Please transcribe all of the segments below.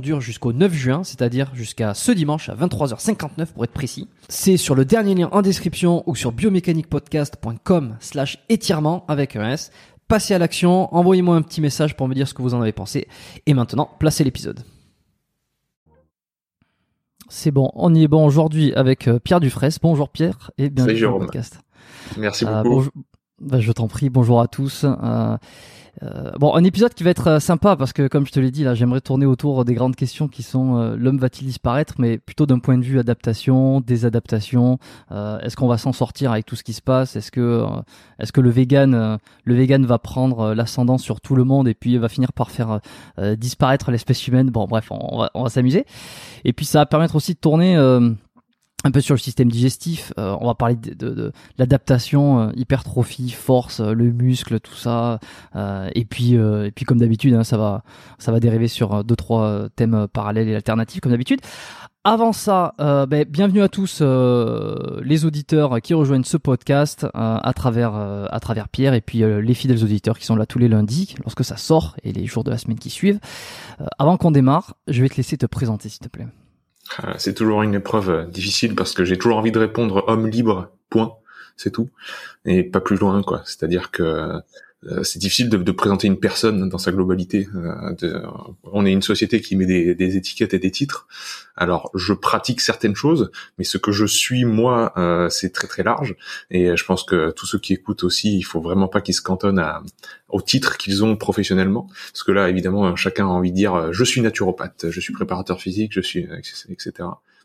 dure jusqu'au 9 juin, c'est-à-dire jusqu'à ce dimanche à 23h59 pour être précis. C'est sur le dernier lien en description ou sur biomécaniquepodcast.com slash étirement avec un S passez à l'action, envoyez-moi un petit message pour me dire ce que vous en avez pensé. Et maintenant, placez l'épisode. C'est bon, on y est bon aujourd'hui avec euh, Pierre Dufresne. Bonjour Pierre et bienvenue dans le podcast. Merci Euh, beaucoup. bah, je t'en prie, bonjour à tous. Euh, euh, bon, un épisode qui va être euh, sympa parce que, comme je te l'ai dit, là, j'aimerais tourner autour des grandes questions qui sont euh, l'homme va-t-il disparaître, mais plutôt d'un point de vue adaptation, désadaptation. Euh, est-ce qu'on va s'en sortir avec tout ce qui se passe? Est-ce que, euh, est-ce que le vegan, le vegan va prendre l'ascendant sur tout le monde et puis va finir par faire disparaître l'espèce humaine? Bon, bref, on, on va, on va s'amuser. Et puis, ça va permettre aussi de tourner. Un peu sur le système digestif, Euh, on va parler de, de, de l'adaptation, euh, hypertrophie, force, euh, le muscle, tout ça, Euh, et puis euh, et puis comme d'habitude, hein, ça va ça va dériver sur euh, deux trois thèmes parallèles et alternatifs comme d'habitude. Avant ça, euh, ben, bienvenue à tous euh, les auditeurs qui rejoignent ce podcast euh, à travers à travers Pierre et puis les fidèles auditeurs qui sont là tous les lundis lorsque ça sort et les jours de la semaine qui suivent. Avant qu'on démarre, je vais te laisser te présenter s'il te plaît. Euh, C'est toujours une épreuve euh, difficile parce que j'ai toujours envie de répondre homme libre, point, c'est tout, et pas plus loin, quoi. C'est-à-dire que c'est difficile de, de présenter une personne dans sa globalité. Euh, de- on est une société qui met des, des étiquettes et des titres. Alors, je pratique certaines choses, mais ce que je suis moi, euh, c'est très très large. Et je pense que tous ceux qui écoutent aussi, il faut vraiment pas qu'ils se cantonnent à, au titre qu'ils ont professionnellement, parce que là, évidemment, chacun a envie de dire euh, je suis naturopathe, je suis préparateur physique, je suis euh, etc.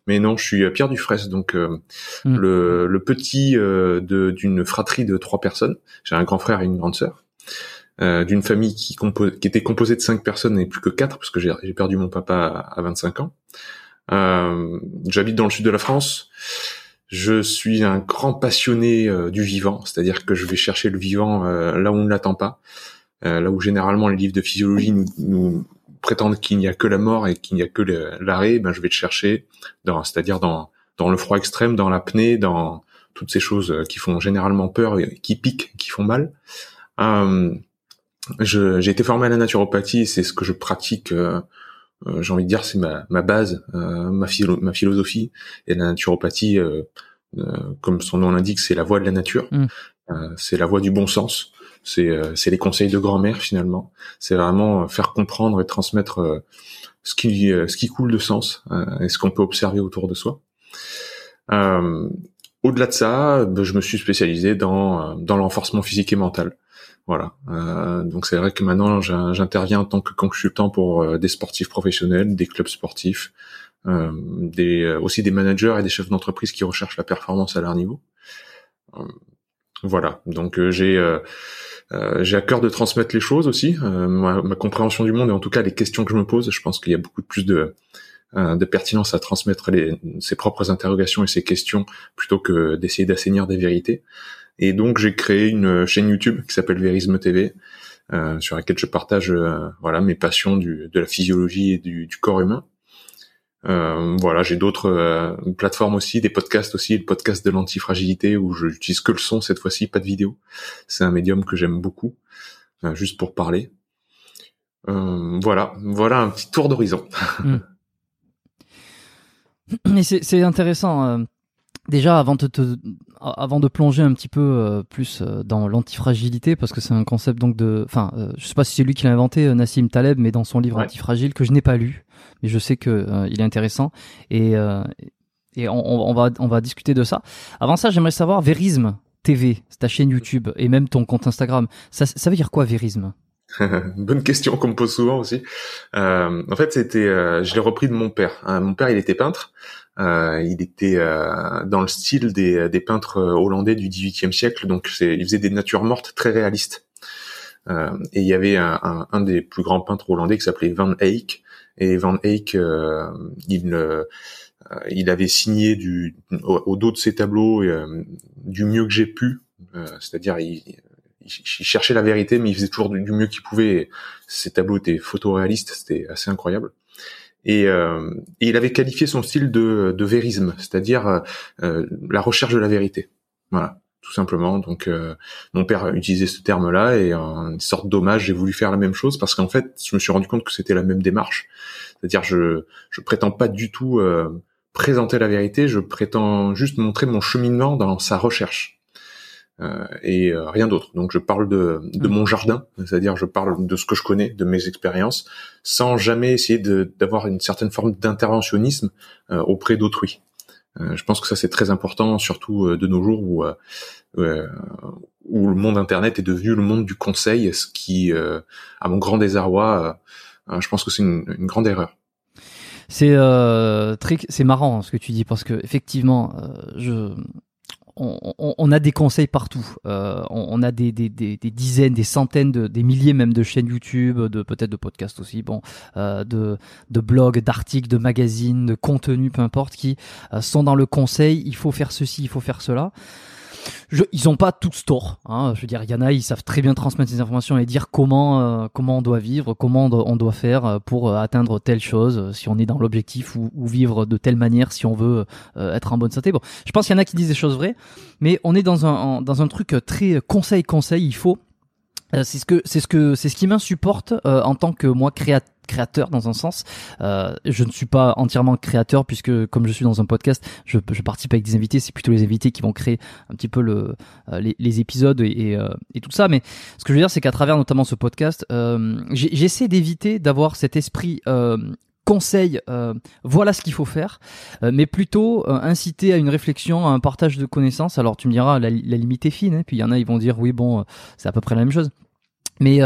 Mais non, je suis euh, Pierre Dufresne, donc euh, Mm. le, le petit euh, d'une fratrie de trois personnes. J'ai un grand frère et une grande sœur. Euh, d'une famille qui, qui était composée de cinq personnes et plus que quatre, parce que j'ai perdu mon papa à, à 25 ans. Euh, J'habite dans le sud de la France. Je suis un grand passionné du vivant, c'est-à-dire que je vais chercher le vivant là où on ne l'attend pas, là où généralement les livres de physiologie nous, prétendent qu'il n'y a que la mort et qu'il n'y a que l'arrêt. Ben je vais le chercher, c'est-à-dire dans dans le froid extrême, dans l'apnée, dans toutes ces choses qui font généralement peur, et qui piquent, qui font mal. Euh, j'ai été formé à la naturopathie, c'est ce que je pratique. Euh, euh, j'ai envie de dire, c'est ma, ma base, euh, ma, ma philosophie. Et la naturopathie, comme son nom l'indique, c'est la voie de la nature. Mm. c'est la voie du bon sens. C'est les conseils de grand-mère finalement. C'est vraiment faire comprendre et transmettre ce qui ce qui coule de sens et ce qu'on peut observer autour de soi. Au-delà de ça, ben, je me suis spécialisé dans dans l'enforcement physique et mental. Voilà. Euh, donc c'est vrai que maintenant j'interviens en tant que consultant pour euh, des sportifs professionnels, des clubs sportifs, euh, des, aussi des managers et des chefs d'entreprise qui recherchent la performance à leur niveau. voilà. Donc j'ai j'ai à cœur de transmettre les choses aussi, ma, ma, compréhension du monde et en tout cas les questions que je me pose. Je pense qu'il y a beaucoup plus de de pertinence à transmettre les, ses propres interrogations et ses questions plutôt que d'essayer d'assainir des vérités. Et donc j'ai créé une chaîne YouTube qui s'appelle Verisme TV, euh, sur laquelle je partage euh, voilà mes passions du, de la physiologie et du, du corps humain. Euh, voilà, j'ai d'autres euh, plateformes aussi, des podcasts aussi, le podcast de l'antifragilité où je j'utilise que le son cette fois-ci, pas de vidéo. C'est un médium que j'aime beaucoup, euh, juste pour parler. voilà, voilà un petit tour d'horizon. Mais c'est intéressant Déjà, avant de, te, avant de plonger un petit peu euh, plus euh, dans l'antifragilité, parce que c'est un concept donc de, enfin, euh, je sais pas si c'est lui qui l'a inventé, Nassim Taleb, mais dans son livre Antifragile que je n'ai pas lu, mais je sais que il est intéressant et et on, on, va on va discuter de ça. Avant ça, j'aimerais savoir Vérisme TV, c'est ta chaîne YouTube et même ton compte Instagram. Ça, ça veut dire quoi Vérisme? Bonne question qu'on me pose souvent aussi. en fait, c'était, je l'ai repris de mon père. Hein, mon père, il était peintre. Euh, il était euh, dans le style des, des, peintres hollandais du XVIIIe siècle, donc il faisait des natures mortes très réalistes. Euh, et il y avait un, un, des plus grands peintres hollandais qui s'appelait Van Eyck. Et Van Eyck, euh, il, euh, il avait signé du, au, dos de ses tableaux du mieux que j'ai pu, c'est-à-dire il, il, cherchait la vérité, mais il faisait toujours du, mieux qu'il pouvait. Ses tableaux étaient photoréalistes, c'était assez incroyable. Et, euh, il avait qualifié son style de, de vérisme, c'est-à-dire euh, euh, la recherche de la vérité. Voilà, tout simplement. Donc, euh, mon père utilisait ce terme-là et en une sorte d'hommage, j'ai voulu faire la même chose parce qu'en fait, je me suis rendu compte que c'était la même démarche. C'est-à-dire, je je prétends pas du tout présenter la vérité, je prétends juste montrer mon cheminement dans sa recherche. Euh, et euh, rien d'autre. Donc je parle de, de mm. mon jardin, c'est-à-dire je parle de ce que je connais, de mes expériences, sans jamais essayer d'avoir une certaine forme d'interventionnisme euh, auprès d'autrui. je pense que ça c'est très important, surtout de nos jours où où le monde internet est devenu le monde du conseil, ce qui, à mon grand désarroi, je pense que c'est une, une grande erreur. C'est euh, très, c'est marrant ce que tu dis parce que effectivement, je on, a des conseils partout. Euh, on, a des, dizaines, des centaines, des milliers même de chaînes YouTube, de peut-être de podcasts aussi, bon, euh, de, blogs, d'articles, de magazines, de contenus, peu importe, qui euh, sont dans le conseil. Il faut faire ceci, il faut faire cela ils ont pas tous tort. Hein. Je veux dire, il y en a, ils savent très bien transmettre ces informations et dire comment euh, comment on doit vivre, comment on doit, faire euh, pour euh, atteindre telle chose, si on est dans l'objectif ou, vivre de telle manière si on veut être en bonne santé. Bon, je pense qu'il y en a qui disent des choses vraies, mais on est dans un dans un truc très conseil conseil. Il faut c'est ce que c'est ce que c'est ce qui m'insupporte en tant que moi créateur créateur dans un sens. Euh, je ne suis pas entièrement créateur puisque comme je suis dans un podcast, je, participe avec des invités. C'est plutôt les invités qui vont créer un petit peu le, euh, les, les, épisodes et, euh, et, tout ça. Mais ce que je veux dire, c'est qu'à travers notamment ce podcast, euh, j'essaie d'éviter d'avoir cet esprit conseil, voilà ce qu'il faut faire, mais plutôt inciter à une réflexion, à un partage de connaissances. Alors tu me diras, la, la limite est fine, hein, puis il y en a, ils vont dire oui, bon, c'est à peu près la même chose. Mais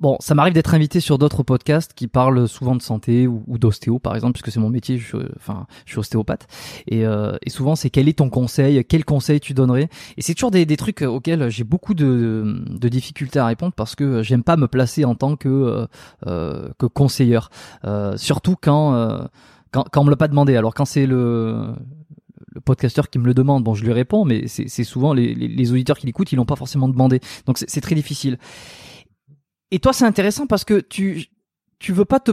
Bon, ça m'arrive d'être invité sur d'autres podcasts qui parlent souvent de santé ou, d'ostéo, par exemple, puisque c'est mon métier. Je suis, enfin, je suis ostéopathe. Et, euh, et souvent, c'est quel est ton conseil Quel conseil tu donnerais? Et c'est toujours des, des, trucs auxquels j'ai beaucoup de, de, difficultés à répondre parce que j'aime pas me placer en tant que euh, euh que conseilleur. Euh, surtout quand quand, quand on me l'a pas demandé. Alors quand c'est le le podcasteur qui me le demande, bon, je lui réponds, mais c'est souvent les, les, les, auditeurs qui l'écoutent, ils l'ont pas forcément demandé. Donc c'est très difficile. Et toi, c'est intéressant parce que tu tu veux pas te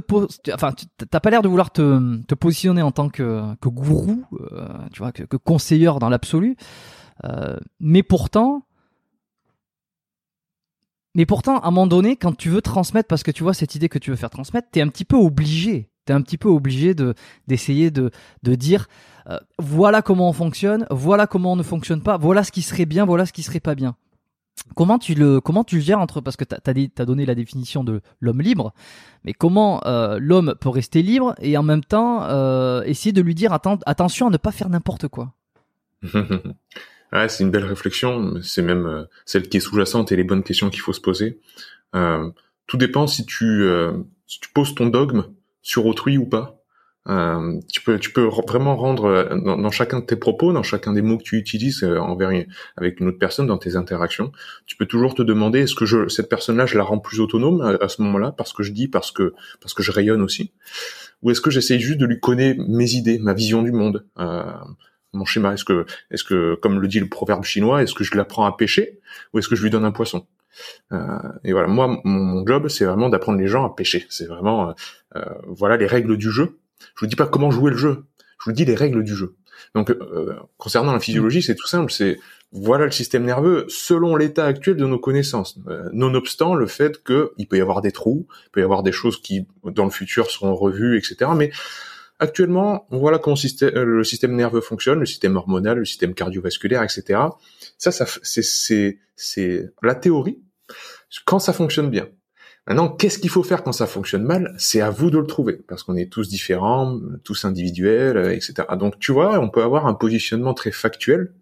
enfin t'as pas l'air de vouloir te, te positionner en tant que, que gourou, euh, tu vois, que, que conseilleur dans l'absolu, euh, mais pourtant mais pourtant, à un moment donné, quand tu veux transmettre, parce que tu vois cette idée que tu veux faire transmettre, t'es un petit peu obligé. T'es un petit peu obligé de d'essayer de de dire euh, voilà comment on fonctionne, voilà comment on ne fonctionne pas, voilà ce qui serait bien, voilà ce qui serait pas bien. Comment tu le comment tu le gères entre parce que tu as, donné la définition de l'homme libre, mais comment euh, l'homme peut rester libre et en même temps euh, essayer de lui dire attention à ne pas faire n'importe quoi? Ouais, c'est une belle réflexion. C'est même euh, celle qui est sous-jacente et les bonnes questions qu'il faut se poser. Tout dépend si tu, si tu poses ton dogme sur autrui ou pas. Euh, tu peux, tu peux vraiment rendre euh, dans, chacun de tes propos, dans chacun des mots que tu utilises envers avec une autre personne dans tes interactions, tu peux toujours te demander est-ce que je, cette personne-là, je la rends plus autonome à, ce moment-là parce que je dis, parce que parce que je rayonne aussi, ou est-ce que j'essaye juste de lui connaître mes idées, ma vision du monde? Euh, mon schéma Est-ce que, est-ce que, comme le dit le proverbe chinois, est-ce que je l'apprends à pêcher ou est-ce que je lui donne un poisson? Euh, Et voilà, moi, mon, job, c'est vraiment d'apprendre les gens à pêcher. C'est vraiment, euh, euh, voilà, les règles du jeu. Je vous dis pas comment jouer le jeu. Je vous dis les règles du jeu. Donc, euh, concernant la physiologie, c'est tout simple. C'est voilà le système nerveux selon l'état actuel de nos connaissances. Euh, nonobstant le fait qu'il peut y avoir des trous, il peut y avoir des choses qui, dans le futur, seront revues, etc. Mais Actuellement, voilà comment euh, le système nerveux fonctionne, le système hormonal, le système cardiovasculaire, etc. Ça, ça c'est c'est la théorie quand ça fonctionne bien. Maintenant, qu'est-ce qu'il faut faire quand ça fonctionne mal? C'est à vous de le trouver, parce qu'on est tous différents, tous individuels, euh, etc. Donc, tu vois, on peut avoir un positionnement très factuel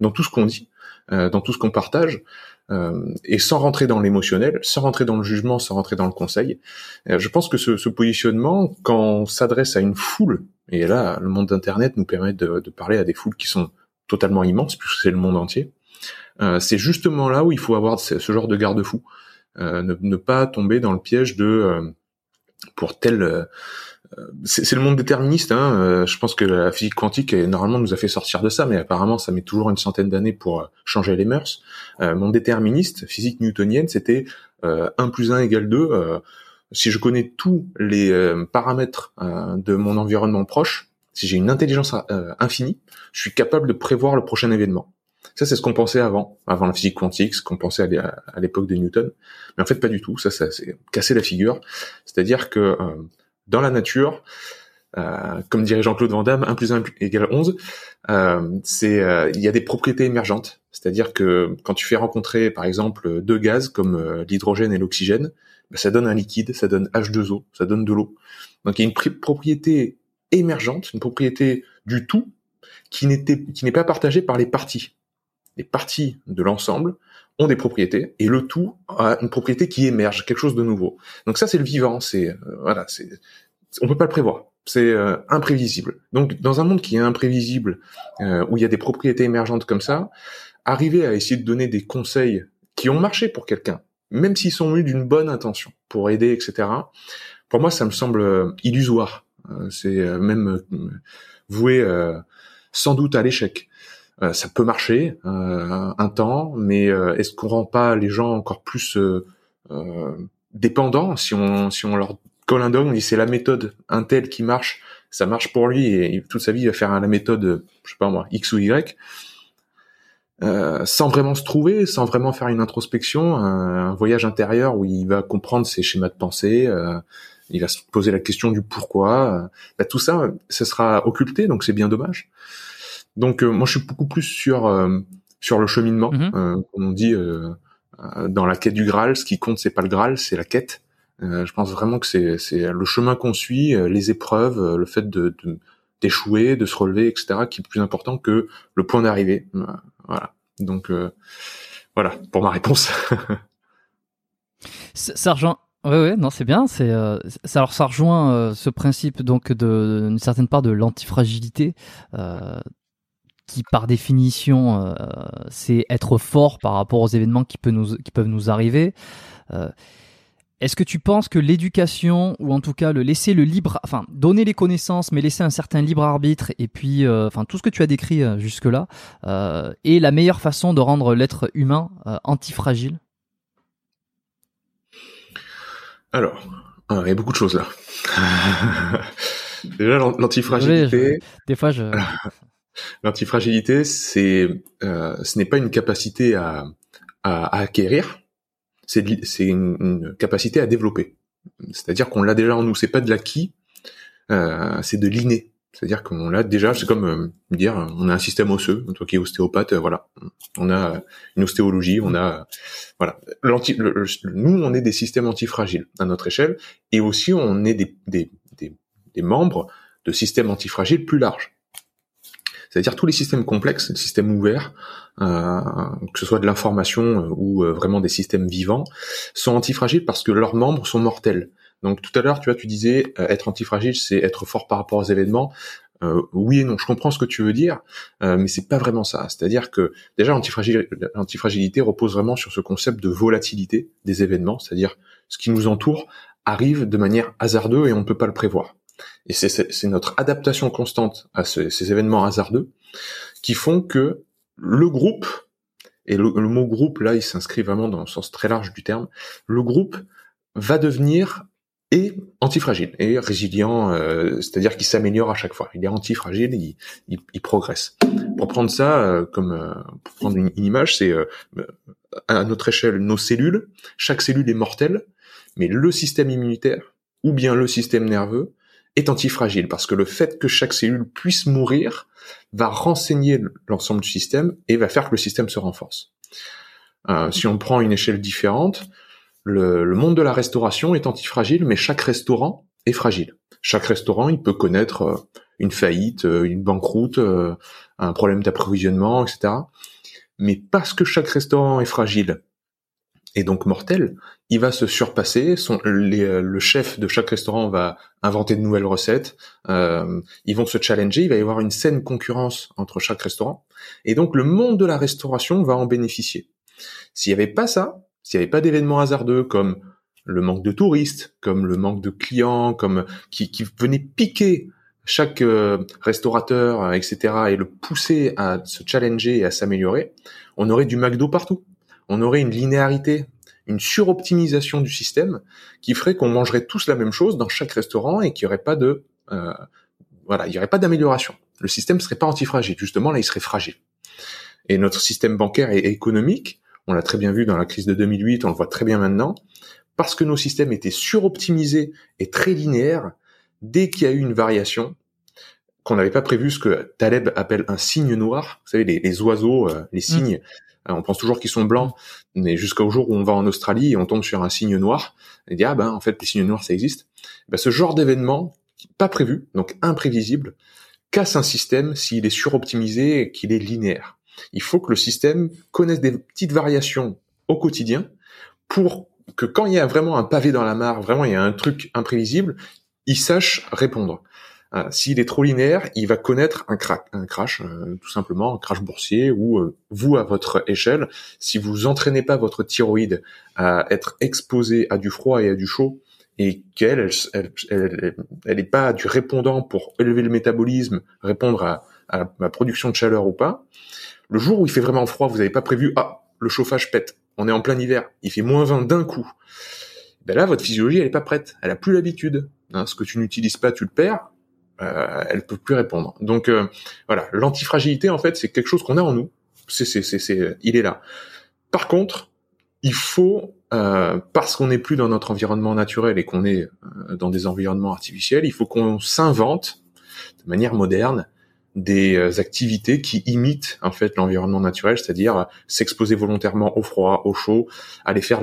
dans tout ce qu'on dit, euh, dans tout ce qu'on partage, euh, et sans rentrer dans l'émotionnel, sans rentrer dans le jugement, sans rentrer dans le conseil. Euh, je pense que ce, ce positionnement, quand on s'adresse à une foule, et là, le monde d'Internet nous permet de, de, parler à des foules qui sont totalement immenses, puisque c'est le monde entier, euh, c'est justement là où il faut avoir ce, ce genre de garde-fou. Euh, ne, ne, pas tomber dans le piège de, euh, pour tel c'est le monde déterministe. Hein. Euh, je pense que la physique quantique, normalement, nous a fait sortir de ça, mais apparemment, ça met toujours une centaine d'années pour euh, changer les mœurs. Euh, monde déterministe, physique newtonienne, c'était euh, 1 plus 1 égale 2. si je connais tous les paramètres de mon environnement proche, si j'ai une intelligence infinie, je suis capable de prévoir le prochain événement. Ça, c'est ce qu'on pensait avant, avant la physique quantique, ce qu'on pensait à l'époque de Newton. Mais en fait, pas du tout. Ça, ça c'est casser la figure. C'est-à-dire que dans la nature, euh, comme dirait Jean-Claude Van Damme, 1 plus 1 égale 11, euh, c'est euh, il y a des propriétés émergentes. C'est-à-dire que quand tu fais rencontrer, par exemple, deux gaz comme euh, l'hydrogène et l'oxygène, ben, ça donne un liquide, ça donne H2O, ça donne de l'eau. Donc il y a une propriété émergente, une propriété du tout qui n'était qui n'est pas partagée par les parties. Les parties de l'ensemble ont des propriétés et le tout a une propriété qui émerge, quelque chose de nouveau. Donc ça c'est le vivant, c'est euh, voilà, c'est on peut pas le prévoir, c'est euh, imprévisible. Donc dans un monde qui est imprévisible, euh, où il y a des propriétés émergentes comme ça, arriver à essayer de donner des conseils qui ont marché pour quelqu'un, même s'ils sont venus d'une bonne intention pour aider, etc. Pour moi, ça me semble illusoire. c'est même voué sans doute à l'échec. Euh, ça peut marcher euh, un temps, mais euh, est-ce qu'on rend pas les gens encore plus dépendants si on si on leur colle un dogme, on dit c'est la méthode un tel qui marche, ça marche pour lui et toute sa vie il va faire la méthode, je sais pas moi, X ou Y. Euh, sans vraiment se trouver, sans vraiment faire une introspection, un, voyage intérieur où il va comprendre ses schémas de pensée, euh, il va se poser la question du pourquoi. Bah, tout ça, ça sera occulté, donc c'est bien dommage. Donc euh, moi je suis beaucoup plus sur euh, sur le cheminement, mhm. euh, comme on dit dans la quête du Graal. Ce qui compte c'est pas le Graal, c'est la quête. je pense vraiment que c'est c'est le chemin qu'on suit, les épreuves, le fait de, d'échouer, de se relever, etc., qui est plus important que le point d'arrivée. Voilà. Donc voilà pour ma réponse. Sergent, oui, ouais, non, c'est bien. C'est ça, alors ça rejoint ce principe donc de une certaine part de l'antifragilité qui par définition euh, c'est être fort par rapport aux événements qui, peut nous, qui peuvent nous arriver. Euh, Est-ce que tu penses que l'éducation, ou en tout cas le laisser le libre, enfin donner les connaissances, mais laisser un certain libre arbitre, et puis, euh, enfin tout ce que tu as décrit jusque-là, est la meilleure façon de rendre l'être humain antifragile? Alors, il y a beaucoup de choses là. Déjà l'antifragilité. Des fois, je. L'antifragilité, c'est, ce n'est pas une capacité à, à acquérir c'est une, capacité à développer. C'est-à-dire qu'on l'a déjà en nous. C'est pas de l'acquis, euh, c'est de l'inné. C'est-à-dire qu'on l'a déjà. C'est comme euh, dire, on a un système osseux. Toi qui es ostéopathe, euh, voilà, on a une ostéologie, on a voilà. L'anti, nous, on est des systèmes antifragiles à notre échelle, et aussi on est des, des, des membres de systèmes antifragiles plus larges. C'est-à-dire tous les systèmes complexes, les systèmes ouverts, euh, que ce soit de l'information euh, ou euh, vraiment des systèmes vivants, sont antifragiles parce que leurs membres sont mortels. Donc tout à l'heure, tu vois, tu disais être antifragile, c'est être fort par rapport aux événements. Oui et non, je comprends ce que tu veux dire, euh, mais c'est pas vraiment ça. C'est-à-dire que déjà l'antifragilité repose vraiment sur ce concept de volatilité des événements, c'est-à-dire ce qui nous entoure arrive de manière hasardeuse et on ne peut pas le prévoir. Et c'est notre adaptation constante à ces événements hasardeux qui font que le groupe, et le, mot groupe là, il s'inscrit vraiment dans le sens très large du terme, le groupe va devenir et antifragile et résilient, euh, c'est-à-dire qu'il s'améliore à chaque fois. Il est antifragile, il, il, progresse. Pour prendre ça euh, comme euh, pour prendre une, image, c'est à notre échelle nos cellules. Chaque cellule est mortelle, mais le système immunitaire ou bien le système nerveux est antifragile parce que le fait que chaque cellule puisse mourir va renseigner l'ensemble du système et va faire que le système se renforce. Euh, si on prend une échelle différente, le, monde de la restauration est antifragile, mais chaque restaurant est fragile. Chaque restaurant, il peut connaître euh, une faillite, euh, une banqueroute, un problème d'approvisionnement, etc. Mais parce que chaque restaurant est fragile et donc mortel, il va se surpasser. Son, euh, le chef de chaque restaurant va inventer de nouvelles recettes. Euh, ils vont se challenger. Il va y avoir une saine concurrence entre chaque restaurant. Et donc le monde de la restauration va en bénéficier. S'il n'y avait pas ça, s'il n'y avait pas d'événements hasardeux comme le manque de touristes, comme le manque de clients, comme qui, qui venaient piquer chaque euh, restaurateur, euh, etc., et le pousser à se challenger et à s'améliorer, on aurait du McDo partout. On aurait une linéarité une suroptimisation du système qui ferait qu'on mangerait tous la même chose dans chaque restaurant et qu'il n'y aurait pas de euh, voilà, il y aurait pas d'amélioration. Le système serait pas antifragile, justement là il serait fragile. Et notre système bancaire et économique, on l'a très bien vu dans la crise de 2008, on le voit très bien maintenant, parce que nos systèmes étaient suroptimisés et très linéaires, dès qu'il y a eu une variation, qu'on n'avait pas prévu ce que Taleb appelle un signe noir, vous savez, les, oiseaux, euh, les mmh. Signes, on pense toujours qu'ils sont blancs, mais jusqu'au jour où on va en Australie et on tombe sur un signe noir, et dit ah ben en fait les signes noirs ça existe. Ben, ce genre d'événement pas prévu, donc imprévisible, casse un système s'il est suroptimisé et qu'il est linéaire. Il faut que le système connaisse des petites variations au quotidien pour que quand il y a vraiment un pavé dans la mare, vraiment il y a un truc imprévisible, il sache répondre. Euh, s'il est trop linéaire, il va connaître un, un crash, euh, tout simplement, un crash boursier, ou euh, vous, à votre échelle, si vous entraînez pas votre thyroïde à être exposé à du froid et à du chaud, et qu'elle, elle, elle, elle, est pas du répondant pour élever le métabolisme, répondre à, à la production de chaleur ou pas, le jour où il fait vraiment froid, vous n'avez pas prévu, ah, le chauffage pète, on est en plein hiver, il fait moins 20 d'un coup. Ben là, votre physiologie, elle est pas prête, elle a plus l'habitude. Hein, ce que tu n'utilises pas, tu le perds euh, elle peut plus répondre. Donc euh, voilà, l'antifragilité en fait c'est quelque chose qu'on a en nous. C'est c'est c'est il est là. Par contre, il faut euh, parce qu'on n'est plus dans notre environnement naturel et qu'on est euh, dans des environnements artificiels, il faut qu'on s'invente de manière moderne des euh, activités qui imitent en fait l'environnement naturel, c'est-à-dire s'exposer volontairement au froid, au chaud, aller faire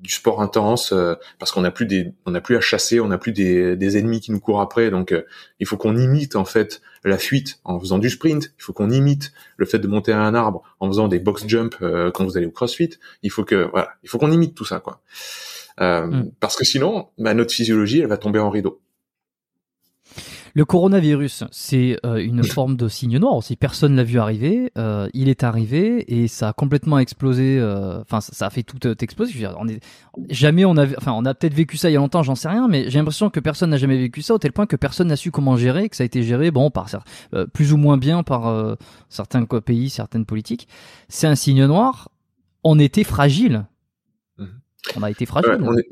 du sport intense euh, parce qu'on n'a plus des on n'a plus à chasser on n'a plus des, des, ennemis qui nous courent après. Donc euh, il faut qu'on imite en fait la fuite en faisant du sprint. Il faut qu'on imite le fait de monter à un arbre en faisant des box jump euh, quand vous allez au crossfit. Il faut que voilà il faut qu'on imite tout ça quoi. Mm. parce que sinon bah, notre physiologie elle va tomber en rideau Le coronavirus, c'est euh, une forme de signe noir aussi. Personne l'a vu arriver. Euh, il est arrivé et ça a complètement explosé. euh, Enfin, ça, ça a fait tout euh, exploser. Je veux dire, on est, jamais on a, enfin, on a peut-être vécu ça il y a longtemps, j'en sais rien, mais j'ai l'impression que personne n'a jamais vécu ça au tel point que personne n'a su comment gérer, que ça a été géré, bon, par euh, plus ou moins bien par euh, certains pays, certaines politiques. C'est un signe noir. On était fragile. Mhm. On a été fragile. Ouais, on est-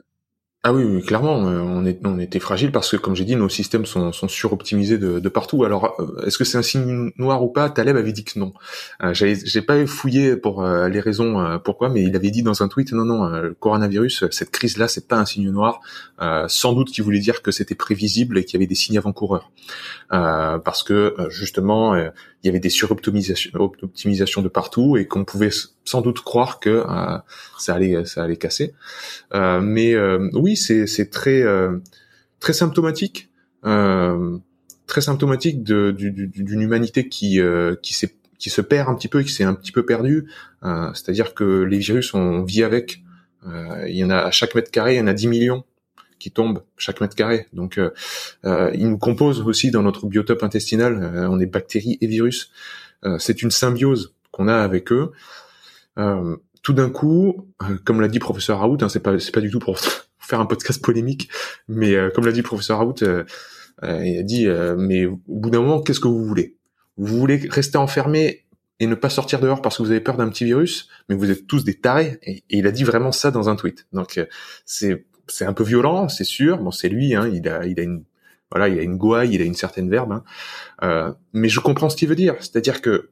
Ah oui, clairement, euh, on, était fragile parce que, comme j'ai dit, nos systèmes sont, suroptimisés de, partout. Alors, euh, est-ce que c'est un signe noir ou pas? Taleb avait dit que non. Euh, J'ai pas fouillé pour les raisons pourquoi, mais il avait dit dans un tweet non, non, le coronavirus, cette crise-là, c'est pas un signe noir. Sans doute qu'il voulait dire que c'était prévisible et qu'il y avait des signes avant-coureurs, parce que justement, il y avait des suroptimisations optimisations de partout et qu'on pouvait sans doute croire que euh, ça allait, ça allait casser. Euh, mais euh, oui, c'est très très symptomatique, très symptomatique de- du- du- d'une humanité qui qui se perd un petit peu, qui s'est un petit peu perdue. C'est-à-dire que les virus, on vit avec. Il y en a à chaque mètre carré, il y en a 10 millions qui tombent chaque mètre carré. Donc, ils nous composent aussi dans notre biotope intestinal. On est bactéries et virus. C'est une symbiose qu'on a avec eux. Euh, tout d'un coup, euh, comme l'a dit professeur Raoult, hein, c'est pas c'est pas du tout pour faire un podcast polémique, mais euh, comme l'a dit professeur Raoult, euh, euh, il a dit mais au bout d'un moment, qu'est-ce que vous voulez? Vous voulez rester enfermé et ne pas sortir dehors parce que vous avez peur d'un petit virus, mais vous êtes tous des tarés. Et, il a dit vraiment ça dans un tweet. Donc c'est c'est un peu violent, c'est sûr. Bon, c'est lui, hein, il a il a une voilà, il a une gouaille, il a une certaine verbe, hein. Mais je comprends ce qu'il veut dire. C'est-à-dire que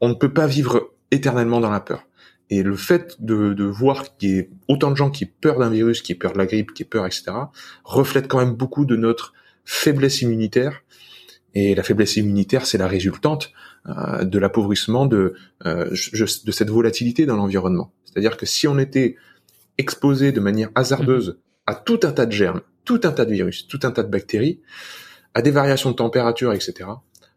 on ne peut pas vivre éternellement dans la peur. Et le fait de, de voir qu'il y ait autant de gens qui aient peur d'un virus, qui aient peur de la grippe, qui aient peur, etc., reflète quand même beaucoup de notre faiblesse immunitaire. Et la faiblesse immunitaire, c'est la résultante euh, de l'appauvrissement de, euh, de cette volatilité dans l'environnement. C'est-à-dire que si on était exposé de manière hasardeuse à tout un tas de germes, tout un tas de virus, tout un tas de bactéries, à des variations de température, etc.,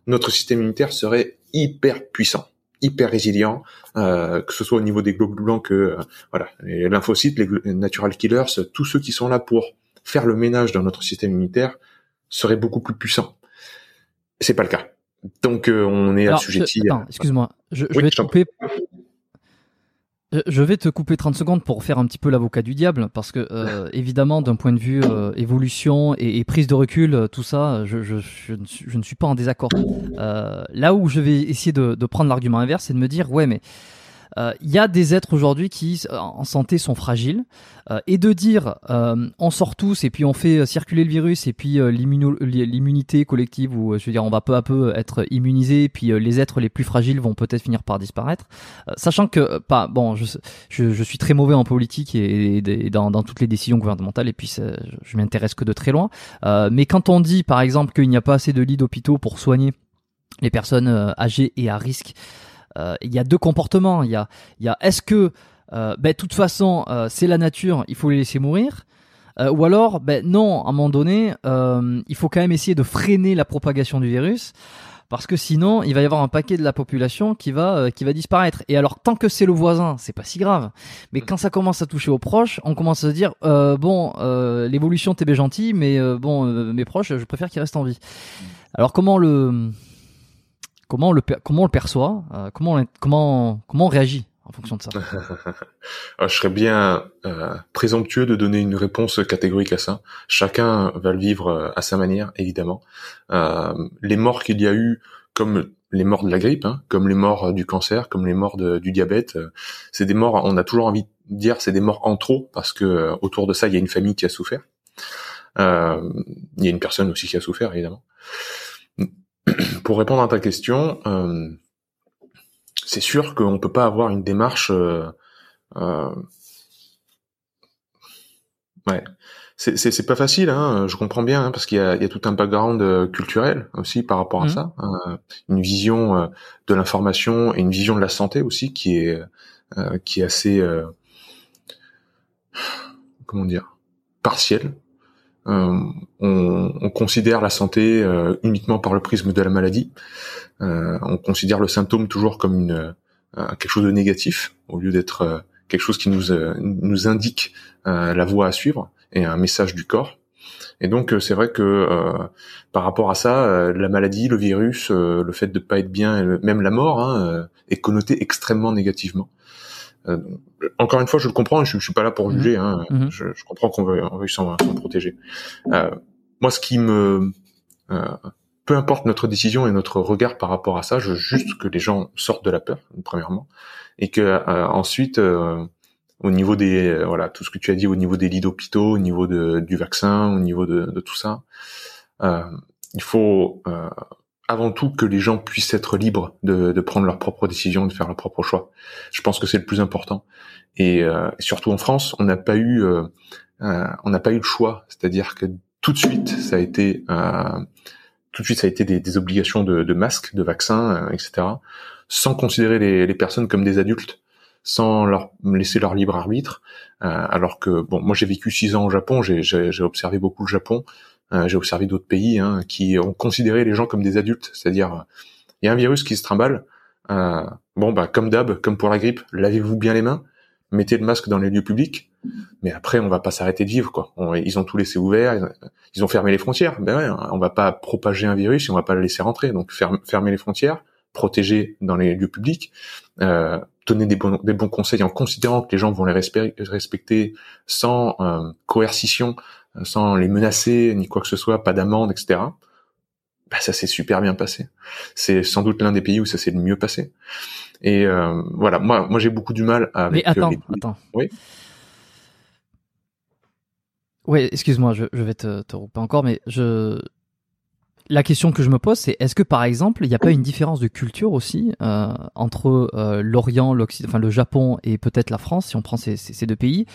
notre système immunitaire serait hyper puissant, hyper résilient, euh, que ce soit au niveau des globules blancs que euh, voilà, les lymphocytes, les natural killers, tous ceux qui sont là pour faire le ménage dans notre système immunitaire seraient beaucoup plus puissants. C'est pas le cas. Donc euh, on est Alors, assujetti. je- attends, excuse-moi. Je, je Oui, vais te couper. Je- Je vais te couper 30 secondes pour faire un petit peu l'avocat du diable, parce que euh, évidemment, d'un point de vue euh, évolution et, et prise de recul, euh, tout ça, je, je, je, ne suis, je ne suis pas en désaccord. Euh, là où je vais essayer de, de prendre l'argument inverse, c'est de me dire, ouais, mais euh, il y a des êtres aujourd'hui qui, euh, en santé, sont fragiles, euh, et de dire, euh, on sort tous et puis on fait euh, circuler le virus et puis euh, l'immunité collective, ou euh, je veux dire, on va peu à peu être immunisé, et puis euh, les êtres les plus fragiles vont peut-être finir par disparaître, Euh, sachant que, euh, pas, bon, je, je, je suis très mauvais en politique et, dans, dans toutes les décisions gouvernementales, et puis je, m'intéresse que de très loin. Euh, mais quand on dit, par exemple, qu'il n'y a pas assez de lits d'hôpitaux pour soigner les personnes euh, âgées et à risque, euh, il y a deux comportements. Il y a, il y a est-ce que, euh, ben, de toute façon, euh, c'est la nature, il faut les laisser mourir, Euh, ou alors, ben non, à un moment donné, euh, il faut quand même essayer de freiner la propagation du virus. Parce que sinon, il va y avoir un paquet de la population qui va euh, qui va disparaître. Et alors, tant que c'est le voisin, c'est pas si grave. Mais quand ça commence à toucher aux proches, on commence à se dire euh, bon, euh, l'évolution t'es bien gentil, mais euh, bon, euh, mes proches, je préfère qu'ils restent en vie. Alors, comment le comment on le comment le perçoit euh, Comment on, comment comment réagit en fonction de ça Alors, je serais bien euh, présomptueux de donner une réponse catégorique à ça. Chacun va le vivre euh, à sa manière, évidemment. Les morts qu'il y a eu, comme les morts de la grippe, hein, comme les morts du cancer, comme les morts du diabète, c'est des morts. On a toujours envie de dire c'est des morts en trop parce que autour de ça il y a une famille qui a souffert. Il y a une personne aussi qui a souffert, évidemment. Pour répondre à ta question, euh, c'est sûr qu'on peut pas avoir une démarche. euh, euh, ouais, c'est c'est c'est pas facile. Hein, je comprends bien hein, parce qu'il y a il y a tout un background euh, culturel aussi par rapport à Mhm. ça, euh, une vision euh, de l'information et une vision de la santé aussi qui est euh, qui est assez euh, comment dire partielle. Euh, on, on considère la santé euh, uniquement par le prisme de la maladie. Euh, on considère le symptôme toujours comme quelque chose de négatif au lieu d'être quelque chose qui nous indique la voie à suivre et un message du corps. Et donc c'est vrai que par rapport à ça, la maladie, le virus, le fait de pas être bien, même la mort, hein, est connoté extrêmement négativement. Encore une fois, je le comprends, je, je suis pas là pour mhm. juger. Hein, mhm. je, je, comprends qu'on veut, on veut s'en protéger. moi, ce qui me peu importe notre décision et notre regard par rapport à ça, je veux juste que les gens sortent de la peur, premièrement, et que euh, ensuite, euh, au niveau des euh, voilà tout ce que tu as dit au niveau des lits d'hôpitaux, au niveau de, du vaccin, au niveau de, de tout ça, il faut avant tout que les gens puissent être libres de, de, prendre leurs propres décisions, de faire leurs propres choix. Je pense que c'est le plus important. Et surtout en France, on n'a pas eu on n'a pas eu le choix, c'est-à-dire que tout de suite, ça a été tout de suite ça a été des, des obligations de, de masques, de vaccins, euh, etc. Sans considérer les, les, personnes comme des adultes, sans leur laisser leur libre arbitre. Euh, alors que bon, moi j'ai vécu six ans au Japon, j'ai observé beaucoup le Japon, euh, j'ai observé d'autres pays hein, qui ont considéré les gens comme des adultes, c'est-à-dire il y a un virus qui se trimballe. Euh, bon bah comme d'hab, comme pour la grippe, lavez-vous bien les mains, mettez le masque dans les lieux publics, mais après on va pas s'arrêter de vivre quoi. ils ont tout laissé ouvert, ils ont fermé les frontières. Ben ouais, on va pas propager un virus et on va pas le laisser rentrer. Donc fermer les frontières, protéger dans les lieux publics, euh, donner des bons, des bons conseils en considérant que les gens vont les respecter sans euh, coercition, sans les menacer ni quoi que ce soit, pas d'amende, etc. Ben, ça s'est super bien passé. C'est sans doute l'un des pays où ça s'est le mieux passé. Et euh, voilà, moi, moi j'ai beaucoup du mal avec. Mais attends, attends. Oui. Oui, excuse-moi, je, vais te, te encore, mais je la question que je me pose, c'est est-ce que par exemple, il n'y a pas une différence de culture aussi euh, entre euh, l'Orient, l'Occident, enfin le Japon et peut-être la France, si on prend ces, ces, deux pays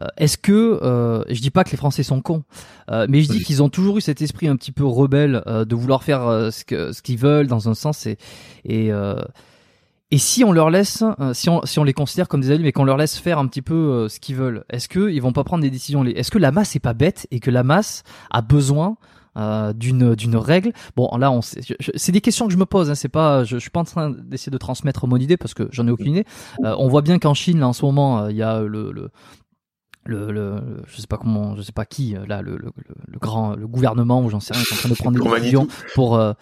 euh, Est-ce que euh, je dis pas que les Français sont cons, euh, mais je dis qu'ils ont toujours eu cet esprit un petit peu rebelle de vouloir faire ce que ce qu'ils veulent dans un sens et et et si on leur laisse, euh, si on, si on les considère comme des adultes, mais qu'on leur laisse faire un petit peu euh, ce qu'ils veulent, est-ce qu'ils vont pas prendre des décisions Est-ce que la masse est pas bête et que la masse a besoin euh, d'une d'une règle Bon, là, on c'est des questions que je me pose. Hein, c'est pas, je, je suis pas en train d'essayer de transmettre mon idée parce que j'en ai aucune idée. on voit bien qu'en Chine, là, en ce moment, il y a le, le le, le, je sais pas comment, je sais pas qui, là, le, le, le grand, le gouvernement ou j'en sais rien, qui est en train de prendre des décisions pour, euh,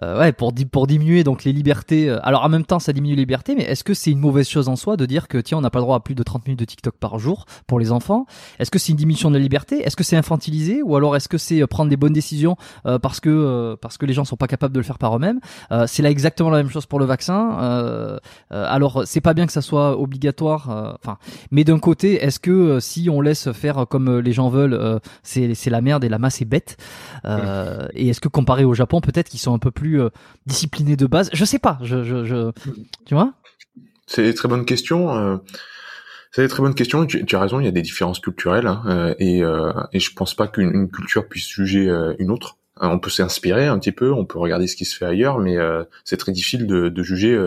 ouais, pour, pour diminuer donc les libertés. Euh, alors en même temps, ça diminue les libertés, mais est-ce que c'est une mauvaise chose en soi de dire que tiens, on n'a pas le droit à plus de 30 minutes de TikTok par jour pour les enfants? Est-ce que c'est une diminution de la liberté? Est-ce que c'est infantilisé? Ou alors est-ce que c'est euh, prendre des bonnes décisions parce que parce que les gens sont pas capables de le faire par eux-mêmes? C'est là exactement la même chose pour le vaccin. alors c'est pas bien que ça soit obligatoire. Enfin, mais d'un côté, est-ce que si on laisse faire comme les gens veulent, c'est c'est la merde et la masse est bête Et est-ce que comparé au Japon, peut-être qu'ils sont un peu plus plus euh, discipliné de base Je sais pas. Je, je, je... tu vois? C'est une très bonne question. Euh, c'est une très bonne question. Tu, as raison. Il y a des différences culturelles hein, euh, et, je pense pas qu'une culture puisse juger une autre. On peut s'inspirer un petit peu, on peut regarder ce qui se fait ailleurs, mais c'est très difficile de, juger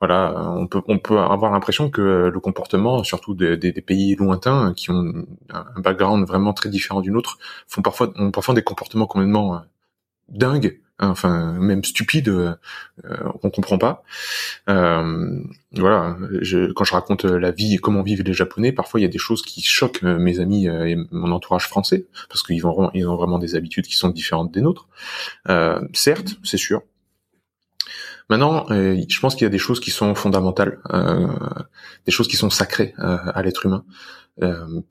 voilà, on peut avoir l'impression que le comportement, surtout des, des, pays lointains qui ont un background vraiment très différent du nôtre, font parfois ont parfois des comportements complètement dingues enfin même stupide, euh, on comprend pas. Euh, voilà, je, quand je raconte la vie et comment vivent les Japonais, parfois il y a des choses qui choquent euh, mes amis euh, et mon entourage français parce qu'ils vont ils ont vraiment des habitudes qui sont différentes des nôtres. Euh, certes, c'est sûr. Maintenant, je pense qu'il y a des choses qui sont fondamentales, des choses qui sont sacrées à l'être humain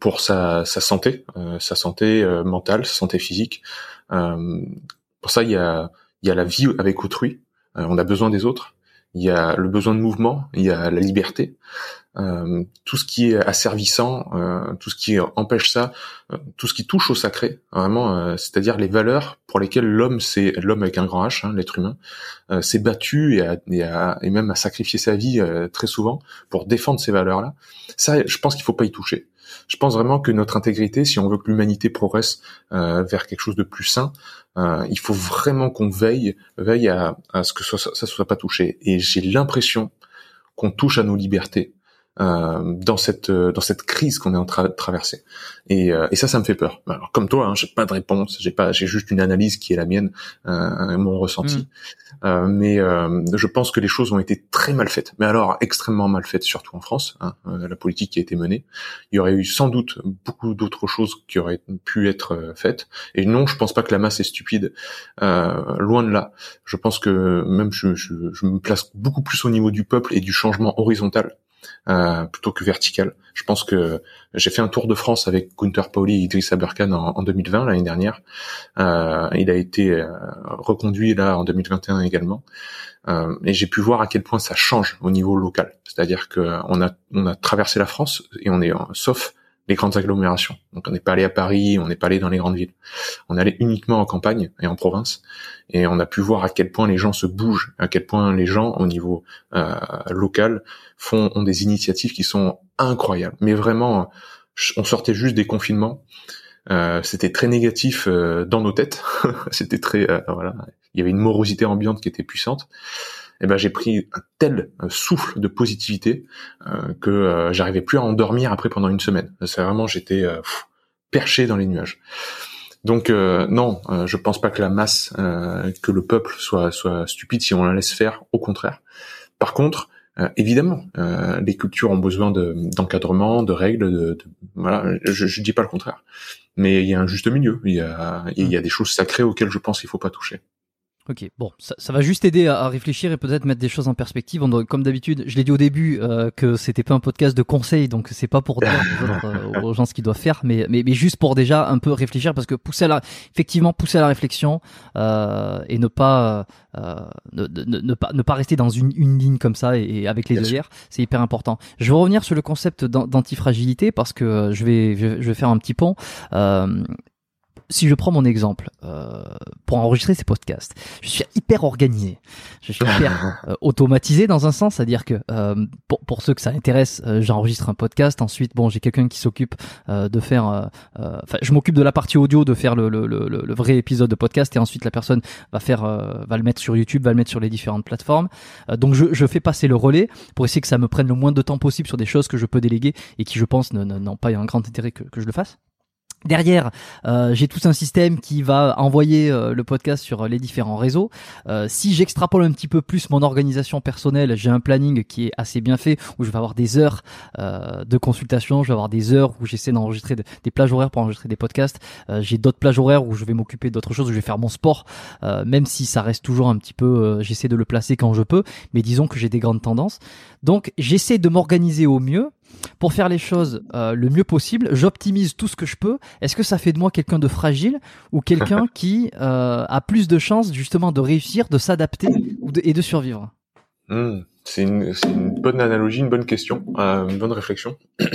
pour sa, sa santé, sa santé mentale, sa santé physique. Pour ça, il y a, il y a la vie avec autrui. Euh, on a besoin des autres. Il y a le besoin de mouvement. Il y a la liberté. Euh, tout ce qui est asservissant, euh, tout ce qui empêche ça, euh, tout ce qui touche au sacré, vraiment, euh, c'est-à-dire les valeurs pour lesquelles l'homme, c'est l'homme avec un grand H, hein, l'être humain, s'est battu et, et, et, même a sacrifié sa vie très souvent pour défendre ces valeurs-là. Ça, je pense qu'il faut pas y toucher. Je pense vraiment que notre intégrité, si on veut que l'humanité progresse euh, vers quelque chose de plus sain, euh, il faut vraiment qu'on veille, veille à, ce que ça, ça soit pas touché. Et j'ai l'impression qu'on touche à nos libertés euh, dans cette euh, dans cette crise qu'on est en train de traverser. Et, et, ça, ça me fait peur. Alors comme toi, hein, j'ai pas de réponse, j'ai pas, j'ai juste une analyse qui est la mienne, mon ressenti. Mm. mais je pense que les choses ont été très mal faites. Mais alors extrêmement mal faites, surtout en France. Hein, la politique qui a été menée. Il y aurait eu sans doute beaucoup d'autres choses qui auraient pu être faites. Et non, je pense pas que la masse est stupide. loin de là. Je pense que même je, je, je me place beaucoup plus au niveau du peuple et du changement horizontal euh, plutôt que vertical. Je pense que j'ai fait un tour de France avec Gunther Pauli et Idriss Aberkan en, 2020 l'année dernière. Euh, il a été euh, reconduit là en 2021 également. Euh, et j'ai pu voir à quel point ça change au niveau local. C'est-à-dire que on a on a traversé la France et on est sauf les grandes agglomérations. Donc on n'est pas allé à Paris, on n'est pas allé dans les grandes villes. On allé uniquement en campagne et en province, et on a pu voir à quel point les gens se bougent, à quel point les gens au niveau euh, local font ont des initiatives qui sont incroyables. Mais vraiment, on sortait juste des confinements. Euh, c'était très négatif euh, dans nos têtes. c'était très voilà, il y avait une morosité ambiante qui était puissante eh ben j'ai pris un tel souffle de positivité euh, que euh, j'arrivais plus à endormir après pendant une semaine. C'est vraiment j'étais euh, perché dans les nuages. Donc non, je pense pas que la masse, que le peuple soit soit stupide si on la laisse faire. Au contraire. Par contre, évidemment, les cultures ont besoin d'encadrement, de, règles, de, voilà. Je, je dis pas le contraire, mais il y a un juste milieu. Il y a il y a des choses sacrées auxquelles je pense qu'il faut pas toucher. Ok, bon, ça, ça, va juste aider à, réfléchir et peut-être mettre des choses en perspective. On, comme d'habitude, je l'ai dit au début euh, que c'était pas un podcast de conseils, donc c'est pas pour dire aux, euh, aux, gens ce qu'ils doivent faire, mais, mais, mais juste pour déjà un peu réfléchir, parce que pousser à la, effectivement pousser à la réflexion euh, et ne pas, euh, ne, ne, ne, pas ne pas rester dans une, une ligne comme ça et, avec les œillères, c'est hyper important. Je vais revenir sur le concept d'antifragilité parce que je vais je vais faire un petit pont. Si je prends mon exemple, euh, pour enregistrer ces podcasts, je suis hyper organisé, je suis hyper euh, automatisé dans un sens, c'est-à-dire que euh, pour, pour, ceux que ça intéresse, euh, j'enregistre un podcast, ensuite bon j'ai quelqu'un qui s'occupe euh, de faire, enfin je m'occupe de la partie audio, de faire le, le, le, le, vrai épisode de podcast, et ensuite la personne va faire, va le mettre sur YouTube, va le mettre sur les différentes plateformes. donc je, je fais passer le relais pour essayer que ça me prenne le moins de temps possible sur des choses que je peux déléguer et qui je pense n'ont pas un grand intérêt que, que je le fasse. Derrière, euh, j'ai tout un système qui va envoyer euh, le podcast sur les différents réseaux. Euh, si j'extrapole un petit peu plus mon organisation personnelle, j'ai un planning qui est assez bien fait, où je vais avoir des heures de consultation, je vais avoir des heures où j'essaie d'enregistrer des plages horaires pour enregistrer des podcasts. j'ai d'autres plages horaires où je vais m'occuper d'autres choses, où je vais faire mon sport, même si ça reste toujours un petit peu, j'essaie de le placer quand je peux, mais disons que j'ai des grandes tendances. Donc j'essaie de m'organiser au mieux pour faire les choses euh, le mieux possible, j'optimise tout ce que je peux. Est-ce que ça fait de moi quelqu'un de fragile ou quelqu'un qui euh, a plus de chances justement de réussir, de s'adapter et de survivre? Hmm, C'est une, bonne analogie, une bonne question, euh, une bonne réflexion.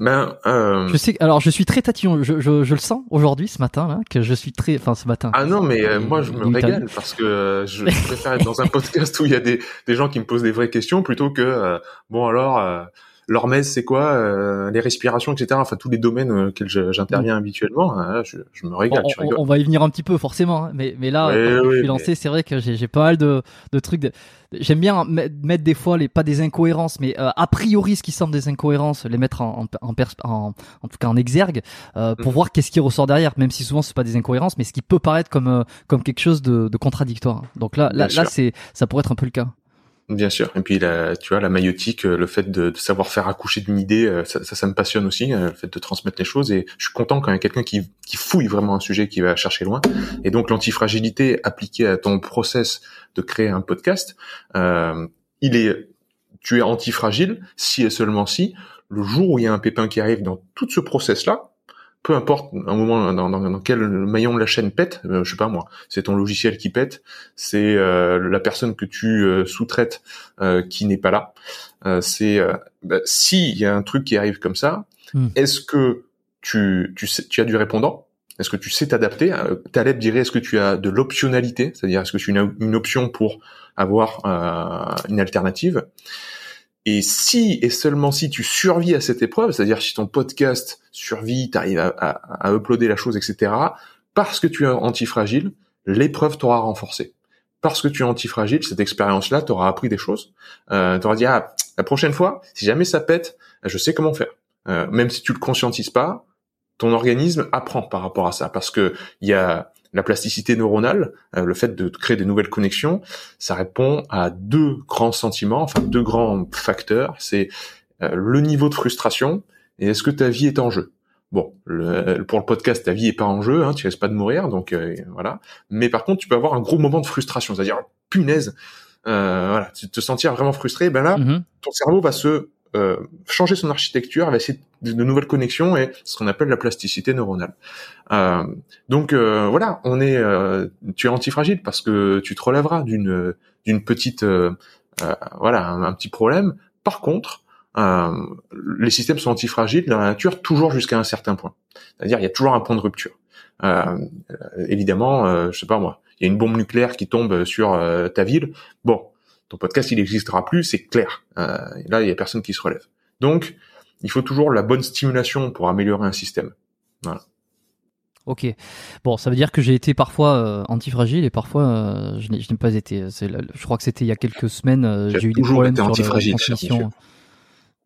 Ben, euh... je sais. Alors, je suis très tatillon. Je, je, je le sens aujourd'hui, ce matin, là, que je suis très. Enfin, ce matin. Ah non, mais moi, je me régale parce que je préfère être dans un podcast où il y a des, des gens qui me posent des vraies questions plutôt que bon alors L'hormèse, c'est quoi euh, Les respirations, etc. Enfin, tous les domaines euh, auxquels j'interviens habituellement. Hein, je, me régale. On, va y venir un petit peu, forcément. Hein, mais, mais là, quand je suis lancé, c'est vrai que j'ai pas mal de, de trucs. J'aime bien mettre des fois les pas des incohérences, mais euh, a priori ce qui semble des incohérences, les mettre en en, en, en tout cas en exergue pour mm. voir qu'est-ce qui ressort derrière. Même si souvent c'est pas des incohérences, mais ce qui peut paraître comme comme quelque chose de, de contradictoire. Donc là, là, là c'est ça pourrait être un peu le cas. Bien sûr. Et puis tu vois, la maïotique, euh, le fait de, savoir faire accoucher d'une idée, euh, ça, ça, me passionne aussi, euh, le fait de transmettre les choses. Et je suis content quand il y a quelqu'un qui, qui fouille vraiment un sujet, qui va chercher loin. Et donc l'antifragilité appliquée à ton process de créer un podcast, euh, il est, tu es antifragile si et seulement si le jour où il y a un pépin qui arrive dans tout ce process là, peu importe un moment dans, dans, dans, quel maillon de la chaîne pète, euh, je sais pas moi, c'est ton logiciel qui pète, c'est euh, la personne que tu euh, sous-traites euh, qui n'est pas là. c'est bah, si il y a un truc qui arrive comme ça, hmm. est-ce que tu tu, sais, tu as du répondant? Est-ce que tu sais t'adapter? Taleb dirait est-ce que tu as de l'optionnalité, c'est-à-dire est-ce que tu as une option pour avoir une alternative? Et si et seulement si tu survis à cette épreuve, c'est-à-dire si ton podcast survit, tu arrives à, à, uploader la chose, etc., parce que tu es antifragile, l'épreuve t'aura renforcé. Parce que tu es antifragile, cette expérience-là t'aura appris des choses. Euh, t'auras dit ah la prochaine fois, si jamais ça pète, je sais comment faire. Euh, même si tu le conscientises pas, ton organisme apprend par rapport à ça, parce que il y a la plasticité neuronale, euh, le fait de créer des nouvelles connexions, ça répond à deux grands sentiments, enfin deux grands facteurs. C'est euh, le niveau de frustration et est-ce que ta vie est en jeu? Bon, le, pour le podcast, ta vie est pas en jeu, hein, tu risques pas de mourir, donc euh, voilà. Mais par contre, tu peux avoir un gros moment de frustration, c'est-à-dire punaise, euh, voilà, te sentir vraiment frustré. Ben là, mm-hmm. ton cerveau va se euh, changer son architecture, va essayer de, nouvelles connexions et ce qu'on appelle la plasticité neuronale. Euh, donc euh, voilà, on est, euh, tu es antifragile parce que tu te relèveras d'une d'une petite, voilà, un, petit problème. Par contre, les systèmes sont antifragiles dans la nature toujours jusqu'à un certain point. C'est-à-dire il y a toujours un point de rupture. évidemment, je sais pas moi, il y a une bombe nucléaire qui tombe sur ta ville. Bon, ton podcast il n'existera plus, c'est clair. Euh, là, il y a personne qui se relève. Donc, il faut toujours la bonne stimulation pour améliorer un système. Voilà. Ok. Bon, ça veut dire que j'ai été parfois euh, antifragile et parfois euh, je n'ai pas été. Je crois que c'était il y a quelques semaines. j'ai eu des problèmes sur la transmission.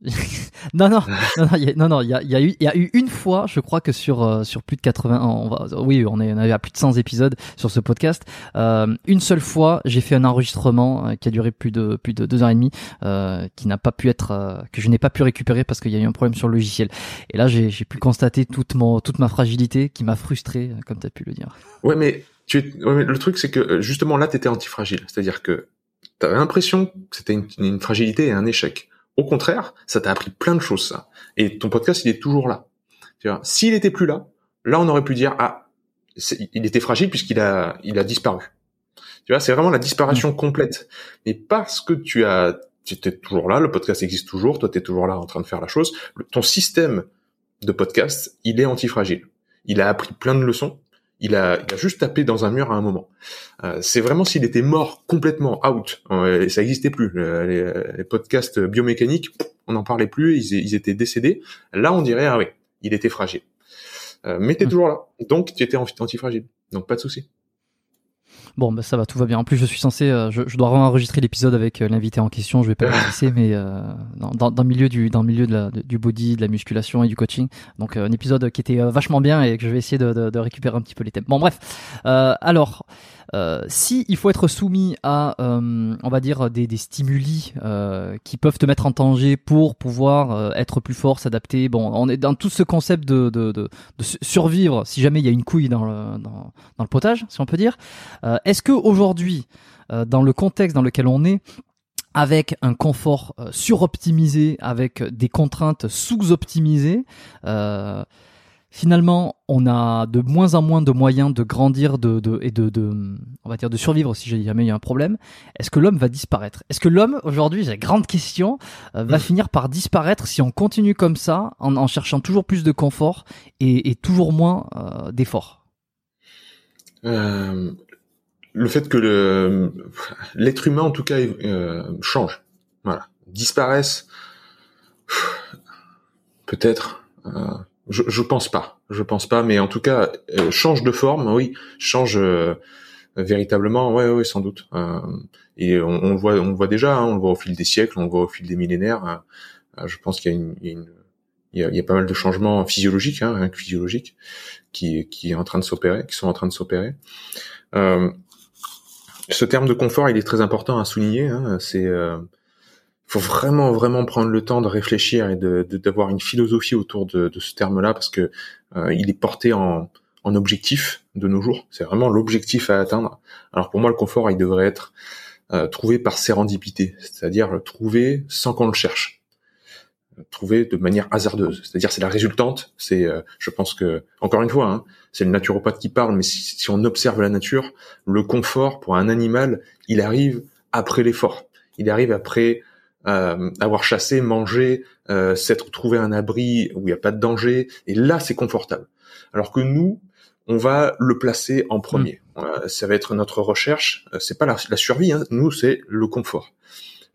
non, non, non, non, il y a, non, il y a, y a, eu, il y a eu une fois, je crois que sur euh, sur plus de 80, on va, oui, on est, on avait à plus de 100 épisodes sur ce podcast. Euh, une seule fois, j'ai fait un enregistrement euh, qui a duré plus de plus de deux heures et demie, euh, qui n'a pas pu être, euh, que je n'ai pas pu récupérer parce qu'il y a eu un problème sur le logiciel. Et là, j'ai pu constater toute mon toute ma fragilité qui m'a frustré, comme tu as pu le dire. Ouais, mais tu, ouais, mais le truc c'est que justement là, t'étais antifragile, c'est-à-dire que t'avais l'impression que c'était une, une fragilité et un échec. Au contraire, ça t'a appris plein de choses, ça. Et ton podcast, il est toujours là. Tu vois, s'il était plus là, là, on aurait pu dire, ah, il était fragile puisqu'il a, il a disparu. Tu vois, c'est vraiment la disparition mmh. complète. Mais parce que tu as, tu étais toujours là, le podcast existe toujours, toi, tu es toujours là en train de faire la chose, ton système de podcast, il est antifragile. Il a appris plein de leçons, il a, il a juste tapé dans un mur à un moment. Euh, c'est vraiment s'il était mort complètement out, euh, ça n'existait plus. Les, podcasts biomécaniques, on n'en parlait plus, ils, ils, étaient décédés. Là, on dirait ah oui, il était fragile. Euh, mais t'es mmh. toujours là, donc tu étais antifragile, donc pas de souci. Bon, bah ça va, tout va bien. En plus, je suis censé, euh, je, je, dois enregistrer l'épisode avec euh, l'invité en question. Je vais pas le laisser, mais euh, dans, dans, le milieu du, dans le milieu de la, du body, de la musculation et du coaching. Donc, un épisode qui était vachement bien et que je vais essayer de, de, de récupérer un petit peu les thèmes. Bon, bref. alors, euh, si il faut être soumis à, euh, on va dire, des, des stimuli euh, qui peuvent te mettre en danger pour pouvoir euh, être plus fort, s'adapter. Bon, on est dans tout ce concept de, de, de, de survivre si jamais il y a une couille dans le, dans, le potage, si on peut dire. Euh, est-ce que aujourd'hui, dans le contexte dans lequel on est, avec un confort suroptimisé, avec des contraintes sous-optimisées, euh, finalement, on a de moins en moins de moyens de grandir de, de, et de, de, on va dire, de survivre si jamais il y a un problème. Est-ce que l'homme va disparaître? Est-ce que l'homme, aujourd'hui, j'ai grande question, euh, va mm. finir par disparaître si on continue comme ça, en, en cherchant toujours plus de confort et, et toujours moins euh, d'efforts? Euh, Le fait que l'être humain, en tout cas, euh, change, voilà, disparaisse, peut-être je, je pense pas, je pense pas, mais en tout cas, euh, change de forme, oui, change euh, véritablement, ouais, ouais, sans doute. Euh, et on, on, le voit, on le voit déjà, hein, on le voit au fil des siècles, on le voit au fil des millénaires. Hein. je pense qu'il y a une, il y a, il, y a, pas mal de changements physiologiques, hein, physiologiques, qui, qui est en train de s'opérer, qui sont en train de s'opérer. ce terme de confort, il est très important à souligner. Hein, c'est faut vraiment vraiment prendre le temps de réfléchir et de d'avoir une philosophie autour de, de ce terme-là parce que euh, il est porté en, en objectif de nos jours. C'est vraiment l'objectif à atteindre. Alors pour moi, le confort, il devrait être euh, trouvé par sérendipité, c'est-à-dire trouvé sans qu'on le cherche, trouvé de manière hasardeuse. C'est-à-dire c'est la résultante. C'est, euh, je pense que encore une fois, hein, c'est le naturopathe qui parle, mais si, si on observe la nature, le confort pour un animal, il arrive après l'effort. Il arrive après euh, avoir chassé, mangé, euh, s'être trouvé un abri où il n'y a pas de danger, et là c'est confortable. Alors que nous, on va le placer en premier. Mm. Euh, ça va être notre recherche. Euh, c'est pas la, la survie, hein. nous c'est le confort.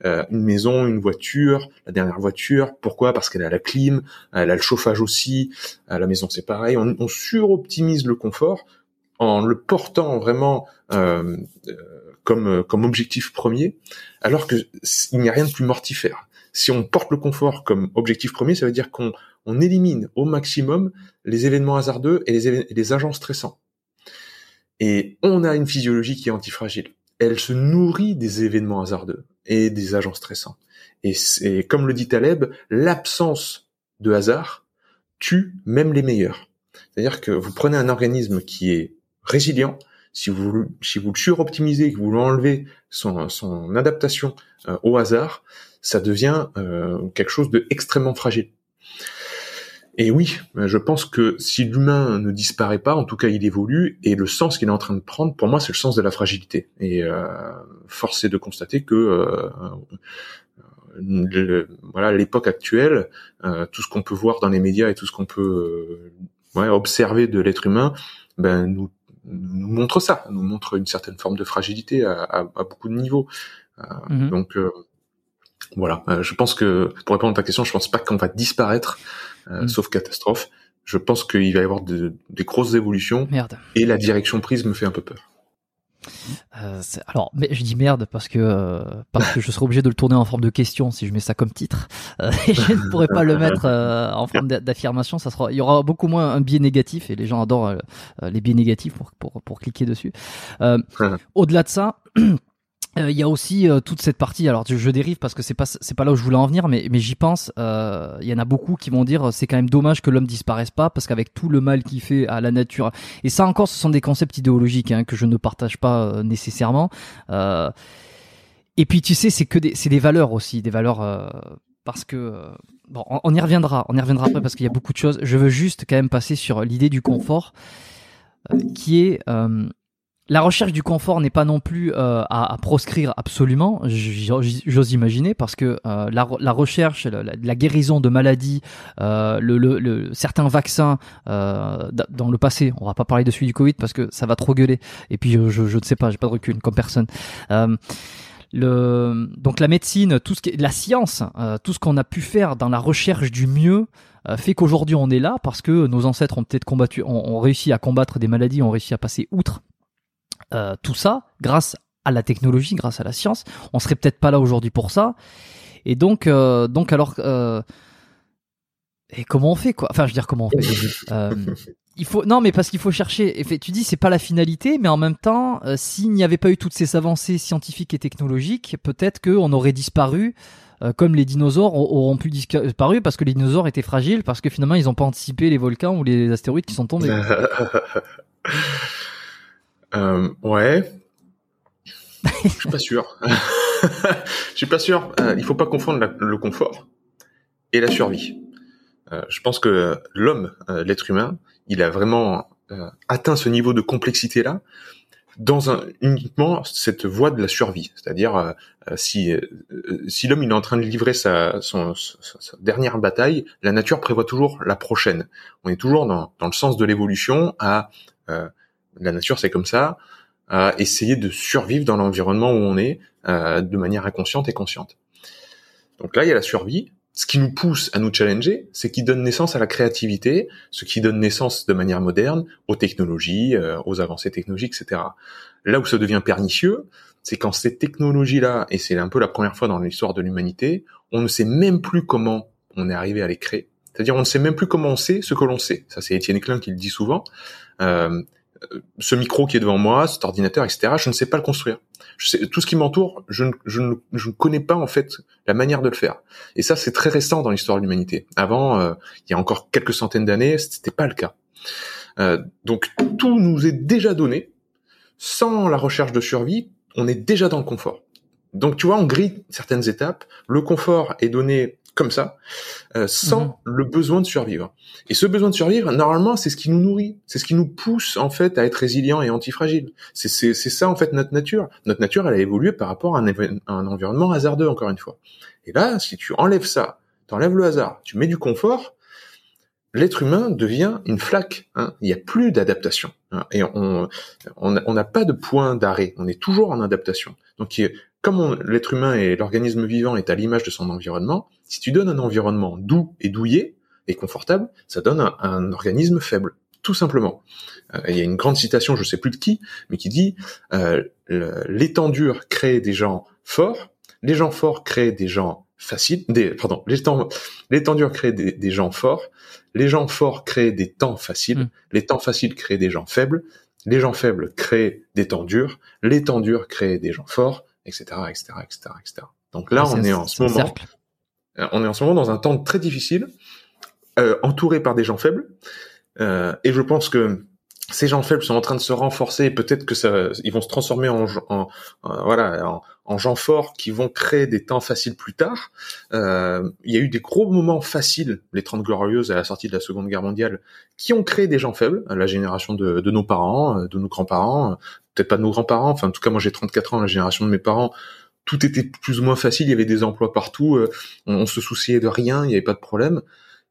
Euh, une maison, une voiture, la dernière voiture. Pourquoi? Parce qu'elle a la clim, elle a le chauffage aussi. la maison c'est pareil. On, on suroptimise le confort en le portant vraiment comme comme objectif premier, alors que il n'y a rien de plus mortifère. si on porte le confort comme objectif premier, ça veut dire qu'on on élimine au maximum les événements hasardeux et les, les agents stressants. Et on a une physiologie qui est antifragile. Elle se nourrit des événements hasardeux et des agents stressants. Et c'est comme le dit Taleb, l'absence de hasard tue même les meilleurs. C'est-à-dire que vous prenez un organisme qui est résilient, si vous si vous le suroptimisez, que vous l'enlevez son, son adaptation euh, au hasard, ça devient euh, quelque chose de extrêmement fragile. Et oui, je pense que si l'humain ne disparaît pas, en tout cas il évolue, et le sens qu'il est en train de prendre, pour moi, c'est le sens de la fragilité. Et euh, force est de constater que euh, voilà l'époque actuelle, euh, tout ce qu'on peut voir dans les médias et tout ce qu'on peut ouais, observer de l'être humain, ben nous nous montre ça, nous montre une certaine forme de fragilité à, à, à beaucoup de niveaux. Mm-hmm. Donc voilà, je pense que pour répondre à ta question, je pense pas qu'on va disparaître euh, mm. sauf catastrophe. Je pense qu'il va y avoir des grosses évolutions. Merde. Et la direction prise me fait un peu peur. Euh, alors, mais je dis merde parce que euh, parce que je serai obligé de le tourner en forme de question si je mets ça comme titre. Euh, et je ne pourrais pas le mettre euh, en forme d'affirmation. Ça sera, il y aura beaucoup moins un biais négatif et les gens adorent les biais négatifs pour pour, pour cliquer dessus. Au-delà de ça. Euh, il y a aussi euh, toute cette partie. Alors je, dérive parce que c'est pas c'est pas là où je voulais en venir, mais mais j'y pense. Euh, il y en a beaucoup qui vont dire c'est quand même dommage que l'homme disparaisse pas parce qu'avec tout le mal qu'il fait à la nature. Et ça encore, ce sont des concepts idéologiques hein, que je ne partage pas nécessairement. et puis tu sais, c'est que des c'est des valeurs aussi, des valeurs parce que bon, on, on, y reviendra, on y reviendra après parce qu'il y a beaucoup de choses. Je veux juste quand même passer sur l'idée du confort, qui est la recherche du confort n'est pas non plus euh, à, proscrire absolument, j'ose imaginer, parce que euh, la, recherche, la, guérison de maladies, euh, le, certains vaccins dans le passé, on va pas parler de celui du Covid parce que ça va trop gueuler, et puis je, ne sais pas, j'ai pas de recul comme personne. le, donc la médecine, tout ce qui la science, tout ce qu'on a pu faire dans la recherche du mieux, fait qu'aujourd'hui on est là parce que nos ancêtres ont peut-être combattu, ont, réussi à combattre des maladies, ont réussi à passer outre euh, tout ça grâce à la technologie, grâce à la science. On serait peut-être pas là aujourd'hui pour ça. Et donc, euh, donc alors, euh, et comment on fait quoi? Enfin, je veux dire comment on fait? il faut non, mais parce qu'il faut chercher. Tu dis c'est pas la finalité, mais en même temps, s'il n'y avait pas eu toutes ces avancées scientifiques et technologiques, peut-être qu'on aurait disparu. comme les dinosaures auront pu disparaître parce que les dinosaures étaient fragiles, parce que finalement ils n'ont pas anticipé les volcans ou les astéroïdes qui sont tombés. Euh, ouais. Je suis pas sûr. Je suis pas sûr. Euh, il faut pas confondre le confort et la survie. Euh, je pense que l'homme, euh, l'être humain, il a vraiment euh, atteint ce niveau de complexité là dans un, uniquement cette voie de la survie. C'est-à-dire si si l'homme il est en train de livrer sa, sa, dernière bataille, la nature prévoit toujours la prochaine. On est toujours dans, dans le sens de l'évolution à la nature c'est comme ça, à essayer de survivre dans l'environnement où on est euh, de manière inconsciente et consciente. Donc là, il y a la survie. Ce qui nous pousse à nous challenger, c'est qui donne naissance à la créativité, ce qui donne naissance de manière moderne aux technologies, euh, aux avancées technologiques, etc. Là où ça devient pernicieux, c'est quand ces technologies-là, et c'est un peu la première fois dans l'histoire de l'humanité, on ne sait même plus comment on est arrivé à les créer. C'est-à-dire on ne sait même plus comment on sait ce que l'on sait. Ça c'est Étienne Klein qui le dit souvent. Euh, ce micro qui est devant moi, cet ordinateur, etc. Je ne sais pas le construire. Je sais, tout ce qui m'entoure, je ne, je, ne, je ne connais pas en fait la manière de le faire. Et ça, c'est très récent dans l'histoire de l'humanité. Avant, euh, il y a encore quelques centaines d'années, c'était pas le cas. Euh, donc tout nous est déjà donné. Sans la recherche de survie, on est déjà dans le confort. Donc tu vois, on grille certaines étapes. Le confort est donné comme ça, euh, sans mhm. le besoin de survivre. Et ce besoin de survivre, normalement, c'est ce qui nous nourrit, c'est ce qui nous pousse en fait à être résilient et antifragile. C'est c'est ça en fait notre nature. Notre nature, elle a évolué par rapport à un, un environnement hasardeux, encore une fois. Et là, si tu enlèves ça, tu enlèves le hasard, tu mets du confort, l'être humain devient une flaque. Hein. Il n'y a plus d'adaptation. Hein. Et on on n'a pas de point d'arrêt. On est toujours en adaptation. Donc comme l'être humain et l'organisme vivant est à l'image de son environnement, si tu donnes un environnement doux et douillet et confortable, ça donne un, organisme faible, tout simplement. Euh, il y a une grande citation, je sais plus de qui, mais qui dit euh, l'étendure crée des gens forts, les gens forts créent des gens faciles, des, pardon, durs créent des, des gens forts, les gens forts créent des temps faciles, Mm. les temps faciles créent des gens faibles, les gens faibles créent des temps durs, les temps durs créent des gens forts, etc., etc., etc., etc. Donc là, on est en ce moment, cercle. euh, on est en ce moment dans un temps très difficile, euh, entouré par des gens faibles, euh, et je pense que ces gens faibles sont en train de se renforcer. et Peut-être que ça, ils vont se transformer en, en, voilà, en, en gens forts qui vont créer des temps faciles plus tard. Euh, il y a eu des gros moments faciles, les 30 glorieuses à la sortie de la Seconde Guerre mondiale, qui ont créé des gens faibles, la génération de, de nos parents, euh, de nos grands-parents, euh, peut-être pas de nos grands-parents. Enfin, en tout cas, moi j'ai 34 ans, la génération de mes parents. Tout était plus ou moins facile, il y avait des emplois partout, euh, on se souciait de rien, il n'y avait pas de problème.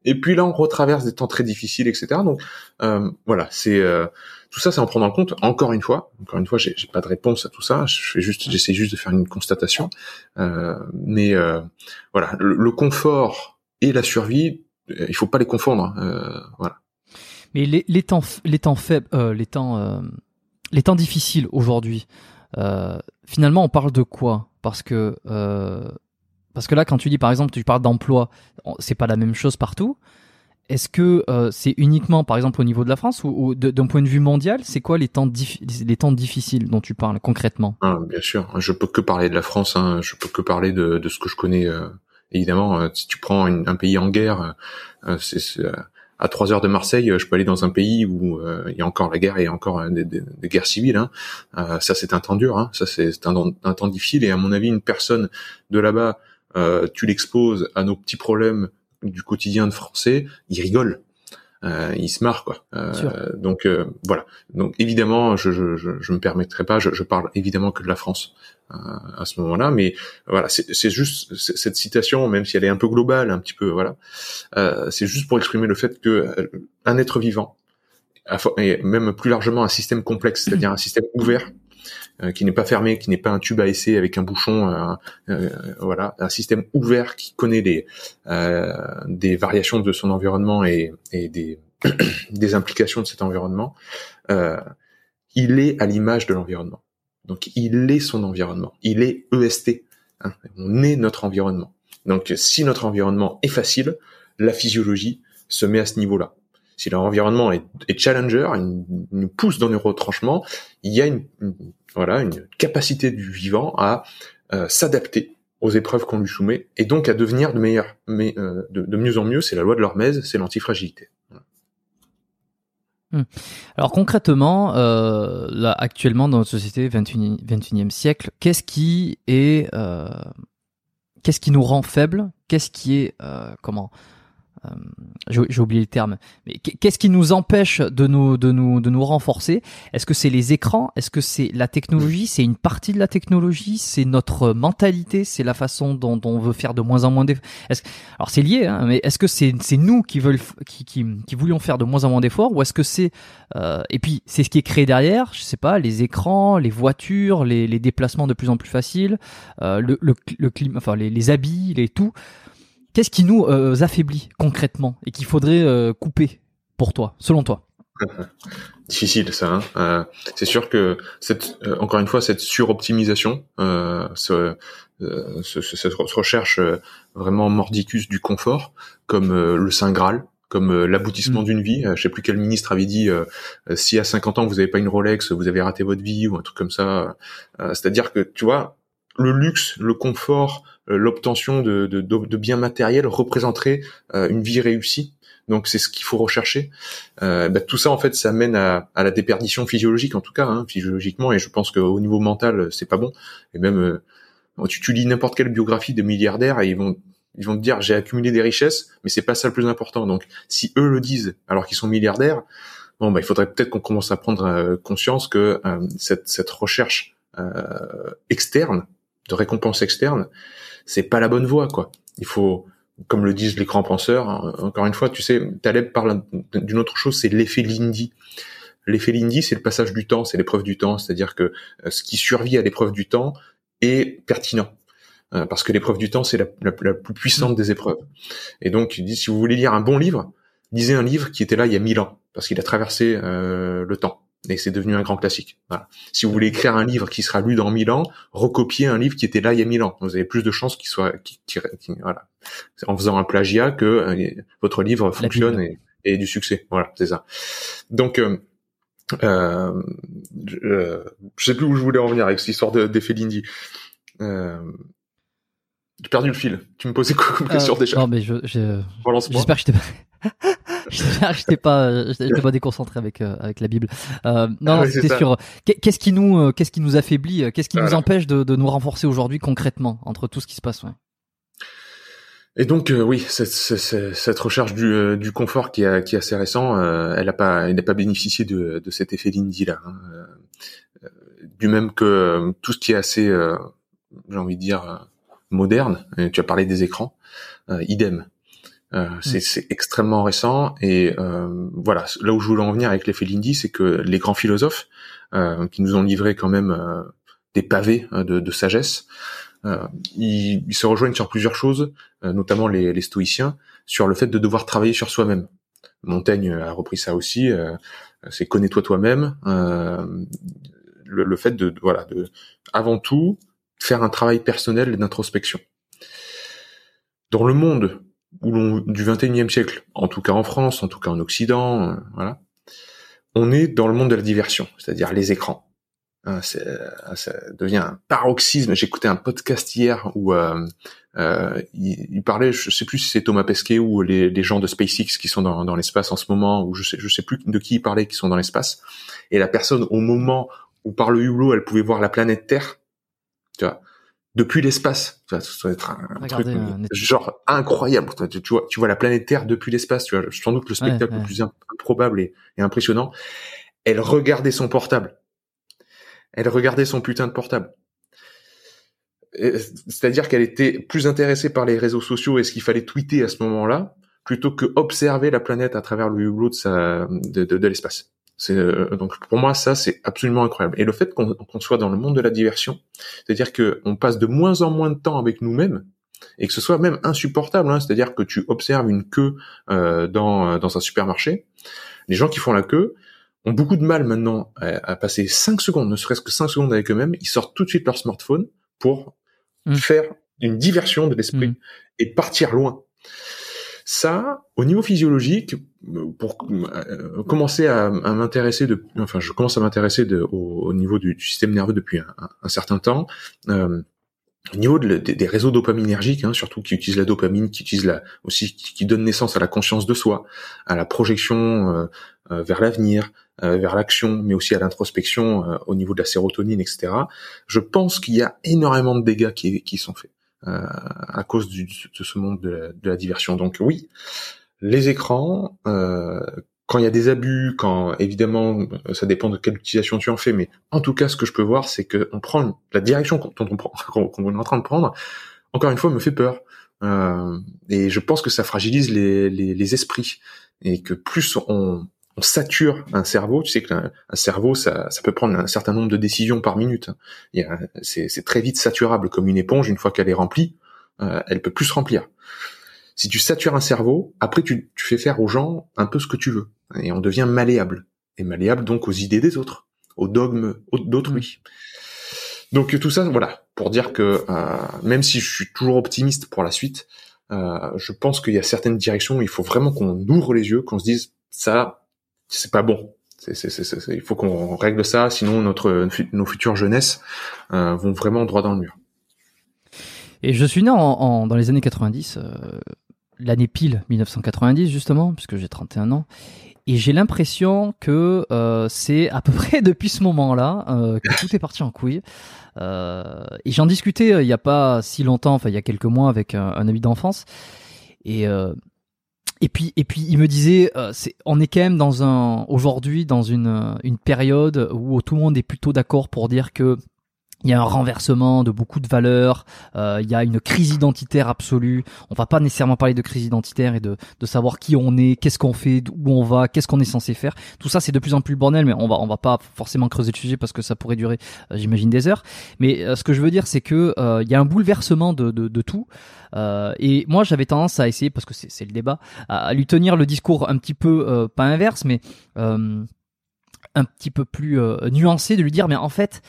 Et puis là, on retraverse des temps très difficiles, etc. Donc euh, voilà, c'est euh, tout ça, c'est en prendre en compte. Encore une fois, encore une fois, j'ai pas de réponse à tout ça. Je fais juste, j'essaie juste de faire une constatation. Euh, mais euh, voilà, le, le confort et la survie, euh, il faut pas les confondre. Euh, voilà. Mais les, les temps, les temps faibles, les temps, les temps difficiles aujourd'hui. finalement, on parle de quoi? Parce que, parce que là, quand tu dis, par exemple, tu parles d'emploi, c'est pas la même chose partout. Est-ce que euh, c'est uniquement, par exemple, au niveau de la France ou, ou d'un point de vue mondial, c'est quoi les temps, les temps difficiles dont tu parles concrètement? Ah, bien sûr, je peux que parler de la France. Hein. Je peux que parler de, de ce que je connais. euh, évidemment, euh, si tu prends un pays en guerre, euh, c'est c'est, euh, à trois heures de Marseille, euh, je peux aller dans un pays où euh, il y a encore la guerre et encore euh, des, des- des guerres civiles. Hein. Euh, ça, c'est un temps dur. Hein. Ça, c'est un, un temps difficile. Et à mon avis, une personne de là-bas, euh, tu l'exposes à nos petits problèmes du quotidien de français, il rigole. Euh, il se marre quoi. Euh, donc euh, voilà. Donc évidemment, je je je, je me permettrai pas. Je, je parle évidemment que de la France euh, à ce moment-là, mais voilà, c'est c'est juste cette citation, même si elle est un peu globale, un petit peu voilà, euh, c'est juste pour exprimer le fait que euh, un être vivant, et même plus largement un système complexe, c'est-à-dire un système ouvert, qui n'est pas fermé, qui n'est pas un tube à essai avec un bouchon, euh, euh, voilà, un système ouvert qui connaît les euh, des variations de son environnement et, et des des implications de cet environnement. Euh, il est à l'image de l'environnement. Donc il est son environnement. Il est EST. hein. On est notre environnement. Donc si notre environnement est facile, la physiologie se met à ce niveau-là. Si l'environnement est, est challenger, il nous pousse dans nos retranchements, il y a une, une- voilà une capacité du vivant à euh, s'adapter aux épreuves qu'on lui soumet et donc à devenir euh, de, de mieux en mieux. C'est la loi de l'hormèse, c'est l'antifragilité. Alors concrètement, euh, actuellement dans notre société 21, 21e siècle, qu'est-ce qui est, qu'est-ce qui nous rend faibles Qu'est-ce qui est, comment? J'ai j'ai oublié le terme. Mais qu'est- qu'est-ce qui nous empêche de nous, de nous, de nous renforcer? Est-ce que c'est les écrans? Est-ce que c'est la technologie? C'est une partie de la technologie? C'est notre mentalité? C'est la façon dont, dont on veut faire de moins en moins d'efforts? Alors c'est lié, hein, mais est-ce que c'est c'est nous qui veulent, qui, qui, qui voulions faire de moins en moins d'efforts, ou est-ce que c'est euh, et puis c'est ce qui est créé derrière, je sais pas, les écrans, les voitures, les, les déplacements de plus en plus faciles, euh, le, le, le climat, enfin les, les habits, les tout. Qu'est-ce qui nous euh, affaiblit concrètement et qu'il faudrait euh, couper pour toi, selon toi? Difficile ça. Hein. Euh, c'est sûr que cette, euh, encore une fois, cette suroptimisation, euh, ce, ce- ce- cette recherche euh, vraiment mordicus du confort, comme euh, le saint graal, comme euh, l'aboutissement Mm. d'une vie. Je sais plus quel ministre avait dit euh, si à 50 ans vous n'avez pas une Rolex, vous avez raté votre vie ou un truc comme ça. Euh, C'est-à-dire que tu vois, le luxe, le confort, l'obtention de, de, de, biens matériels représenterait euh, une vie réussie. Donc c'est ce qu'il faut rechercher. Euh, bah, tout ça en fait, ça mène à, à la déperdition physiologique en tout cas, hein, physiologiquement, et je pense qu'au niveau mental, c'est pas bon. Et même, euh, tu, tu lis n'importe quelle biographie de milliardaires et ils vont ils vont te dire j'ai accumulé des richesses, mais c'est pas ça le plus important. Donc si eux le disent alors qu'ils sont milliardaires, bon bah il faudrait peut-être qu'on commence à prendre euh, conscience que euh, cette cette recherche euh, externe de récompense externe, c'est pas la bonne voie quoi. Il faut comme le disent les grands penseurs, hein, encore une fois, tu sais, Taleb parle d'une autre chose, c'est l'effet Lindy. L'effet Lindy, c'est le passage du temps, c'est l'épreuve du temps, c'est-à-dire que euh, ce qui survit à l'épreuve du temps est pertinent. Euh, parce que l'épreuve du temps, c'est la, plus puissante des épreuves. Et donc, si vous voulez lire un bon livre, lisez un livre qui était là il y a mille ans, parce qu'il a traversé euh, le temps. Et c'est devenu un grand classique. Voilà. Si vous voulez écrire un livre qui sera lu dans mille ans, recopiez un livre qui était là il y a mille ans. Vous avez plus de chances qu'il soit, qui, voilà, en faisant un plagiat que euh, votre livre fonctionne et, et, du succès. Voilà, c'est ça. Donc, euh, euh, je, je, sais plus où je voulais en venir avec cette histoire d'effet Lindy. Euh, j'ai perdu le fil. Tu me posais quoi comme question déjà? Non, mais je, j'espère que je t'ai pas. j'étais pas, j'étais pas déconcentré avec euh, avec la Bible. Euh, non, ah c'était sur qu'est-ce qui nous, euh, qu'est-ce qui nous affaiblit, qu'est-ce qui nous empêche de, de nous renforcer aujourd'hui concrètement entre tout ce qui se passe. Ouais. Et donc oui, cette, cette, cette recherche du, du confort qui est, qui est assez récent, elle n'a pas, elle n'a pas bénéficié de, de cet effet Lindy là. Hein. du même que tout ce qui est assez, j'ai envie de dire moderne. tu as parlé des écrans, idem. Euh, mm. c'est extrêmement récent et euh, voilà là où je voulais en venir avec l'effet Lindy, c'est que les grands philosophes euh, qui nous ont livré quand même euh, des pavés euh, de, de, sagesse, ils, ils, se rejoignent sur plusieurs choses, notamment les, les, stoïciens, sur le fait de devoir travailler sur soi-même. Montaigne a repris ça aussi, c'est connais-toi toi-même, le, le, fait de voilà de avant tout faire un travail personnel d'introspection. Dans le monde l'on du 21e siècle, en tout cas en France, en tout cas en Occident, euh, voilà, on est dans le monde de la diversion, c'est-à-dire les écrans. Hein, euh, ça devient un paroxysme. J'écoutais un podcast hier où euh, euh, il, parlait, je sais plus si c'est Thomas Pesquet ou les, gens de SpaceX qui sont dans, dans l'espace en ce moment, ou je sais, je sais plus de qui il parlait qui sont dans l'espace. Et la personne, au moment où par le hublot, elle pouvait voir la planète Terre, tu vois, depuis l'espace. Ça doit être un, truc genre incroyable. Tu, vois, tu vois la planète Terre depuis l'espace. Tu vois, sans doute le spectacle le plus improbable et, impressionnant. Elle regardait son portable. Elle regardait son putain de portable. C'est-à-dire qu'elle était plus intéressée par les réseaux sociaux et ce qu'il fallait tweeter à ce moment-là, plutôt que observer la planète à travers le hublot de, sa, de, de l'espace. C'est euh, donc pour moi ça c'est absolument incroyable. Et le fait qu'on soit dans le monde de la diversion, c'est-à-dire que on passe de moins en moins de temps avec nous-mêmes et que ce soit même insupportable. Hein, c'est-à-dire que tu observes une queue euh, dans dans un supermarché, les gens qui font la queue ont beaucoup de mal maintenant à, passer 5 secondes, ne serait-ce que 5 secondes avec eux-mêmes. Ils sortent tout de suite leur smartphone pour mmh. faire une diversion de l'esprit mmh. et partir loin. Ça, au niveau physiologique, pour euh, commencer à, m'intéresser de, enfin, je commence à m'intéresser au, niveau du, système nerveux depuis un, certain temps. Euh, au niveau des réseaux dopaminergiques, hein, surtout qui utilisent la dopamine, qui utilisent la aussi qui, donnent naissance à la conscience de soi, à la projection euh, euh, vers l'avenir, vers l'action, mais aussi à l'introspection au niveau de la sérotonine, etc. Je pense qu'il y a énormément de dégâts qui, qui sont faits. Euh, à cause du, de ce monde de la, de la, diversion. Donc oui, les écrans, euh, quand il y a des abus, quand évidemment ça dépend de quelle utilisation tu en fais, mais en tout cas ce que je peux voir, c'est que on prend la direction qu'on on qu'on est en train de prendre. Encore une fois, me fait peur. Euh, et je pense que ça fragilise les, les, les, esprits et que plus on, on sature un cerveau. Tu sais qu'un un cerveau, ça, ça, peut prendre un certain nombre de décisions par minute. C'est très vite saturable comme une éponge. Une fois qu'elle est remplie, euh, elle peut plus se remplir. Si tu satures un cerveau, après tu, tu, fais faire aux gens un peu ce que tu veux. Et on devient malléable. Et malléable donc aux idées des autres, aux dogmes d'autrui. Donc tout ça, voilà, pour dire que euh, même si je suis toujours optimiste pour la suite, euh, je pense qu'il y a certaines directions où il faut vraiment qu'on ouvre les yeux, qu'on se dise ça, c'est pas bon. il faut qu'on règle ça, sinon notre nos futures jeunesses euh, vont vraiment droit dans le mur. Et je suis né en, dans les années 90, euh, l'année pile 1990 justement, puisque j'ai 31 ans. Et j'ai l'impression que euh, c'est à peu près depuis ce moment-là que tout est parti en couille. et j'en discutais il n'y a pas si longtemps, enfin il y a quelques mois avec un, un ami d'enfance. Et et puis, et puis, il me disait, euh, on est quand même dans un, aujourd'hui, dans une, euh, une période où tout le monde est plutôt d'accord pour dire que il y a un renversement de beaucoup de valeurs, euh, il y a une crise identitaire absolue. On va pas nécessairement parler de crise identitaire et de, de savoir qui on est, qu'est-ce qu'on fait, où on va, qu'est-ce qu'on est censé faire. Tout ça, c'est de plus en plus bordel, mais on va on va pas forcément creuser le sujet parce que ça pourrait durer, euh, j'imagine, des heures. Mais euh, ce que je veux dire, c'est que il y a un bouleversement de, de, de tout. et moi, j'avais tendance à essayer, parce que c'est le débat, à, lui tenir le discours un petit peu pas inverse, mais un petit peu plus euh, nuancé de lui dire mais en fait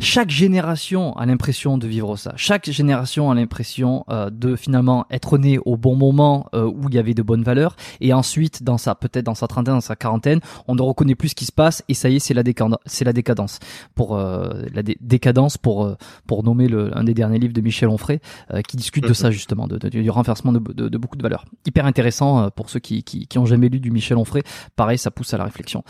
chaque génération a l'impression de vivre ça. Chaque génération a l'impression euh, de finalement être né au bon moment euh, où il y avait de bonnes valeurs. Et ensuite dans sa peut-être dans sa trentaine dans sa quarantaine on ne reconnaît plus ce qui se passe et ça y est c'est la décadence c'est la décadence. Pour la décadence pour pour nommer le, un des derniers livres de Michel Onfray qui discute de mhm. ça justement de, du renversement de, de, beaucoup de valeurs. Hyper intéressant pour ceux qui, qui, qui ont jamais lu du Michel Onfray. Pareil ça pousse à la réflexion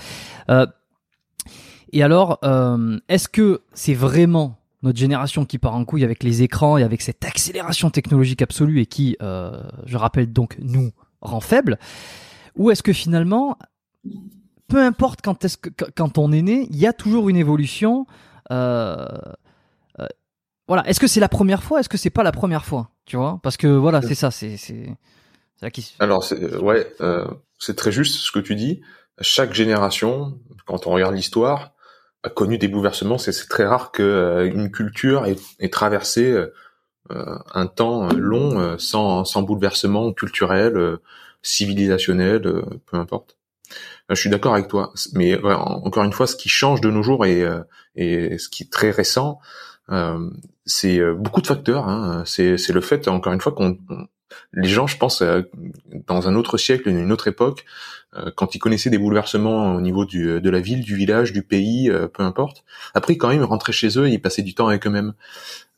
et alors, euh, est-ce que c'est vraiment notre génération qui part en couille avec les écrans et avec cette accélération technologique absolue et qui, euh, je rappelle donc, nous rend faibles Ou est-ce que finalement, peu importe quand, est-ce que, quand on est né, il y a toujours une évolution euh, voilà. Est-ce que c'est la première fois Est-ce que c'est pas la première fois Tu vois? Parce que voilà, c'est ça. C'est c'est la question. Alors c'est ouais, c'est très juste ce que tu dis. Chaque génération, quand on regarde l'histoire, a connu des bouleversements. C'est très rare que euh, une culture ait, traversé euh, un temps long euh, sans, sans bouleversement culturel, civilisationnel, peu importe. Je suis d'accord avec toi, mais encore une fois, ce qui change de nos jours et, et ce qui est très récent, c'est beaucoup de facteurs. Hein. C'est le fait, encore une fois, qu'on les gens, je pense, dans un autre siècle, une autre époque, euh, quand ils connaissaient des bouleversements au niveau du, de la ville, du village, du pays, euh, peu importe. Après, quand même, ils rentraient chez eux, ils passaient du temps avec eux-mêmes.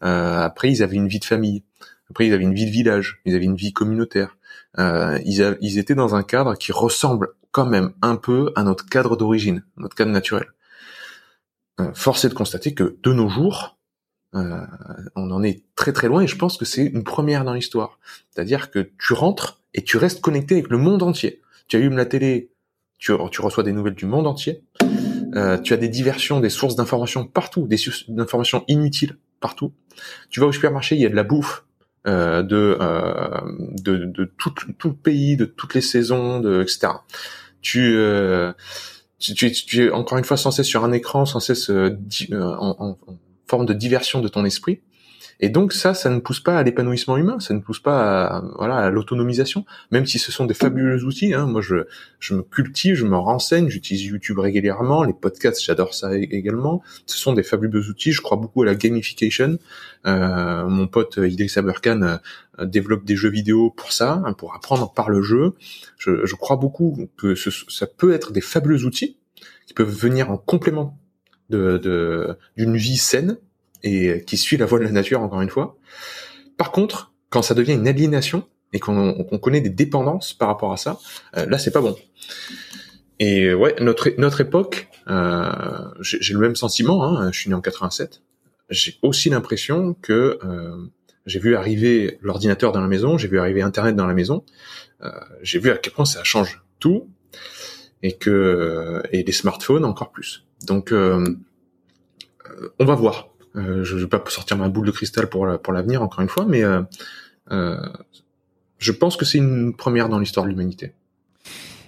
Euh, après, ils avaient une vie de famille. Après, ils avaient une vie de village. Ils avaient une vie communautaire. Ils, ils, étaient dans un cadre qui ressemble quand même un peu à notre cadre d'origine, notre cadre naturel. force est de constater que de nos jours, on en est très très loin et je pense que c'est une première dans l'histoire. C'est-à-dire que tu rentres et tu restes connecté avec le monde entier tu allumes la télé, tu, reçois des nouvelles du monde entier. Euh, tu as des diversions, des sources d'informations partout, des sources d'informations inutiles partout. Tu vas au supermarché, il y a de la bouffe euh, de, euh, de, de tout, tout, le pays, de toutes les saisons, de, etc. Tu, tu, tu, es encore une fois censé sur un écran, sans cesse en, en, forme de diversion de ton esprit. Et donc ça, ça ne pousse pas à l'épanouissement humain, ça ne pousse pas à, voilà, à l'autonomisation, même si ce sont des fabuleux outils. Hein. Moi, je, je me cultive, je me renseigne, j'utilise YouTube régulièrement, les podcasts, j'adore ça également. Ce sont des fabuleux outils. Je crois beaucoup à la gamification. Euh, mon pote Idriss Aberkan euh, développe des jeux vidéo pour ça, hein, pour apprendre par le jeu. Je, je crois beaucoup que ce, ça peut être des fabuleux outils qui peuvent venir en complément de d'une vie saine et qui suit la voie de la nature encore une fois. Par contre, quand ça devient une aliénation et qu'on connaît des dépendances par rapport à ça, euh, là c'est pas bon. Et ouais, notre notre époque, euh, j'ai le même sentiment. Hein, je suis né en 87. J'ai aussi l'impression que euh, j'ai vu arriver l'ordinateur dans la maison, j'ai vu arriver Internet dans la maison, euh, j'ai vu à quel point ça change tout et que et les smartphones encore plus. Donc euh, on va voir. Euh, je ne vais pas sortir ma boule de cristal pour pour l'avenir encore une fois, mais euh, euh, je pense que c'est une première dans l'histoire de l'humanité.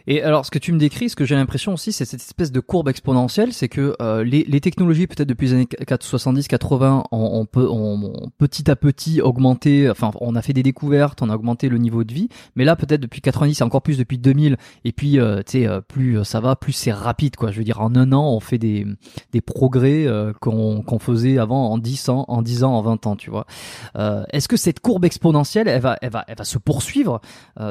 Et alors, ce que tu me décris, ce que j'ai l'impression aussi, c'est cette espèce de courbe exponentielle, c'est que euh, les, les, technologies, peut-être depuis les années 70-80, on, peut on, petit à petit augmenter, enfin, on a fait des découvertes, on a augmenté le niveau de vie, mais là, peut-être depuis 90, et encore plus depuis 2000, et puis, euh, tu sais, euh, plus ça va, plus c'est rapide, quoi. Je veux dire, en un an, on fait des, des progrès qu'on qu'on faisait avant en 10 ans, en 10 ans, en 20 ans, tu vois. Est-ce que cette courbe exponentielle, elle va, elle va, elle va se poursuivre?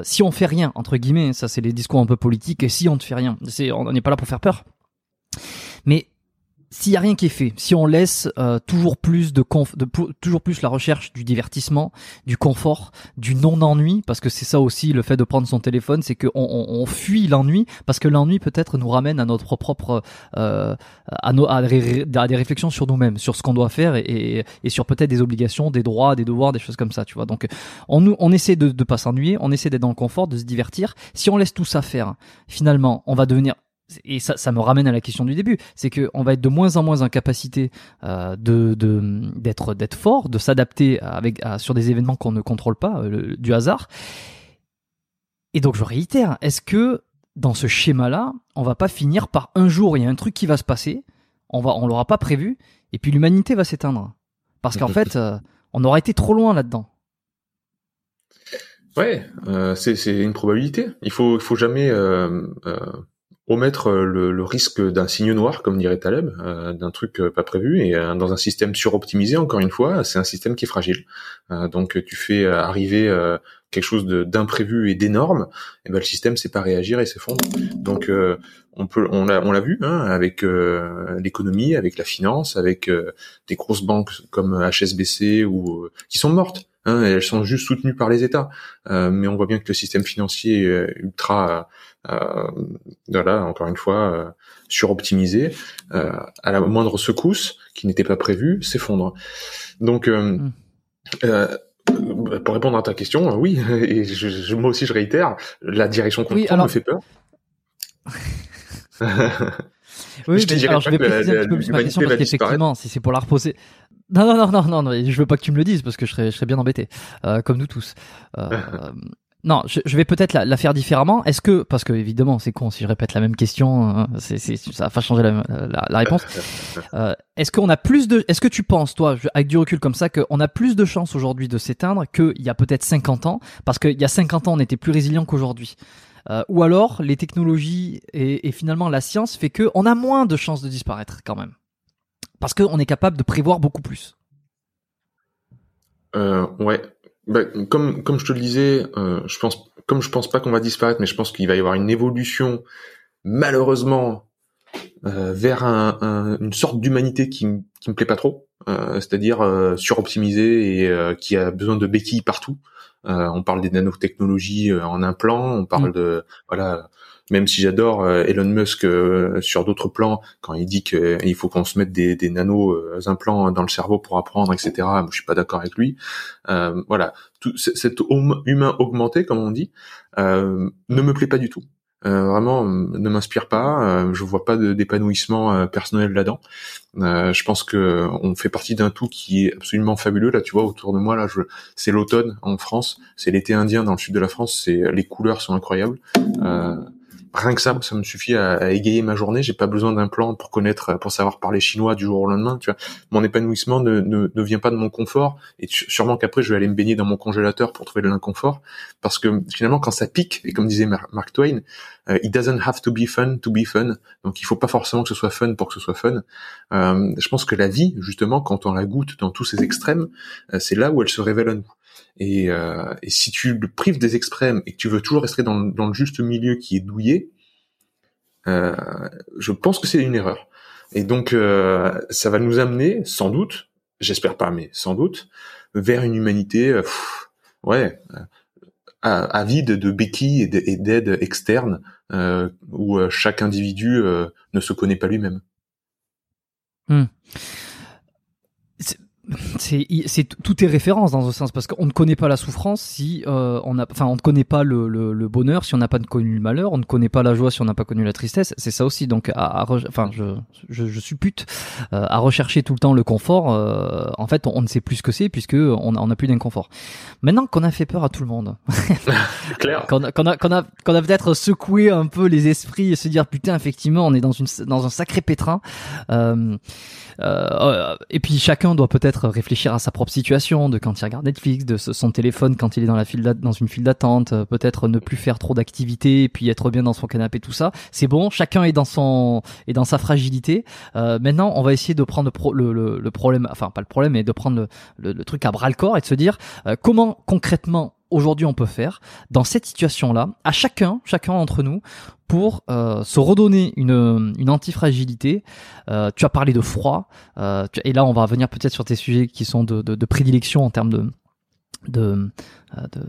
Si on fait rien, entre guillemets, ça c'est les discours un peu politique si on ne fait rien. on n'est pas là pour faire peur. Mais s'il y a rien qui est fait, si on laisse euh, toujours plus de, de toujours plus la recherche du divertissement, du confort, du non-ennui, parce que c'est ça aussi le fait de prendre son téléphone, c'est qu'on on, fuit l'ennui, parce que l'ennui peut-être nous ramène à notre propre, euh, à, à, des réflexions sur nous-mêmes, sur ce qu'on doit faire et, et, sur peut-être des obligations, des droits, des devoirs, des choses comme ça, tu vois. Donc on, on essaie de ne pas s'ennuyer, on essaie d'être dans le confort, de se divertir. Si on laisse tout ça faire, finalement, on va devenir et ça, ça me ramène à la question du début, c'est que on va être de moins en moins en capacité euh, d'être d'être fort, de s'adapter avec sur des événements qu'on ne contrôle pas, euh, du hasard. Et donc je réitère, est-ce que dans ce schéma-là, on va pas finir par un jour il y a un truc qui va se passer, on va on l'aura pas prévu, et puis l'humanité va s'éteindre parce qu'en fait euh, on aura été trop loin là-dedans. Ouais, c'est c'est une probabilité. Il faut il faut jamais omettre le, le risque d'un signe noir, comme dirait Taleb, d'un truc pas prévu, et dans un système suroptimisé, encore une fois, c'est un système qui est fragile. donc tu fais arriver quelque chose d'imprévu et d'énorme, et ben le système sait pas réagir et s'effondre. Donc on peut, on l'a, on l'a vu hein, avec euh, l'économie, avec la finance, avec euh, des grosses banques comme HSBC ou euh, qui sont mortes. Hein, elles sont juste soutenues par les États. mais on voit bien que le système financier est ultra, voilà, encore une fois, suroptimisé. à la moindre secousse qui n'était pas prévue, s'effondre. Donc hmm. pour répondre à ta question, oui, et je, moi aussi je réitère, la direction qu'on prend me fait peur. oui, je alors je vais préciser un petit peu plus ma question parce qu'effectivement, si c'est pour la reposer. Non, non, non, non, non, je veux pas que tu me le dises parce que je serais, je serais bien embêté, euh, comme nous tous. Euh, non, je, je vais peut-être la, la, faire différemment. Est-ce que, parce que évidemment, c'est con si je répète la même question, hein, c'est, c'est, ça va pas changer la, la, la réponse. Euh, est-ce qu'on a plus de, est-ce que tu penses, toi, avec du recul comme ça, qu'on a plus de chances aujourd'hui de s'éteindre qu'il y a peut-être 50 ans, parce qu'il y a 50 ans, on était plus résilient qu'aujourd'hui. Euh, ou alors les technologies et, finalement la science fait que on a moins de chances de disparaître quand même, parce qu'on est capable de prévoir beaucoup plus. Euh, ouais, bah, comme comme je te le disais, euh, je pense comme je pense pas qu'on va disparaître, mais je pense qu'il va y avoir une évolution malheureusement euh, vers un, une sorte d'humanité qui, qui me plaît pas trop, euh, c'est-à-dire euh, suroptimisée et qui a besoin de béquilles partout. Euh, on parle des nanotechnologies euh, en implant, on parle mm. de voilà. Même si j'adore euh, Elon Musk sur d'autres plans, quand il dit qu'il faut qu'on se mette des, des nanos implants dans le cerveau pour apprendre, etc. Moi, je suis pas d'accord avec lui. voilà, tout cet humain augmenté, comme on dit, ne me plaît pas du tout. Euh, vraiment ne m'inspire pas. Euh, je vois pas d'épanouissement euh, personnel là-dedans. je pense que on fait partie d'un tout qui est absolument fabuleux. Là, tu vois, autour de moi, là, je... c'est l'automne en France, c'est l'été indien dans le sud de la France. C'est les couleurs sont incroyables rien que ça, ça me suffit à, égayer ma journée. J'ai pas besoin d'un plan pour connaître, pour savoir parler chinois du jour au lendemain. Tu vois, mon épanouissement ne, ne, ne vient pas de mon confort. Et sûrement qu'après, je vais aller me baigner dans mon congélateur pour trouver de l'inconfort. Parce que finalement, quand ça pique, et comme disait Mark Twain, euh, it doesn't have to be fun to be fun. Donc, il faut pas forcément que ce soit fun pour que ce soit fun. Euh, je pense que la vie, justement, quand on la goûte dans tous ses extrêmes, euh, c'est là où elle se révèle à nous. Et, euh, si tu le prives des extrêmes et que tu veux toujours rester dans, dans le juste milieu qui est douillé, euh, je pense que c'est une erreur. Et donc, euh, ça va nous amener, sans doute, j'espère pas, mais sans doute, vers une humanité, euh, ouais, avide de béquilles et d'aide externe, où chaque individu ne se connaît pas lui-même. Hmm c'est c'est tout est référence dans ce sens parce qu'on ne connaît pas la souffrance si euh, on a enfin on ne connaît pas le, le, le bonheur si on n'a pas connu le malheur on ne connaît pas la joie si on n'a pas connu la tristesse. C'est ça aussi donc à, enfin je, je, je suppute euh, à rechercher tout le temps le confort euh, en fait on, ne sait plus ce que c'est puisque on, on a plus d'inconfort. Maintenant qu'on a fait peur à tout le monde. Clair. Qu'on a qu'on a qu'on a, a peut-être secoué un peu les esprits et se dire putain effectivement on est dans une dans un sacré pétrin. Euh, euh, et puis chacun doit peut-être réfléchir à sa propre situation, de quand il regarde Netflix, de son téléphone quand il est dans la file dans une file d'attente, euh, peut-être ne plus faire trop d'activités, puis être bien dans son canapé, tout ça. C'est bon, chacun est dans son est dans sa fragilité. Euh, maintenant, on va essayer de prendre le, problème, enfin pas le problème, mais de prendre le, le truc à bras le corps et de se dire euh, comment concrètement aujourd'hui on peut faire dans cette situation-là, à chacun, chacun d'entre nous, pour euh, se redonner une, une antifragilité. Euh, tu as parlé de froid, euh, et là on va revenir peut-être sur tes sujets qui sont de, de, de prédilection en termes de, de, de,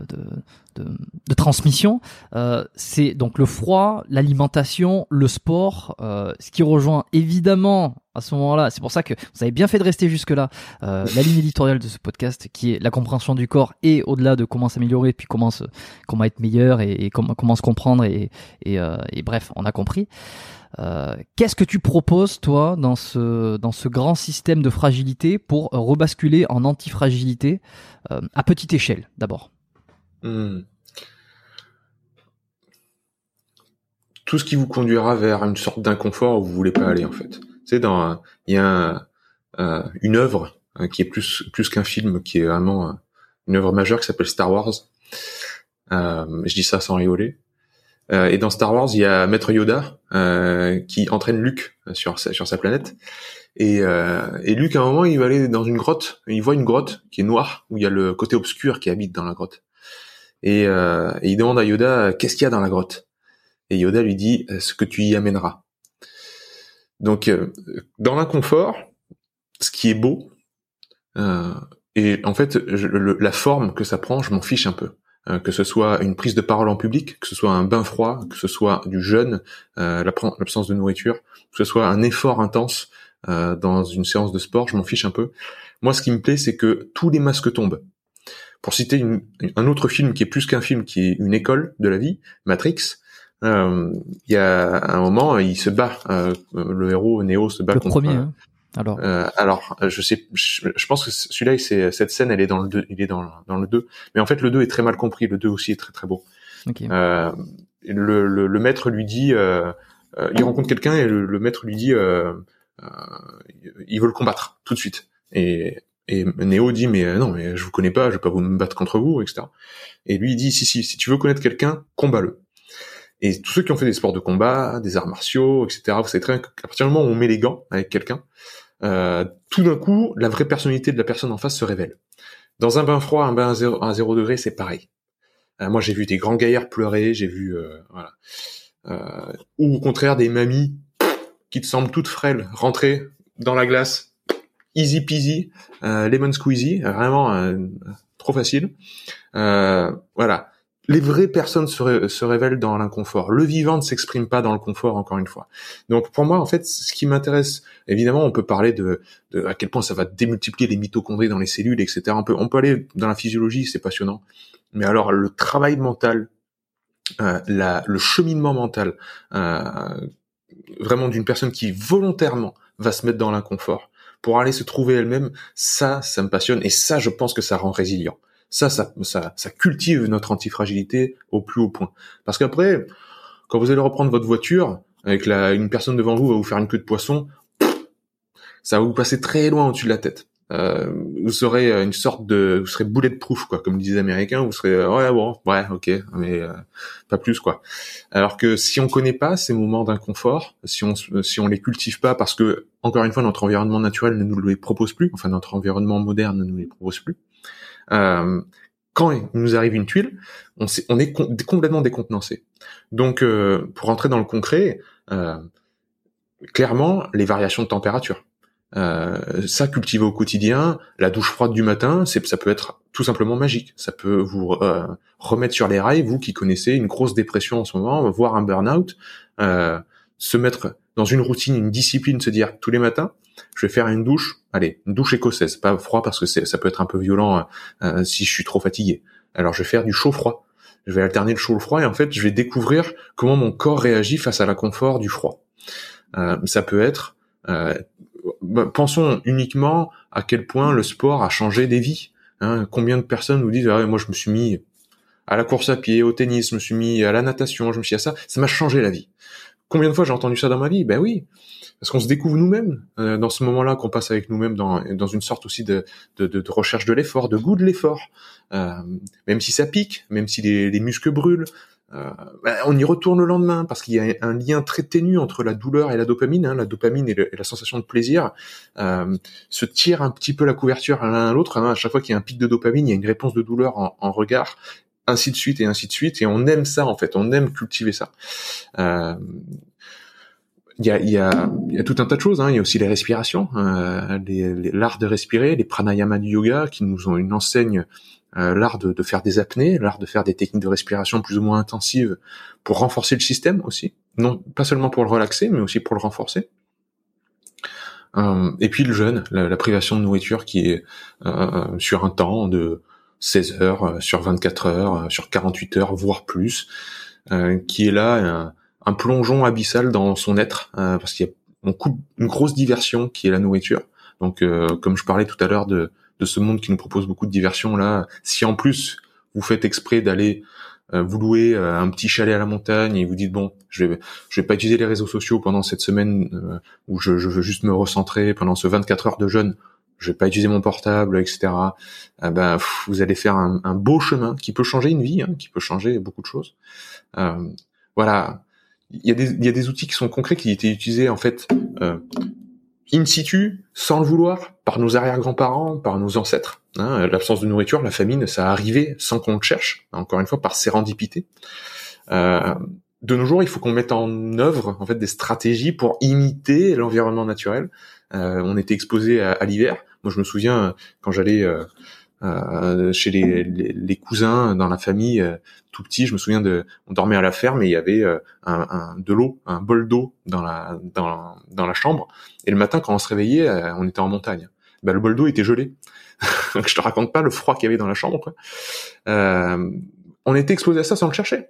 de, de, transmission. Euh, c'est donc le froid, l'alimentation, le sport, euh, ce qui rejoint évidemment à ce moment-là. C'est pour ça que vous avez bien fait de rester jusque-là. Euh, la ligne éditoriale de ce podcast, qui est la compréhension du corps et au-delà de comment s'améliorer, puis comment comment être meilleur et, comment, comment se comprendre et, et, et bref, on a compris. Euh, qu'est-ce que tu proposes, toi, dans ce, dans ce grand système de fragilité pour rebasculer en antifragilité euh, à petite échelle, d'abord? Hmm. Tout ce qui vous conduira vers une sorte d'inconfort où vous voulez pas aller, en fait. C'est dans, il y a euh, une œuvre qui est plus, plus qu'un film, qui est vraiment une œuvre majeure qui s'appelle Star Wars. je dis ça sans rigoler. Euh, et dans Star Wars, il y a Maître Yoda euh, qui entraîne Luke sur sa, sur sa planète. Et, euh, et Luke, à un moment, il va aller dans une grotte. Il voit une grotte qui est noire, où il y a le côté obscur qui habite dans la grotte. Et, euh, et il demande à Yoda qu'est-ce qu'il y a dans la grotte? Et Yoda lui dit ce que tu y amèneras. Donc, dans l'inconfort, ce qui est beau, et en fait, la forme que ça prend, je m'en fiche un peu. Euh, que ce soit une prise de parole en public, que ce soit un bain froid, que ce soit du jeûne, euh, l'absence de nourriture, que ce soit un effort intense euh, dans une séance de sport, je m'en fiche un peu. Moi, ce qui me plaît, c'est que tous les masques tombent. Pour citer un autre film qui est plus qu'un film, qui est une école de la vie, Matrix, il y a un moment, il se bat, le héros Neo se bat le contre. Premier, hein. Alors, euh, alors je sais, je, pense que celui-là, c'est cette scène, elle est dans le 2, il est dans, dans le 2. Mais en fait, le 2 est très mal compris. Le 2 aussi est très très beau. Euh, le, le, le, maître lui dit, euh, euh il rencontre quelqu'un et le, maître lui dit, euh, euh, il veut le combattre tout de suite. Et, et Néo dit, mais non, mais je vous connais pas, je vais pas vous me battre contre vous, etc. Et lui il dit, si si, si tu veux connaître quelqu'un, combat-le. Et tous ceux qui ont fait des sports de combat, des arts martiaux, etc., vous savez très bien qu'à partir du moment où on met les gants avec quelqu'un, euh, tout d'un coup, la vraie personnalité de la personne en face se révèle. Dans un bain froid, un bain à zéro, à zéro degré, c'est pareil. Euh, moi, j'ai vu des grands gaillards pleurer, j'ai vu, euh, voilà, euh, ou au contraire des mamies qui te semblent toutes frêles rentrer dans la glace, easy peasy, euh, lemon squeezy, vraiment trop facile. voilà les vraies personnes se, révèlent dans l'inconfort. Le vivant ne s'exprime pas dans le confort, encore une fois. Donc pour moi, en fait, ce qui m'intéresse, évidemment, on peut parler de, de, à quel point ça va démultiplier les mitochondries dans les cellules, etc. On peut, on peut aller dans la physiologie, c'est passionnant. Mais alors le travail mental, euh, la, le cheminement mental, euh, vraiment d'une personne qui volontairement va se mettre dans l'inconfort pour aller se trouver elle-même, ça, ça me passionne et ça, je pense que ça rend résilient. Ça, ça, ça, cultive notre antifragilité au plus haut point. Parce qu'après, quand vous allez reprendre votre voiture, avec la, une personne devant vous va vous faire une queue de poisson, ça va vous passer très loin au-dessus de la tête. Euh, vous serez une sorte de, vous serez bulletproof quoi, comme disent les Américains. Vous serez euh, ouais bon, ouais ok, mais euh, pas plus quoi. Alors que si on connaît pas ces moments d'inconfort, si on si on les cultive pas, parce que encore une fois notre environnement naturel ne nous les propose plus, enfin notre environnement moderne ne nous les propose plus, euh, quand il nous arrive une tuile, on, est complètement décontenancé. Donc, euh, pour rentrer dans le concret, euh, clairement, les variations de température. Euh, ça cultiver au quotidien, la douche froide du matin, ça peut être tout simplement magique. Ça peut vous euh, remettre sur les rails, vous qui connaissez une grosse dépression en ce moment, voire un burn-out, euh, se mettre dans une routine, une discipline, se dire tous les matins, je vais faire une douche, allez, douche écossaise, pas froid parce que ça peut être un peu violent euh, euh, si je suis trop fatigué. Alors je vais faire du chaud-froid. Je vais alterner le chaud le froid et en fait je vais découvrir comment mon corps réagit face à l'inconfort du froid. Euh, ça peut être, bah, pensons uniquement à quel point le sport a changé des vies. Hein. Combien de personnes nous disent ah moi je me suis mis à la course à pied, au tennis, je me suis mis à la natation, je me suis mis à ça, ça m'a changé la vie. Combien de fois j'ai entendu ça dans ma vie? Ben oui, parce qu'on se découvre nous-mêmes euh, dans ce moment-là qu'on passe avec nous-mêmes dans, dans une sorte aussi de, de, de, recherche de l'effort, de goût de l'effort. Euh, même si ça pique, même si les, les muscles brûlent, euh, ben, on y retourne le lendemain parce qu'il y a un lien très ténu entre la douleur et la dopamine. Hein, la dopamine et, la sensation de plaisir euh, se tirent un petit peu la couverture l'un à l'autre. Hein. À chaque fois qu'il y a un pic de dopamine, il y a une réponse de douleur en, en regard ainsi de suite et ainsi de suite. Et on aime ça en fait, on aime cultiver ça. Euh, il y a, y, a, y a, tout un tas de choses. Hein. Il y a aussi les respirations, euh, l'art de respirer, les pranayama du yoga qui nous ont une enseigne, euh, l'art de, de, faire des apnées, l'art de faire des techniques de respiration plus ou moins intensives pour renforcer le système aussi. Non, pas seulement pour le relaxer, mais aussi pour le renforcer. Euh, et puis le jeûne, la, la, privation de nourriture qui est euh, sur un temps de 16 heures, euh, sur 24 heures, euh, sur 48 heures, voire plus, euh, qui est là un, plongeon abyssal dans son être, parce qu'il y a on coupe une grosse diversion qui est la nourriture. Donc, comme je parlais tout à l'heure de, de ce monde qui nous propose beaucoup de diversion là, si en plus vous faites exprès d'aller vous louer un petit chalet à la montagne et vous dites bon, je vais je vais pas utiliser les réseaux sociaux pendant cette semaine où je, je, veux juste me recentrer pendant ce 24 heures de jeûne je vais pas utiliser mon portable, etc. Eh ben, vous allez faire un, beau chemin qui peut changer une vie, hein, qui peut changer beaucoup de choses. Euh, voilà, il y a des il y a des outils qui sont concrets qui étaient utilisés en fait euh, in situ, sans le vouloir, par nos arrière-grands-parents, par nos ancêtres. Hein, L'absence de nourriture, la famine, ça arrivait sans qu'on le cherche, encore une fois par sérendipité. Euh, de nos jours, il faut qu'on mette en œuvre en fait des stratégies pour imiter l'environnement naturel. Euh, on était exposé à, à l'hiver. Moi, je me souviens quand j'allais euh, euh, chez les, les, les, cousins dans la famille euh, tout petit je me souviens de on dormait à la ferme et il y avait euh, un, un, de l'eau un bol d'eau dans la dans, dans la chambre. Et le matin quand on se réveillait on était en montagne. Ben, le bol d'eau était gelé. Je te raconte pas le froid qu'il y avait dans la chambre quoi. on était exposé à ça sans le chercher.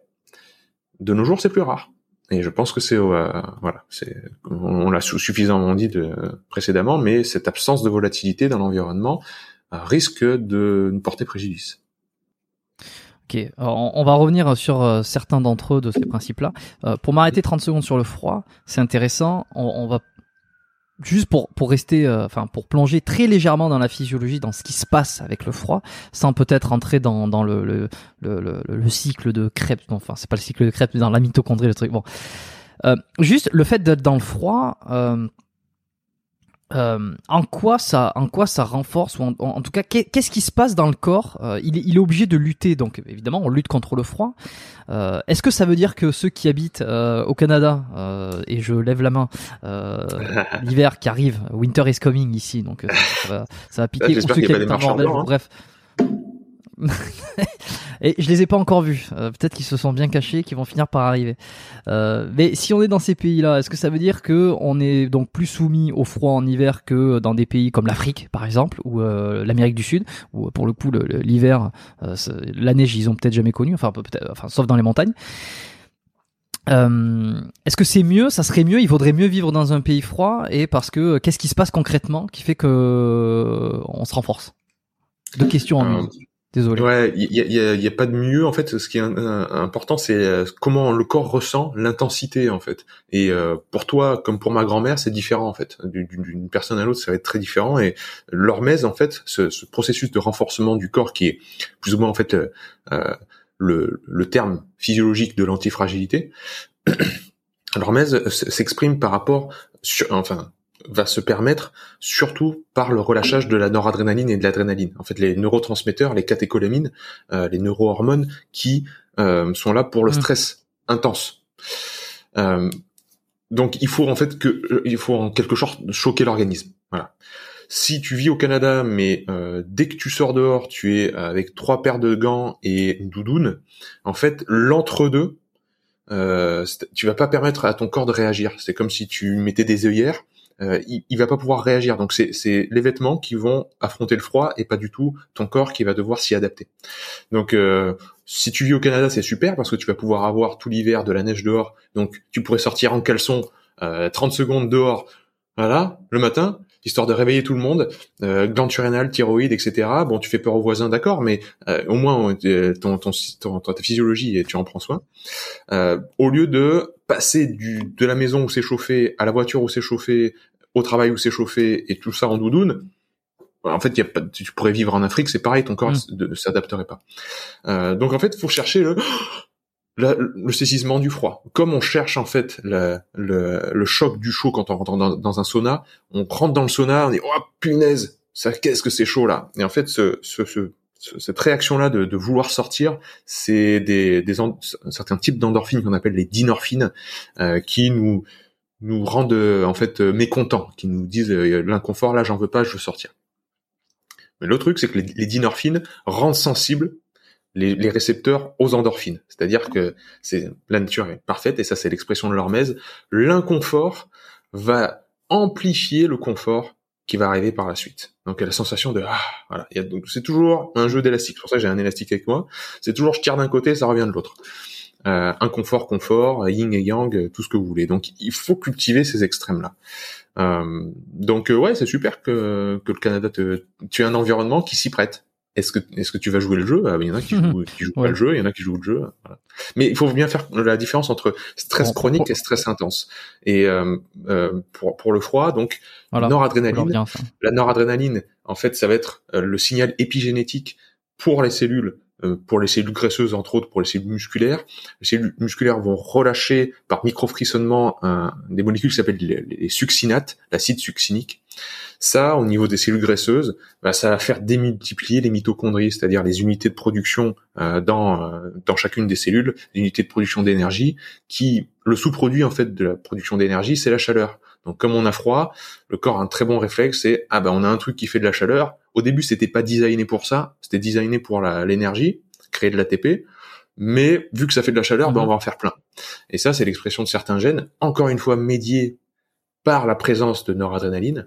De nos jours c'est plus rare et je pense que c'est voilà, c'est on, on l'a suffisamment dit de, précédemment, mais cette absence de volatilité dans l'environnement, risque de nous porter préjudice. Ok, on va revenir sur euh, certains d'entre eux de ces principes-là. Euh, pour m'arrêter 30 secondes sur le froid, c'est intéressant. On, va juste pour pour rester, euh, enfin pour plonger très légèrement dans la physiologie, dans ce qui se passe avec le froid, sans peut-être entrer dans dans le le, le, le, cycle de Krebs. enfin, c'est pas le cycle de Krebs, mais dans la mitochondrie, le truc. Bon, juste le fait d'être dans le froid euh, en quoi ça, en quoi ça renforce ou en, tout cas qu'est-ce qui se passe dans le corps euh, il, est, il, est, obligé de lutter, donc évidemment on lutte contre le froid. Euh, Est-ce que ça veut dire que ceux qui habitent euh, au Canada et je lève la main, l'hiver qui arrive, winter is coming ici, donc ça, va, ça va piquer pour ceux qui habitent en Norvège. Hein. Et je les ai pas encore vus. Euh, peut-être qu'ils se sont bien cachés, qu'ils vont finir par arriver. Euh, mais si on est dans ces pays-là, est-ce que ça veut dire que on est donc plus soumis au froid en hiver que dans des pays comme l'Afrique, par exemple, ou euh, l'Amérique du Sud, où pour le coup l'hiver, la neige, ils ont peut-être jamais connu, enfin peut-être, enfin sauf dans les montagnes. est-ce que c'est mieux Ça serait mieux Il vaudrait mieux vivre dans un pays froid Et parce que qu'est-ce qui se passe concrètement qui fait que on se renforce? Deux questions en une. Désolé. Ouais, il y a, y a, pas de mieux en fait. Ce qui est important, c'est euh, comment le corps ressent l'intensité en fait. Et euh, pour toi, comme pour ma grand-mère, c'est différent en fait. D'une personne à l'autre, ça va être très différent. Et l'hormèse en fait, ce, ce, processus de renforcement du corps qui est plus ou moins en fait euh, le, le terme physiologique de l'antifragilité. L'hormèse s'exprime par rapport sur, enfin, va se permettre surtout par le relâchage de la noradrénaline et de l'adrénaline. En fait, les neurotransmetteurs, les catécholamines, euh, les neurohormones qui euh, sont là pour le mmh. stress intense. Euh, donc, il faut en fait que, euh, il faut en quelque sorte choquer l'organisme. Voilà. Si tu vis au Canada, mais euh, dès que tu sors dehors, tu es avec trois paires de gants et une doudoune, en fait, l'entre-deux, euh, tu vas pas permettre à ton corps de réagir. C'est comme si tu mettais des œillères euh, il, il, va pas pouvoir réagir. Donc c'est, les vêtements qui vont affronter le froid et pas du tout ton corps qui va devoir s'y adapter. Donc euh, si tu vis au Canada, c'est super parce que tu vas pouvoir avoir tout l'hiver de la neige dehors. Donc tu pourrais sortir en caleçon euh, 30 secondes dehors, voilà, le matin, histoire de réveiller tout le monde, euh, glande surrénale, thyroïde, etc. Bon, tu fais peur aux voisins, d'accord, mais euh, au moins euh, ton, ton, ton, ta physiologie, tu en prends soin. Euh, au lieu de passer du, de la maison où c'est chauffé à la voiture où c'est chauffé, au travail où c'est chauffé, et tout ça en doudoune, en fait, y a pas, tu pourrais vivre en Afrique, c'est pareil, ton corps mmh. ne s'adapterait pas. Euh, donc en fait, il faut chercher le le, saisissement du froid. Comme on cherche en fait le, le, choc du chaud quand on rentre dans, un sauna, on rentre dans le sauna, on dit oh punaise, ça qu'est-ce que c'est chaud là? Et en fait, ce, ce, ce cette réaction-là de, vouloir sortir, c'est des, des certains types d'endorphines qu'on appelle les dynorphines, euh, qui nous nous rendent en fait mécontents, qui nous disent euh, l'inconfort là, j'en veux pas, je veux sortir. Mais l'autre truc, c'est que les, les dynorphines rendent sensibles les, récepteurs aux endorphines. C'est-à-dire que c'est la nature est parfaite et ça c'est l'expression de l'hormèse. L'inconfort va amplifier le confort qui va arriver par la suite. Donc la sensation de ah voilà, donc c'est toujours un jeu d'élastique. C'est pour ça que j'ai un élastique avec moi. C'est toujours je tire d'un côté, ça revient de l'autre. Euh, inconfort, confort, yin et yang, tout ce que vous voulez. Donc il faut cultiver ces extrêmes là. Euh, donc euh, ouais, c'est super que, que le Canada te, tu as un environnement qui s'y prête est-ce que est-ce que tu vas jouer le jeu? Ah, Il y en a qui jouent, qui jouent pas le jeu, il y en a qui jouent le jeu. Voilà. Mais il faut bien faire la différence entre stress chronique et stress intense. Et euh, euh, pour pour le froid, donc noradrénaline. La noradrénaline, en fait, ça va être euh, le signal épigénétique pour les cellules pour les cellules graisseuses, entre autres pour les cellules musculaires. Les cellules musculaires vont relâcher par microfrissonnement des molécules qui s'appellent les, succinates, l'acide succinique. Ça, au niveau des cellules graisseuses, bah, ça va faire démultiplier les mitochondries, c'est-à-dire les unités de production euh, dans euh, dans chacune des cellules, les unités de production d'énergie, qui le sous-produit en fait de la production d'énergie, c'est la chaleur. Donc comme on a froid, le corps a un très bon réflexe, c'est ah ben on a un truc qui fait de la chaleur. Au début, c'était pas designé pour ça, c'était designé pour l'énergie, créer de l'ATP. Mais vu que ça fait de la chaleur, ben on va en faire plein. Et ça, c'est l'expression de certains gènes, encore une fois médiés par la présence de noradrénaline,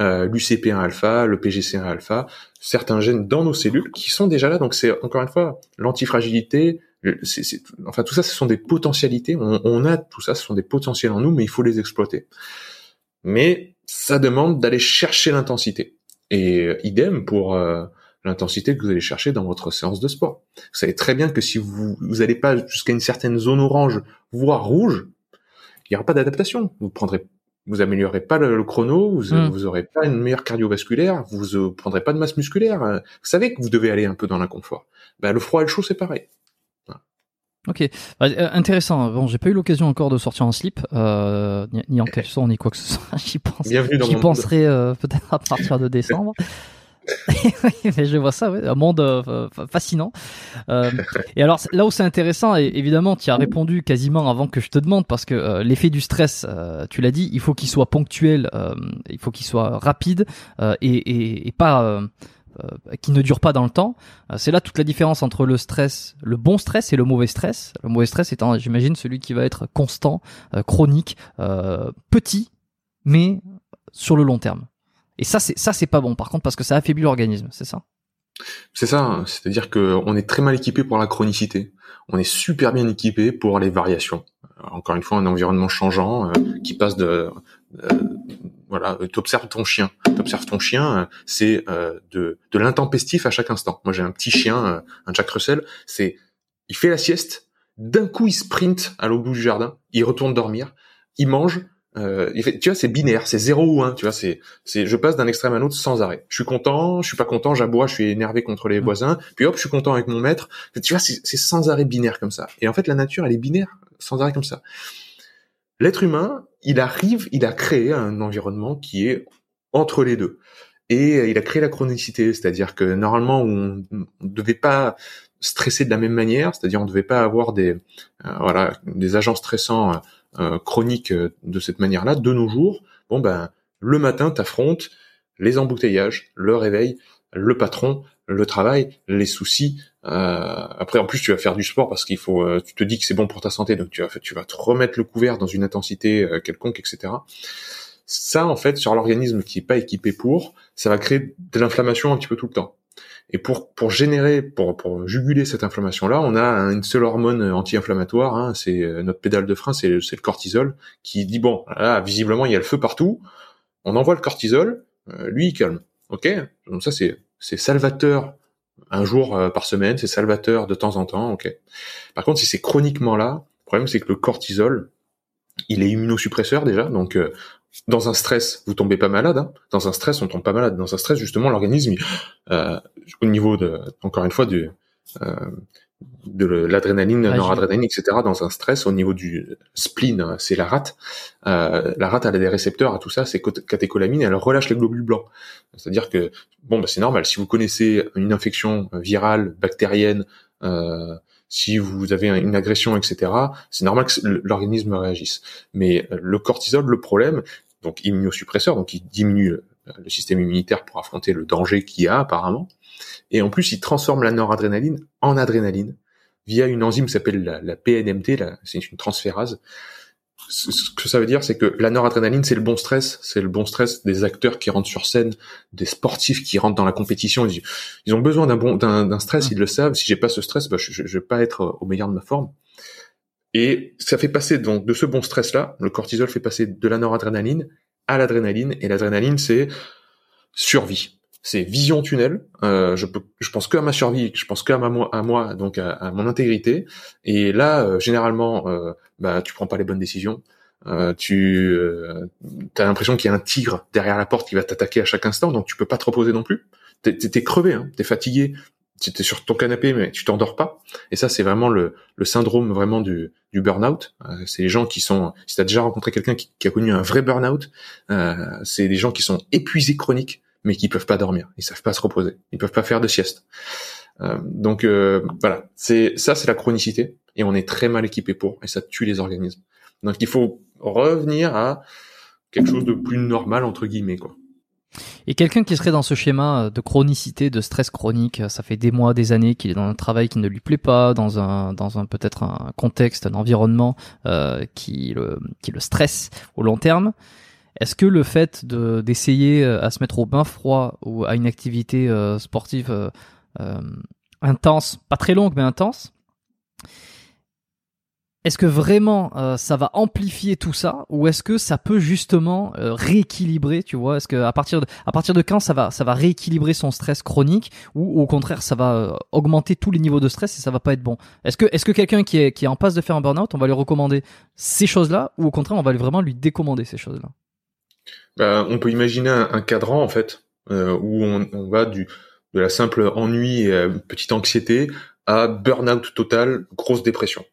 euh, l'UCP1 alpha, le PGC1 alpha, certains gènes dans nos cellules qui sont déjà là. Donc c'est encore une fois l'antifragilité. C'est, enfin tout ça, ce sont des potentialités. On, on, a tout ça, ce sont des potentiels en nous, mais il faut les exploiter. Mais ça demande d'aller chercher l'intensité. Et euh, idem pour euh, l'intensité que vous allez chercher dans votre séance de sport. Vous savez très bien que si vous n'allez pas jusqu'à une certaine zone orange, voire rouge, il n'y aura pas d'adaptation. Vous prendrez vous améliorerez pas le, chrono, vous, hmm. vous aurez pas une meilleure cardiovasculaire, vous euh, prendrez pas de masse musculaire. Vous savez que vous devez aller un peu dans l'inconfort. Ben, le froid et le chaud, c'est pareil. Ok, bah, euh, intéressant. Bon, j'ai pas eu l'occasion encore de sortir en slip, euh, ni, en caleçon, ni quoi que ce soit. J'y pense. J'y penserai euh, peut-être à partir de décembre. mais je vois ça, ouais, un monde euh, fascinant. Euh, et alors là où c'est intéressant, et évidemment, tu as répondu quasiment avant que je te demande, parce que euh, l'effet du stress, tu l'as dit, il faut qu'il soit ponctuel, il faut qu'il soit rapide et, et, et, pas qui ne dure pas dans le temps. c'est là toute la différence entre le stress, le bon stress et le mauvais stress. Le mauvais stress étant, j'imagine, celui qui va être constant, chronique, petit, mais sur le long terme. Et ça, c'est ça, c'est pas bon. Par contre, parce que ça affaiblit l'organisme, c'est ça? C'est ça. Hein. C'est-à-dire que on est très mal équipé pour la chronicité. On est super bien équipé pour les variations. Encore une fois, un environnement changeant euh, qui passe de euh, voilà, t'observes ton chien. T'observes ton chien, euh, c'est de, de l'intempestif à chaque instant. Moi, j'ai un petit chien, un Jack Russell. C'est, il fait la sieste. D'un coup, il sprint à l'au bout du jardin. Il retourne dormir. Il mange euh, tu vois, c'est binaire, c'est 0 ou 1, tu vois, c'est, c'est, je passe d'un extrême à l'autre sans arrêt. Je suis content, je suis pas content, j'aboie, je suis énervé contre les mmh. voisins, puis hop, je suis content avec mon maître. Tu vois, c'est, c'est sans arrêt binaire comme ça. Et en fait, la nature, elle est binaire, sans arrêt comme ça. L'être humain, il arrive, il a créé un environnement qui est entre les deux. Et il a créé la chronicité, c'est-à-dire que normalement, on ne devait pas stresser de la même manière, c'est-à-dire on ne devait pas avoir des, euh, voilà, des agents stressants euh, chronique euh, de cette manière-là, de nos jours, bon ben le matin t'affrontes les embouteillages, le réveil, le patron, le travail, les soucis. Euh, après, en plus, tu vas faire du sport parce qu'il faut. Euh, tu te dis que c'est bon pour ta santé, donc tu vas, tu vas te remettre le couvert dans une intensité quelconque, etc. Ça, en fait, sur l'organisme qui est pas équipé pour, ça va créer de l'inflammation un petit peu tout le temps. Et pour pour générer, pour pour juguler cette inflammation-là, on a une seule hormone anti-inflammatoire. Hein, c'est euh, notre pédale de frein, c'est le, le cortisol, qui dit bon, là visiblement il y a le feu partout. On envoie le cortisol, euh, lui il calme. Ok, donc ça c'est c'est salvateur un jour euh, par semaine, c'est salvateur de temps en temps. Ok. Par contre, si c'est chroniquement là, le problème c'est que le cortisol, il est immunosuppresseur déjà, donc dans un stress, vous tombez pas malade. Hein. Dans un stress, on tombe pas malade. Dans un stress, justement, l'organisme, euh, au niveau de, encore une fois, du, euh, de l'adrénaline, noradrénaline, etc. Dans un stress, au niveau du spleen, c'est la rate. Euh, la rate, elle a des récepteurs à tout ça. C'est catécholamine, elle relâche les globules blancs. C'est-à-dire que, bon, bah, c'est normal. Si vous connaissez une infection virale, bactérienne, euh, si vous avez une agression, etc., c'est normal que l'organisme réagisse. Mais le cortisol, le problème, donc immunosuppresseur, donc il diminue le système immunitaire pour affronter le danger qu'il y a apparemment, et en plus il transforme la noradrénaline en adrénaline via une enzyme qui s'appelle la, PNMT, c'est une transférase, ce que ça veut dire, c'est que la noradrénaline, c'est le bon stress, c'est le bon stress des acteurs qui rentrent sur scène, des sportifs qui rentrent dans la compétition. Ils, ont besoin d'un bon, d'un stress, ils le savent. Si j'ai pas ce stress, bah, je, je, vais pas être au meilleur de ma forme. Et ça fait passer donc de ce bon stress-là, le cortisol fait passer de la noradrénaline à l'adrénaline, et l'adrénaline, c'est survie c'est vision tunnel. Euh, je, pense que à ma survie, je pense que à, moi, donc à, mon intégrité. Et là, euh, généralement, euh, bah, tu prends pas les bonnes décisions. Euh, tu euh, as l'impression qu'il y a un tigre derrière la porte qui va t'attaquer à chaque instant, donc tu peux pas te reposer non plus. T'es es, crevé, hein, t'es fatigué. tu es sur ton canapé mais tu t'endors pas. Et ça, c'est vraiment le, syndrome vraiment du, du burn-out. C'est les gens qui sont, si tu as déjà rencontré quelqu'un qui, a connu un vrai burn-out, c'est des gens qui sont épuisés chroniques, mais qui peuvent pas dormir, ils savent pas se reposer, ils peuvent pas faire de sieste. Euh, donc euh, voilà, c'est ça, c'est la chronicité, et on est très mal équipé pour, et ça tue les organismes. Donc il faut revenir à quelque chose de plus normal entre guillemets quoi. Et quelqu'un qui serait dans ce schéma de chronicité, de stress chronique, ça fait des mois, des années qu'il est dans un travail qui ne lui plaît pas, dans un, dans un peut-être un contexte, un environnement euh, qui le, qui le stresse au long terme. Est-ce que le fait de d'essayer euh, à se mettre au bain froid ou à une activité euh, sportive euh, intense, pas très longue mais intense, est-ce que vraiment ça va amplifier tout ça ou est-ce que ça peut justement rééquilibrer, tu vois? Est-ce que à partir de à partir de quand ça va ça va rééquilibrer son stress chronique ou au contraire ça va augmenter tous les niveaux de stress et ça va pas être bon? Est-ce que est-ce que quelqu'un qui est qui est en passe de faire un burn-out, on va lui recommander ces choses-là ou au contraire on va vraiment lui décommander ces choses-là? Bah, on peut imaginer un, un cadran en fait où on, on, va du de la simple ennui et petite anxiété à burn-out total, grosse dépression.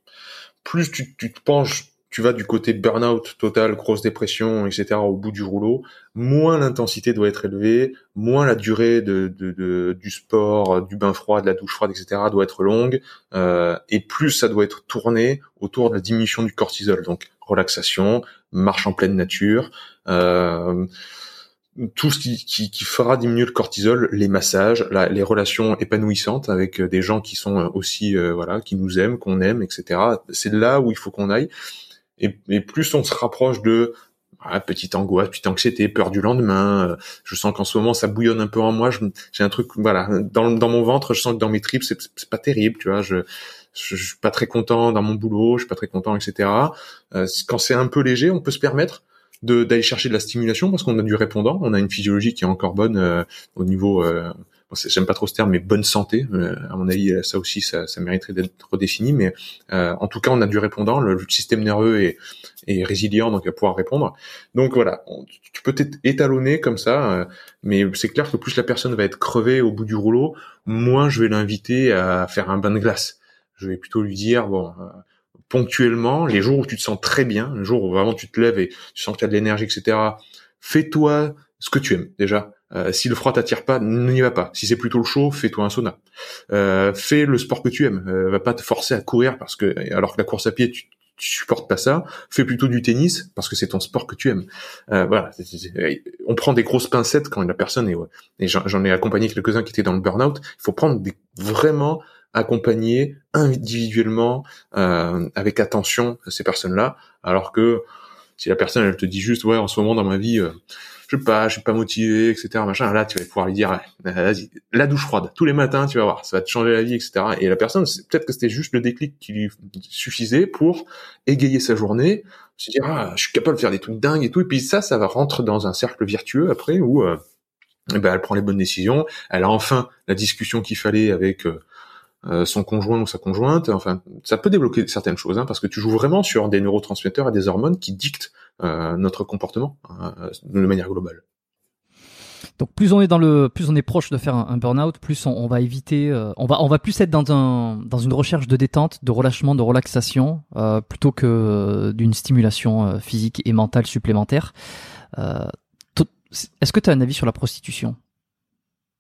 Plus tu, tu, te penches, tu vas du côté burn-out total, grosse dépression, etc. au bout du rouleau, moins l'intensité doit être élevée, moins la durée de, de, de, du sport, du bain froid, de la douche froide, etc. doit être longue, euh, et plus ça doit être tourné autour de la diminution du cortisol. Donc relaxation, marche en pleine nature. Euh, tout ce qui, qui, qui, fera diminuer le cortisol, les massages, les relations épanouissantes avec euh, des gens qui sont euh, aussi euh, voilà, qui nous aiment, qu'on aime, etc. C'est là où il faut qu'on aille. Et, plus on se rapproche de ah, petite angoisse, petite anxiété, peur du lendemain. je sens qu'en ce moment ça bouillonne un peu en moi. J'ai un truc, voilà, dans, mon ventre, je sens que dans mes tripes c'est pas terrible, tu vois. Je, suis pas très content dans mon boulot, je suis pas très content, etc. Euh, quand c'est un peu léger, on peut se permettre d'aller chercher de la stimulation parce qu'on a du répondant, on a une physiologie qui est encore bonne euh, au niveau, euh, j'aime pas trop ce terme, mais bonne santé. Euh, à mon avis, ça aussi, ça, ça mériterait d'être redéfini. Mais euh, en tout cas, on a du répondant, le, système nerveux est, est, résilient, donc il va pouvoir répondre. Donc voilà, tu peux être étalonné comme ça, mais c'est clair que plus la personne va être crevée au bout du rouleau, moins je vais l'inviter à faire un bain de glace. Je vais plutôt lui dire bon ponctuellement, les jours où tu te sens très bien, les jours où vraiment tu te lèves et tu sens que tu as de l'énergie, etc., fais-toi ce que tu aimes déjà. Euh, si le froid t'attire pas, n'y va pas. Si c'est plutôt le chaud, fais-toi un sauna. Euh, fais le sport que tu aimes. Euh, va pas te forcer à courir parce que alors que la course à pied, tu, tu supportes pas ça. Fais plutôt du tennis parce que c'est ton sport que tu aimes. Euh, voilà. On prend des grosses pincettes quand la personne est. Ouais. Et j'en ai accompagné quelques-uns qui étaient dans le burn-out. Il faut prendre des, vraiment accompagner individuellement euh, avec attention ces personnes-là, alors que si la personne elle te dit juste ouais en ce moment dans ma vie je sais pas je suis pas motivé etc machin. Là tu vas pouvoir lui dire vas-y la douche froide. Tous les matins tu vas voir ça va te changer la vie etc et la personne peut-être que c'était juste le déclic qui lui suffisait pour égayer sa journée se dire ah je suis capable de faire des trucs dingues et tout. Et puis ça ça va rentrer dans un cercle vertueux après où ben, elle prend les bonnes décisions. Elle a enfin la discussion qu'il fallait avec euh, euh, son conjoint ou sa conjointe. Enfin, ça peut débloquer certaines choses, hein, parce que tu joues vraiment sur des neurotransmetteurs et des hormones qui dictent euh, notre comportement euh, de manière globale. Donc plus on est dans le, plus on est proche de faire un, burn-out, plus on, va éviter, on va, on va plus être dans un, dans une recherche de détente, de relâchement, de relaxation, plutôt que d'une stimulation physique et mentale supplémentaire. Est-ce que tu as un avis sur la prostitution?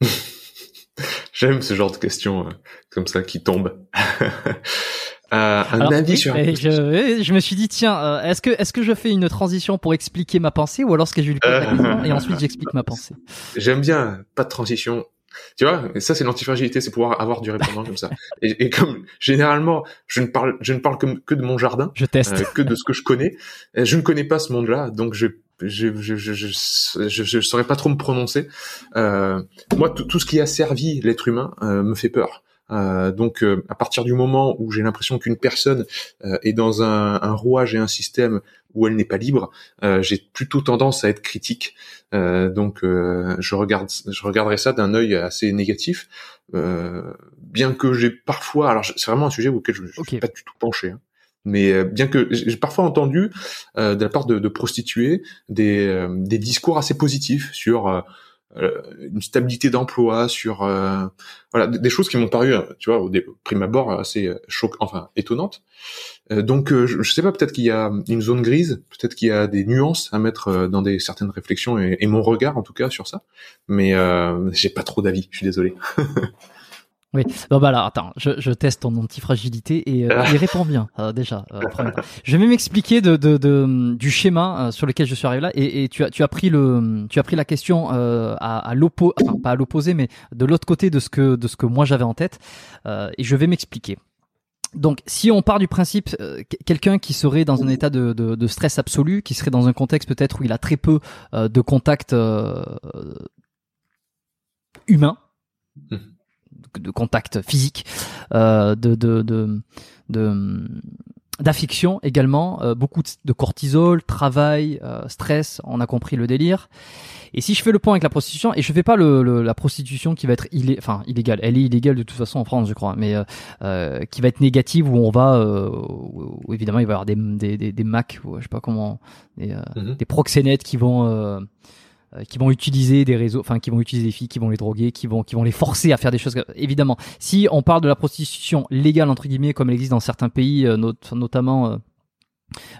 J'aime ce genre de questions euh, comme ça qui tombent. Euh, un avis sur. Je, je, me suis dit tiens, euh, est-ce que est-ce que je fais une transition pour expliquer ma pensée ou alors est-ce que je lui pose la question et ensuite j'explique ma pensée? J'aime bien pas de transition. Tu vois, et ça c'est l'antifragilité, c'est pouvoir avoir du répondant comme ça. Et, et, comme généralement, je ne parle, je ne parle que, que de mon jardin, je teste, que de ce que je connais. Je ne connais pas ce monde-là, donc je je je, je, je, je, saurais pas trop me prononcer. Euh, moi, tout ce qui a servi l'être humain euh, me fait peur. Euh, donc, euh, à partir du moment où j'ai l'impression qu'une personne euh, est dans un, un, rouage et un système où elle n'est pas libre, j'ai plutôt tendance à être critique. donc, je regarde, je regarderai ça d'un œil assez négatif, bien que j'ai parfois, alors c'est vraiment un sujet auquel je ne suis pas du tout penché. Hein. Mais euh, bien que j'ai parfois entendu euh, de la part de, de prostituées des, euh, des, discours assez positifs sur une stabilité d'emploi, sur voilà des choses qui m'ont paru, tu vois, au prime abord assez choquantes, enfin étonnantes. donc je, je sais pas, peut-être qu'il y a une zone grise, peut-être qu'il y a des nuances à mettre dans des certaines réflexions et, et, mon regard en tout cas sur ça. Mais j'ai pas trop d'avis, je suis désolé. Oui, bon bah là, attends, je, je teste ton antifragilité et euh, il répond bien euh, déjà. Euh, je vais même expliquer de, de, de, du schéma sur lequel je suis arrivé là et, et, tu as tu as pris le tu as pris la question à, à l'opposé, enfin pas à l'opposé mais de l'autre côté de ce que de ce que moi j'avais en tête et je vais m'expliquer. Donc, si on part du principe, quelqu'un qui serait dans un état de, de, de, stress absolu, qui serait dans un contexte peut-être où il a très peu de contact humain, mmh de contact physique, euh, de, de, de, d'affection également, euh, beaucoup de cortisol, travail, euh, stress, on a compris le délire. Et si je fais le point avec la prostitution, et je fais pas le, la prostitution qui va être illé enfin illégale, elle est illégale de toute façon en France, je crois, mais euh, qui va être négative où on va, où, évidemment il va y avoir des des des, des Mac, ou, je sais pas comment, des, mhm. des proxénètes qui vont euh, qui vont utiliser des réseaux, enfin qui vont utiliser des filles, qui vont les droguer, qui vont qui vont les forcer à faire des choses. Évidemment, si on parle de la prostitution légale entre guillemets, comme elle existe dans certains pays, euh, notamment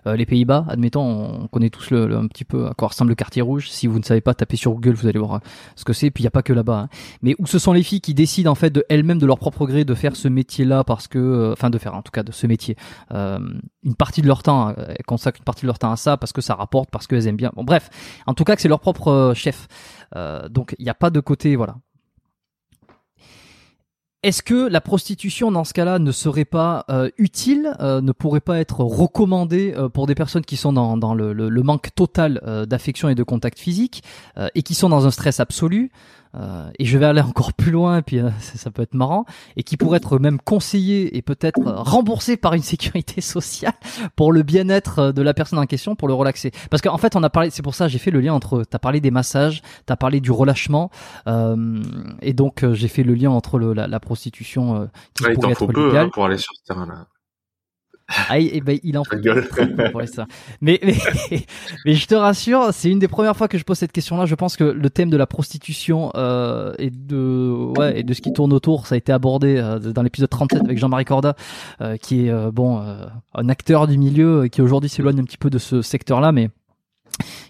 euh, euh, les Pays-Bas, admettons, on connaît tous le, un petit peu à quoi ressemble le quartier rouge. Si vous ne savez pas, tapez sur Google, vous allez voir euh, ce que c'est. Puis il n'y a pas que là-bas. Hein. Mais où ce sont les filles qui décident en fait de elles-mêmes de leur propre gré de faire ce métier-là parce que, euh, enfin de faire en tout cas de ce métier, une partie de leur temps, elles consacrent une partie de leur temps à ça parce que ça rapporte, parce qu'elles aiment bien. Bon bref, en tout cas que c'est leur propre chef. donc il n'y a pas de côté, voilà. Est-ce que la prostitution dans ce cas-là ne serait pas euh, utile, euh, ne pourrait pas être recommandée euh, pour des personnes qui sont dans, le, manque total d'affection et de contact physique et qui sont dans un stress absolu? Et je vais aller encore plus loin, et puis euh, ça, peut être marrant, et qui pourrait être même conseillé et peut-être remboursé par une sécurité sociale pour le bien-être euh, de la personne en question, pour le relaxer. Parce qu'en fait, on a parlé, c'est pour ça j'ai fait le lien entre, t'as parlé des massages, t'as parlé du relâchement, et donc j'ai fait le lien entre le, la, la, prostitution qui pourrait être peu, hein, pour aller sur ce terrain-là. Ah, et, ben, il en fait ça. Mais, mais, mais, je te rassure, c'est une des premières fois que je pose cette question-là. Je pense que le thème de la prostitution euh, et de ouais et de ce qui tourne autour, ça a été abordé euh, dans l'épisode 37 avec Jean-Marie Corda, euh, qui est euh, bon euh, un acteur du milieu qui aujourd'hui s'éloigne un petit peu de ce secteur-là, mais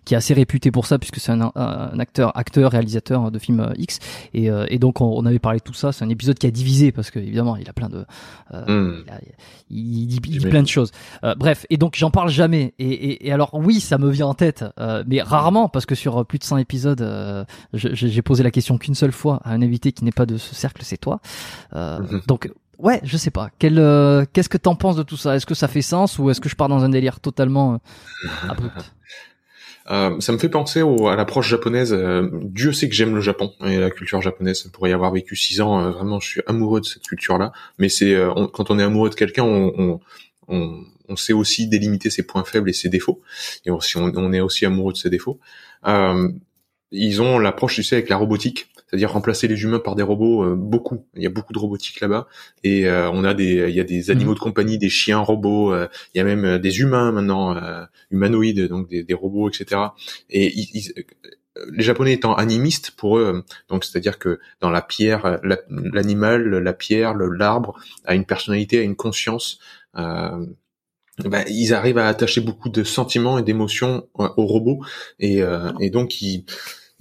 qui est assez réputé pour ça puisque c'est un, un, acteur, acteur, réalisateur de films euh, X et, euh, et donc on, avait parlé de tout ça. C'est un épisode qui a divisé parce que évidemment il a plein de, euh, hmm. il, dit, plein de choses. bref, et donc j'en parle jamais. Et, et, et, alors oui, ça me vient en tête, mais rarement parce que sur plus de 100 épisodes, j'ai posé la question qu'une seule fois à un invité qui n'est pas de ce cercle, c'est toi. Mhm. donc ouais, je sais pas. Quel, qu'est-ce que t'en penses de tout ça? Est-ce que ça fait sens ou est-ce que je pars dans un délire totalement abrupt? Euh, ça me fait penser au, à l'approche japonaise. Euh, Dieu sait que j'aime le Japon et la culture japonaise. Pour y avoir vécu six ans, euh, vraiment, je suis amoureux de cette culture-là. Mais c'est quand on est amoureux de quelqu'un, on, on, on, sait aussi délimiter ses points faibles et ses défauts. Et on, on est aussi amoureux de ses défauts. ils ont l'approche, tu sais, avec la robotique c'est-à-dire remplacer les humains par des robots. Euh, beaucoup, il y a beaucoup de robotique là-bas, et euh, on a des, il y a des animaux mhm. de compagnie, des chiens robots, euh, il y a même des humains maintenant, humanoïdes, donc des, des, robots, etc. Et les Japonais étant animistes pour eux, donc c'est-à-dire que dans la pierre, l'animal, la, pierre, l'arbre a une personnalité, a une conscience. Euh, bah, ils arrivent à attacher beaucoup de sentiments et d'émotions aux robots et, et donc ils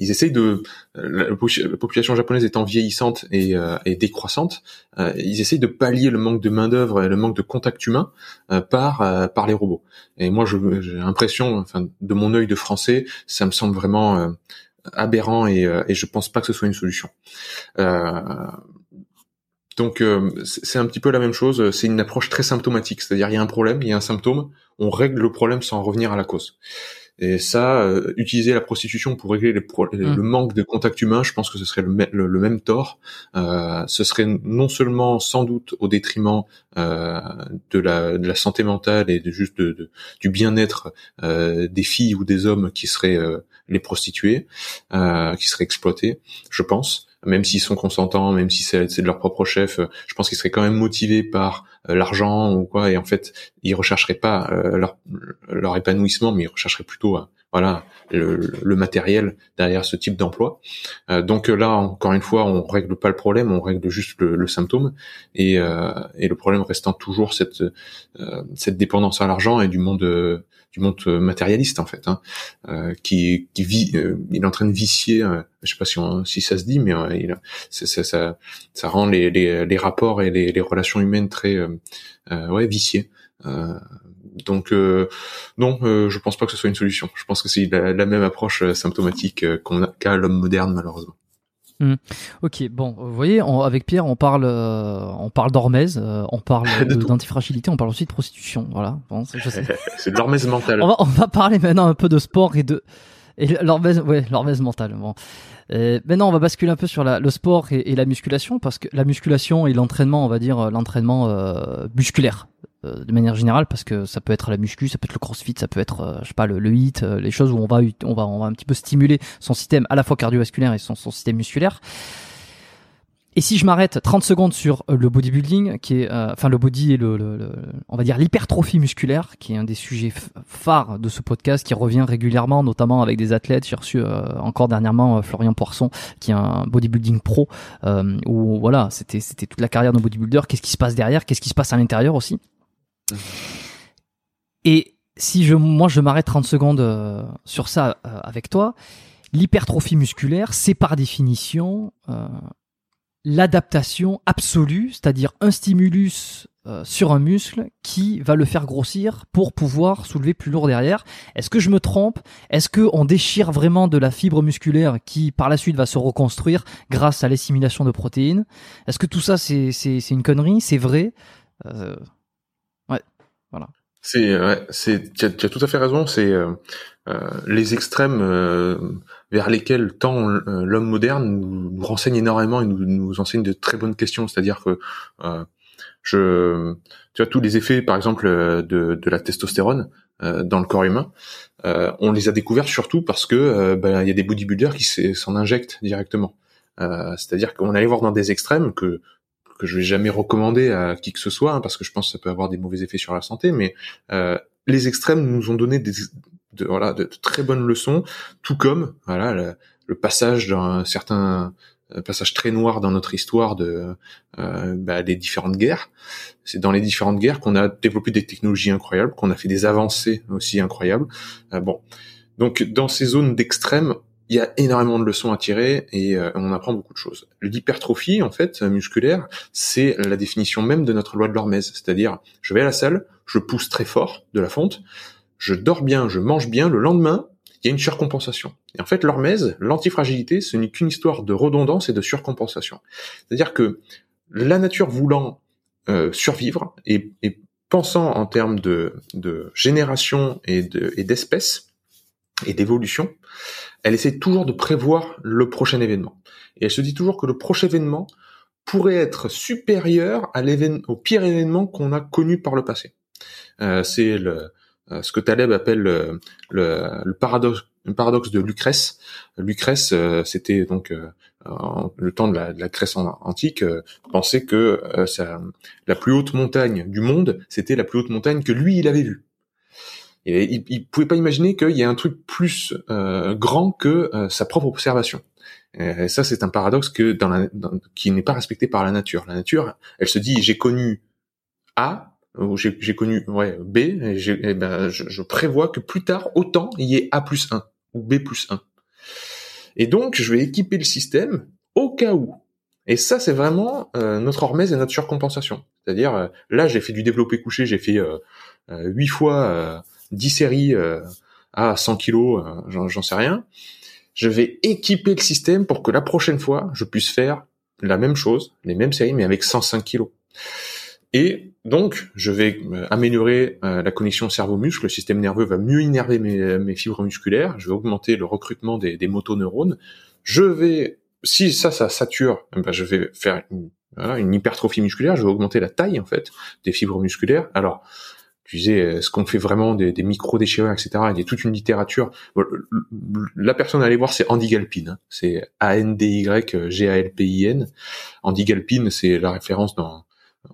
ils essayent de la population japonaise étant vieillissante et, euh, et décroissante, euh, ils essayent de pallier le manque de main d'œuvre et le manque de contact humain euh, par par les robots. Et moi, j'ai l'impression, enfin, de mon œil de français, ça me semble vraiment aberrant et, et je pense pas que ce soit une solution. Donc c'est un petit peu la même chose, c'est une approche très symptomatique, c'est-à-dire il y a un problème, il y a un symptôme, on règle le problème sans revenir à la cause. Et ça, euh, utiliser la prostitution pour régler les mmh. le manque de contact humain, je pense que ce serait le, le, même tort. Euh, ce serait non seulement sans doute au détriment euh, de, la, de la santé mentale et de juste de, du bien-être euh, des filles ou des hommes qui seraient euh, les prostituées, qui seraient exploités, je pense même s'ils sont consentants, même si c'est de leur propre chef, je pense qu'ils seraient quand même motivés par euh, l'argent ou quoi, et en fait, ils rechercheraient pas euh, leur, leur épanouissement, mais ils rechercheraient plutôt à, voilà le, matériel derrière ce type d'emploi. Euh, donc là, encore une fois, on règle pas le problème, on règle juste le, symptôme, et, euh, et, le problème restant toujours cette euh, cette dépendance à l'argent et du monde du monde matérialiste en fait, hein, qui qui vit, il est en train de vicier. je sais pas si si ça se dit, mais il, ça, ça, ça rend les, les, les rapports et les, les relations humaines très ouais viciés. Euh, donc euh, non, euh, je pense pas que ce soit une solution. Je pense que c'est la, même approche euh, symptomatique qu'on a qu'a l'homme moderne malheureusement. Hmm. Ok, bon, vous voyez, avec Pierre, on parle, on parle d'hormèse, on parle d'antifragilité, on parle aussi de prostitution, voilà. Bon, c'est de l'hormèse mentale. On va, on va parler maintenant un peu de sport et de et l'hormèse, ouais, l'hormèse mentale. Bon. Maintenant, on va basculer un peu sur la, le sport et, et, la musculation parce que la musculation et l'entraînement, on va dire l'entraînement musculaire, euh, de manière générale parce que ça peut être la muscu, ça peut être le crossfit, ça peut être euh, je sais pas le, le hit, euh, les choses où on va on va on va un petit peu stimuler son système à la fois cardiovasculaire et son, son système musculaire. Et si je m'arrête 30 secondes sur le bodybuilding, qui est, enfin le body et le, on va dire l'hypertrophie musculaire, qui est un des sujets phares de ce podcast, qui revient régulièrement, notamment avec des athlètes. J'ai reçu encore dernièrement Florian Poisson, qui est un bodybuilding pro, où voilà, c'était c'était toute la carrière d'un bodybuilder. Qu'est-ce qui se passe derrière? Qu'est-ce qui se passe à l'intérieur aussi? Et si je, moi, je m'arrête 30 secondes euh, sur ça euh, avec toi, l'hypertrophie musculaire, c'est par définition euh, l'adaptation absolue, c'est-à-dire un stimulus sur un muscle qui va le faire grossir pour pouvoir soulever plus lourd derrière. Est-ce que je me trompe? Est-ce que on déchire vraiment de la fibre musculaire qui par la suite va se reconstruire grâce à l'assimilation de protéines? Est-ce que tout ça c'est une connerie? C'est vrai? Voilà. C'est, ouais, c'est, tu as, tout à fait raison. C'est euh, euh, les extrêmes euh, vers lesquels tend l'homme moderne nous, renseigne énormément et nous, enseigne de très bonnes questions. C'est-à-dire que je, tu tous les effets, par exemple, de, de la testostérone dans le corps humain. on les a découverts surtout parce que ben, il y a des bodybuilders qui s'en injectent directement. C'est-à-dire qu'on allait voir dans des extrêmes que que je vais jamais recommander à qui que ce soit, hein, parce que je pense que ça peut avoir des mauvais effets sur la santé, mais euh, les extrêmes nous ont donné des, de, voilà, de, très bonnes leçons, tout comme voilà le, passage d'un certain euh, passage très noir dans notre histoire de euh, bah, des différentes guerres. C'est dans les différentes guerres qu'on a développé des technologies incroyables, qu'on a fait des avancées aussi incroyables. Euh, bon, donc dans ces zones d'extrême, il y a énormément de leçons à tirer et euh, on apprend beaucoup de choses. L'hypertrophie, en fait, musculaire, c'est la définition même de notre loi de l'hormèse. C'est-à-dire, je vais à la salle, je pousse très fort de la fonte, je dors bien, je mange bien, le lendemain, il y a une surcompensation. Et en fait, l'hormèse, l'antifragilité, ce n'est qu'une histoire de redondance et de surcompensation. C'est-à-dire que la nature voulant euh, survivre et, pensant en termes de, de génération et d'espèces et d'évolution, elle essaie toujours de prévoir le prochain événement. Et elle se dit toujours que le prochain événement pourrait être supérieur à au pire événement qu'on a connu par le passé. Euh, c'est le, ce que Taleb appelle le, le, paradoxe, le paradoxe de Lucrèce. Lucrèce, euh, c'était donc le temps de la, de la Grèce antique, pensait que ça, la plus haute montagne du monde, c'était la plus haute montagne que lui il avait vue. Et il, il pouvait pas imaginer qu'il y ait un truc plus euh, grand que euh, sa propre observation. Et ça, c'est un paradoxe que dans la, qui n'est pas respecté par la nature. La nature, elle se dit j'ai connu A j'ai connu ouais B, et, et ben, je, je, prévois que plus tard, autant il y ait A plus 1 ou B plus 1. Et donc, je vais équiper le système au cas où. Et ça, c'est vraiment euh, notre hormèse et notre surcompensation. C'est-à-dire, là, j'ai fait du développé couché, j'ai fait huit fois 10 séries euh, à 100 kilos, euh, j'en sais rien. Je vais équiper le système pour que la prochaine fois, je puisse faire la même chose, les mêmes séries, mais avec 105 kilos. Et donc, je vais euh, améliorer la connexion cerveau-muscle, le système nerveux va mieux innerver mes, fibres musculaires, je vais augmenter le recrutement des, des motoneurones, je vais, si ça, ça sature, eh ben je vais faire une, une hypertrophie musculaire, je vais augmenter la taille, en fait, des fibres musculaires. Alors, tu disais, euh, qu'on fait vraiment des, des micro-déchirures, etc. Il y a toute une littérature. La personne à aller voir, c'est Andy Galpin. Hein. C'est A-N-D-Y-G-A-L-P-I-N. Andy Galpin, c'est la référence dans,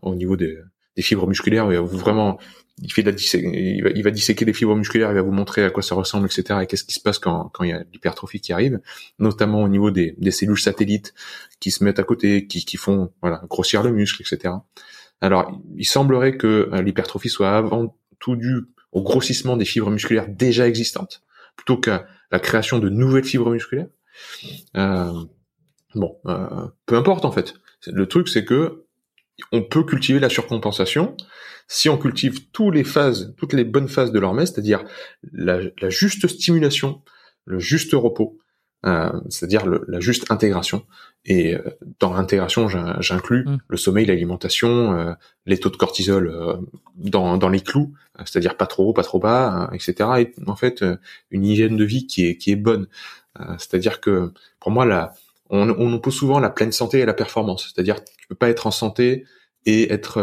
au niveau des, des fibres musculaires. Il va vraiment, il fait de la il, va, il va disséquer les fibres musculaires, il va vous montrer à quoi ça ressemble, etc. Et qu'est-ce qui se passe quand, quand il y a l'hypertrophie qui arrive, notamment au niveau des, des cellules satellites qui se mettent à côté, qui, qui font voilà grossir le muscle, etc. Alors, il semblerait que euh, l'hypertrophie soit avant tout due au grossissement des fibres musculaires déjà existantes, plutôt qu'à la création de nouvelles fibres musculaires. Euh, bon, euh, peu importe en fait. Le truc, c'est que on peut cultiver la surcompensation si on cultive toutes les phases, toutes les bonnes phases de l'hormèse, c'est-à-dire la, juste stimulation, le juste repos, euh, c'est-à-dire la juste intégration. Et euh, dans l'intégration, j'inclus mmh. le sommeil, l'alimentation, euh, les taux de cortisol dans, dans les clous, c'est-à-dire pas trop haut, pas trop bas, etc. Et en fait, une hygiène de vie qui est qui est bonne. c'est-à-dire que pour moi, la, on, on oppose souvent la pleine santé et la performance. C'est-à-dire, tu peux pas être en santé et être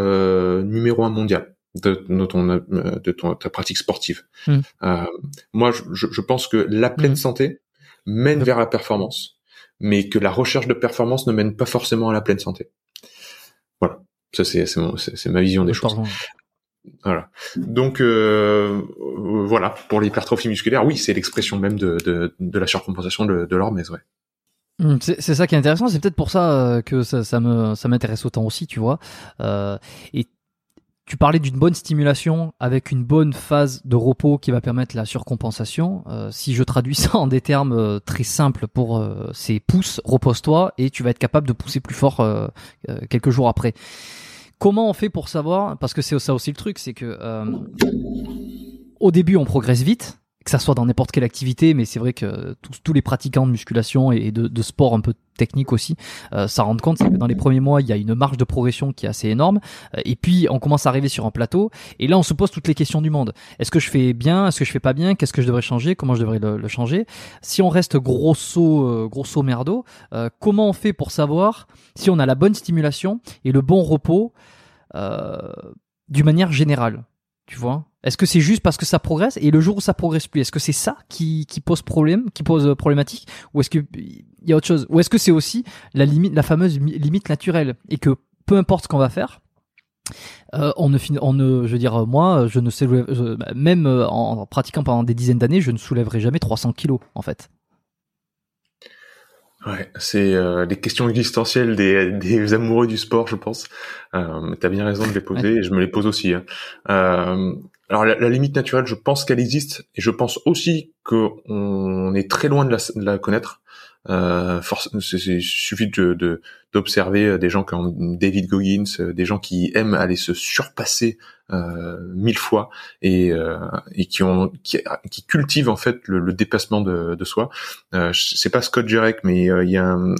numéro un mondial de, ton, de ton, ta pratique sportive. Mmh. moi, je, je, pense que la pleine mmh. santé, mène vers la performance, mais que la recherche de performance ne mène pas forcément à la pleine santé. Voilà, ça c'est c'est ma vision des choses. Voilà. Donc euh, voilà pour l'hypertrophie musculaire, oui, c'est l'expression même de, de, de, la surcompensation de, de l'hormèse, ouais. Hum, c'est ça qui est intéressant, c'est peut-être pour ça euh, que ça, ça me ça m'intéresse autant aussi, tu vois. Euh, et tu parlais d'une bonne stimulation avec une bonne phase de repos qui va permettre la surcompensation. Euh, si je traduis ça en des termes euh, très simples pour euh, c'est repose-toi et tu vas être capable de pousser plus fort euh, quelques jours après. Comment on fait pour savoir? Parce que c'est ça aussi le truc, c'est que au début on progresse vite, que ça soit dans n'importe quelle activité, mais c'est vrai que tous, tous, les pratiquants de musculation et de, de sport un peu technique aussi, euh, ça rend compte, c'est que dans les premiers mois, il y a une marge de progression qui est assez énorme, euh, et puis on commence à arriver sur un plateau, et là on se pose toutes les questions du monde. Est-ce que je fais bien? Est-ce que je fais pas bien? Qu'est-ce que je devrais changer? Comment je devrais le, le changer? Si on reste grosso, euh, grosso merdo, euh, comment on fait pour savoir si on a la bonne stimulation et le bon repos d'une manière générale? Tu vois? Est-ce que c'est juste parce que ça progresse et le jour où ça progresse plus, est-ce que c'est ça qui, qui pose problème, qui pose euh, problématique, ou est-ce que il y a autre chose, ou est-ce que c'est aussi la limite, la fameuse limite naturelle et que peu importe ce qu'on va faire, euh, on ne, on ne, je veux dire, moi, je ne sais, même euh, en pratiquant pendant des dizaines d'années, je ne soulèverai jamais 300 kilos, en fait. Ouais, c'est euh, les questions existentielles des, des, amoureux du sport, je pense. Euh, T'as bien raison de les poser, et je me les pose aussi. Hein. Euh, alors la, limite naturelle, je pense qu'elle existe, et je pense aussi qu'on est très loin de la, de la connaître. Euh, il suffit de d'observer euh, des gens comme David Goggins, euh, des gens qui aiment aller se surpasser euh, mille fois et, euh, et qui ont qui, qui, cultivent en fait le, le dépassement de, de soi. Euh, c'est pas Scott Jurek, mais il y a un,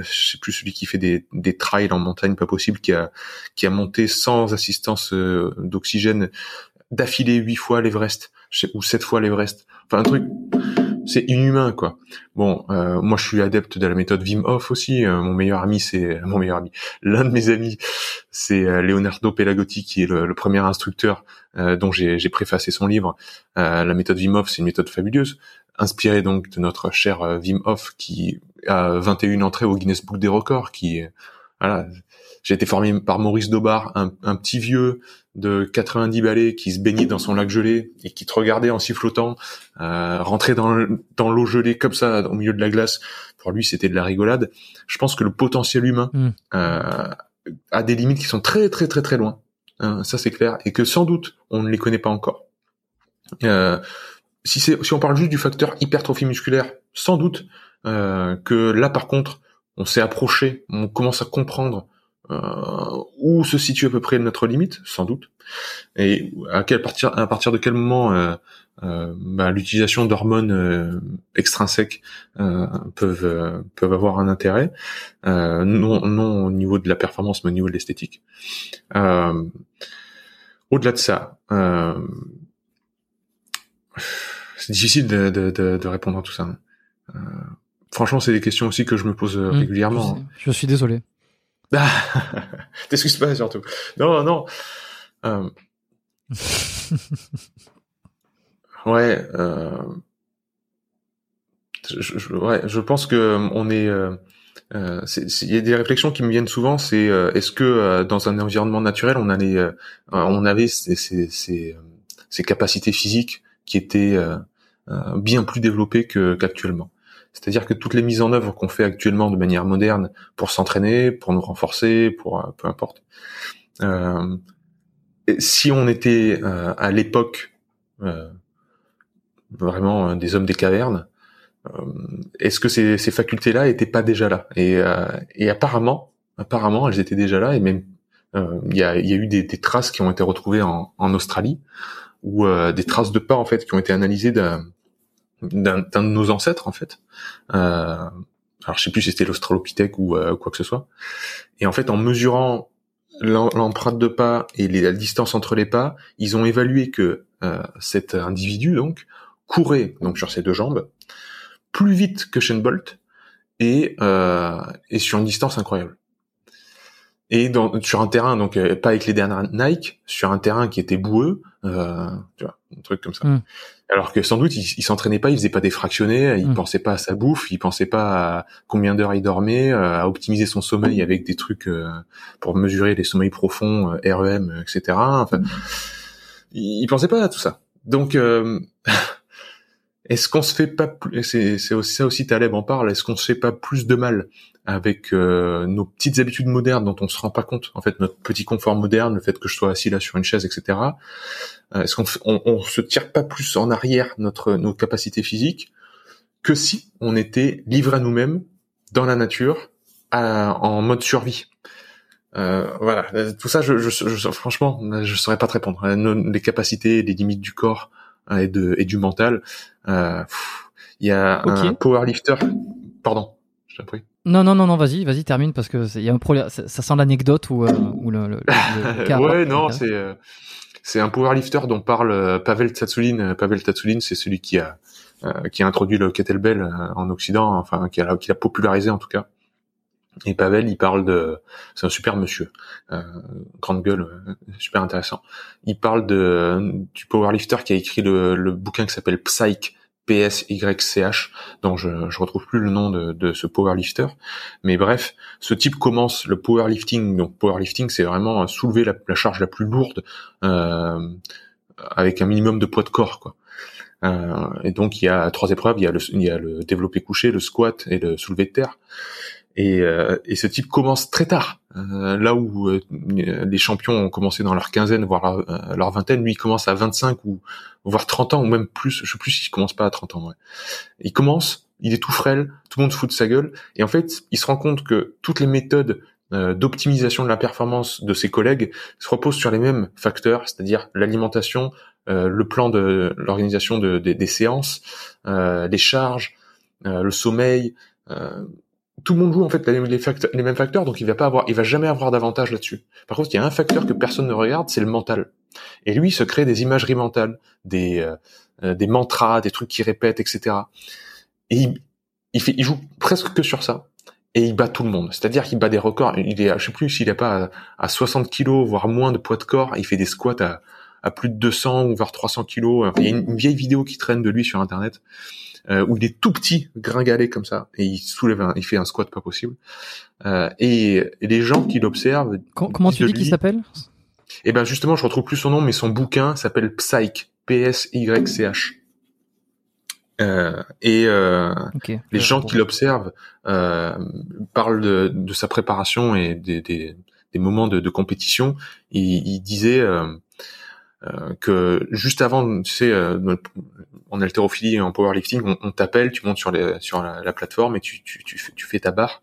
je sais plus celui qui fait des, des trails en montagne pas possible, qui a qui a monté sans assistance d'oxygène d'affilée huit fois l'Everest ou sept fois l'Everest. Enfin un truc c'est inhumain quoi. Bon, euh, moi je suis adepte de la méthode Wim Hof aussi. Euh, mon meilleur ami, c'est mon meilleur ami. L'un de mes amis, c'est euh, Leonardo Pelagotti, qui est le, premier instructeur dont j'ai préfacé son livre. la méthode Wim Hof, c'est une méthode fabuleuse, inspirée donc de notre cher Wim Hof, qui a 21 entrées au Guinness Book des records, qui voilà. J'ai été formé par Maurice Dobar, un, un petit vieux de 90 balais qui se baignait dans son lac gelé et qui te regardait en sifflotant, euh, rentrer dans, dans l'eau gelée comme ça au milieu de la glace, pour lui c'était de la rigolade. Je pense que le potentiel humain hmm. euh, a des limites qui sont très très très très loin. Hein, ça c'est clair et que sans doute on ne les connaît pas encore. Euh, si, si on parle juste du facteur hypertrophie musculaire, sans doute euh, que là par contre on s'est approché, on commence à comprendre euh, où se situe à peu près notre limite, sans doute, et à partir, de quel moment euh, euh, bah, l'utilisation d'hormones extrinsèques peuvent avoir un intérêt, non non au niveau de la performance, mais au niveau de l'esthétique. Au-delà de ça, c'est difficile de, répondre à tout ça. Franchement, c'est des questions aussi que je me pose mmh, régulièrement. je suis désolé. T'excuses pas surtout. Non, non. Euh... ouais, euh... je, je, ouais, je pense que on est, euh... euh, il y a des réflexions qui me viennent souvent. C'est euh, est-ce que euh, dans un environnement naturel, on allait, on avait ces, ces, ces, ces, capacités physiques qui étaient bien plus développées qu'actuellement? C'est-à-dire que toutes les mises en œuvre qu'on fait actuellement de manière moderne pour s'entraîner, pour nous renforcer, pour peu importe. si on était à l'époque vraiment des hommes des cavernes, euh, est-ce que ces, ces facultés-là étaient pas déjà là? Et, euh, et apparemment, apparemment, elles étaient déjà là et même euh, il y, a, y, a, eu des, des, traces qui ont été retrouvées en, en Australie ou des traces de pas en fait qui ont été analysées d'un d'un de nos ancêtres en fait. Euh, alors je sais plus si c'était l'Australopithèque ou quoi que ce soit. Et en fait, en mesurant l'empreinte de pas et la distance entre les pas, ils ont évalué que euh, cet individu donc courait donc sur ses deux jambes plus vite que Shane Bolt et, euh, et sur une distance incroyable. Et dans, sur un terrain, donc euh, pas avec les dernières Nike, sur un terrain qui était boueux, euh, tu vois, un truc comme ça. Hmm. Alors que sans doute, il, il s'entraînait pas, il faisait pas des fractionnés, il hmm. pensait pas à sa bouffe, il pensait pas à combien d'heures il dormait, euh, à optimiser son sommeil avec des trucs euh, pour mesurer les sommeils profonds, REM, etc. Enfin, il, il pensait pas à tout ça. Donc Est-ce qu'on se fait pas plus, c'est, c'est aussi, ça aussi Taleb en parle, est-ce qu'on se fait pas plus de mal avec euh, nos petites habitudes modernes dont on se rend pas compte, en fait, notre petit confort moderne, le fait que je sois assis là sur une chaise, etc. Euh, est-ce qu'on on, on, se tire pas plus en arrière notre nos capacités physiques que si on était livré à nous-mêmes dans la nature en mode survie? Euh, voilà, tout ça, je, je, je, franchement, je saurais pas te répondre. Les capacités, les limites du corps, Hein, et, de, et du mental. Euh, il y a un powerlifter. Pardon, je t'en prie. Non, non, non, non, vas-y, vas-y, termine parce que il y a un problème. Ça, sent l'anecdote ou, euh, ou le, le, le, ouais, non, c'est euh, c'est un powerlifter dont parle Pavel Tsatsouline. Pavel Tsatsouline, c'est celui qui a qui a introduit le kettlebell en Occident, enfin qui a qui l'a popularisé en tout cas. Et Pavel, il parle de, c'est un super monsieur, euh, grande gueule, euh, super intéressant. Il parle de du powerlifter qui a écrit le, le bouquin qui s'appelle Psych, P-S-Y-C-H, dont je, je retrouve plus le nom de, de ce powerlifter. Mais bref, ce type commence le powerlifting. Donc powerlifting, c'est vraiment soulever la, la, charge la plus lourde euh, avec un minimum de poids de corps, quoi. Euh, et donc il y a trois épreuves, il y a le, il y a le développé couché, le squat et le soulevé de terre. Et, euh, et, ce type commence très tard. Euh, là où euh, les champions ont commencé dans leur quinzaine, voire leur, vingtaine, lui il commence à 25 ou voire 30 ans ou même plus. Je sais plus s'il commence pas à 30 ans. Ouais. Il commence, il est tout frêle, tout le monde fout de sa gueule. Et en fait, il se rend compte que toutes les méthodes d'optimisation de la performance de ses collègues se reposent sur les mêmes facteurs, c'est-à-dire l'alimentation, le plan de l'organisation de, des séances, les charges, le sommeil, tout le monde joue en fait les, les, mêmes facteurs, donc il va pas avoir, il va jamais avoir d'avantage là-dessus. Par contre, il y a un facteur que personne ne regarde, c'est le mental. Et lui, il se crée des imageries mentales, des euh, euh, des mantras, des trucs qu'il répète, etc. Et il, il, fait, il joue presque que sur ça. Et il bat tout le monde. C'est-à-dire qu'il bat des records. Il est, je sais plus s'il est pas à, 60 kilos, voire moins de poids de corps. Il fait des squats à, à plus de 200 ou voire 300 kilos. il y a une vieille vidéo qui traîne de lui sur Internet euh, où il est tout petit, gringalé comme ça, et il soulève, il fait un squat pas possible. Euh, et, les gens qui l'observent, comment tu dis qu'il s'appelle? Eh ben justement, je retrouve plus son nom, mais son bouquin s'appelle Psych, P-S-Y-C-H. Euh, et euh, les gens qui l'observent euh, parlent de, de, sa préparation et des, des, des moments de, de compétition. Il, il disait euh, euh, que juste avant, tu sais, euh, en haltérophilie et en powerlifting, on, on t'appelle, tu montes sur, les, sur la, plateforme et tu, tu, tu, fais, ta barre.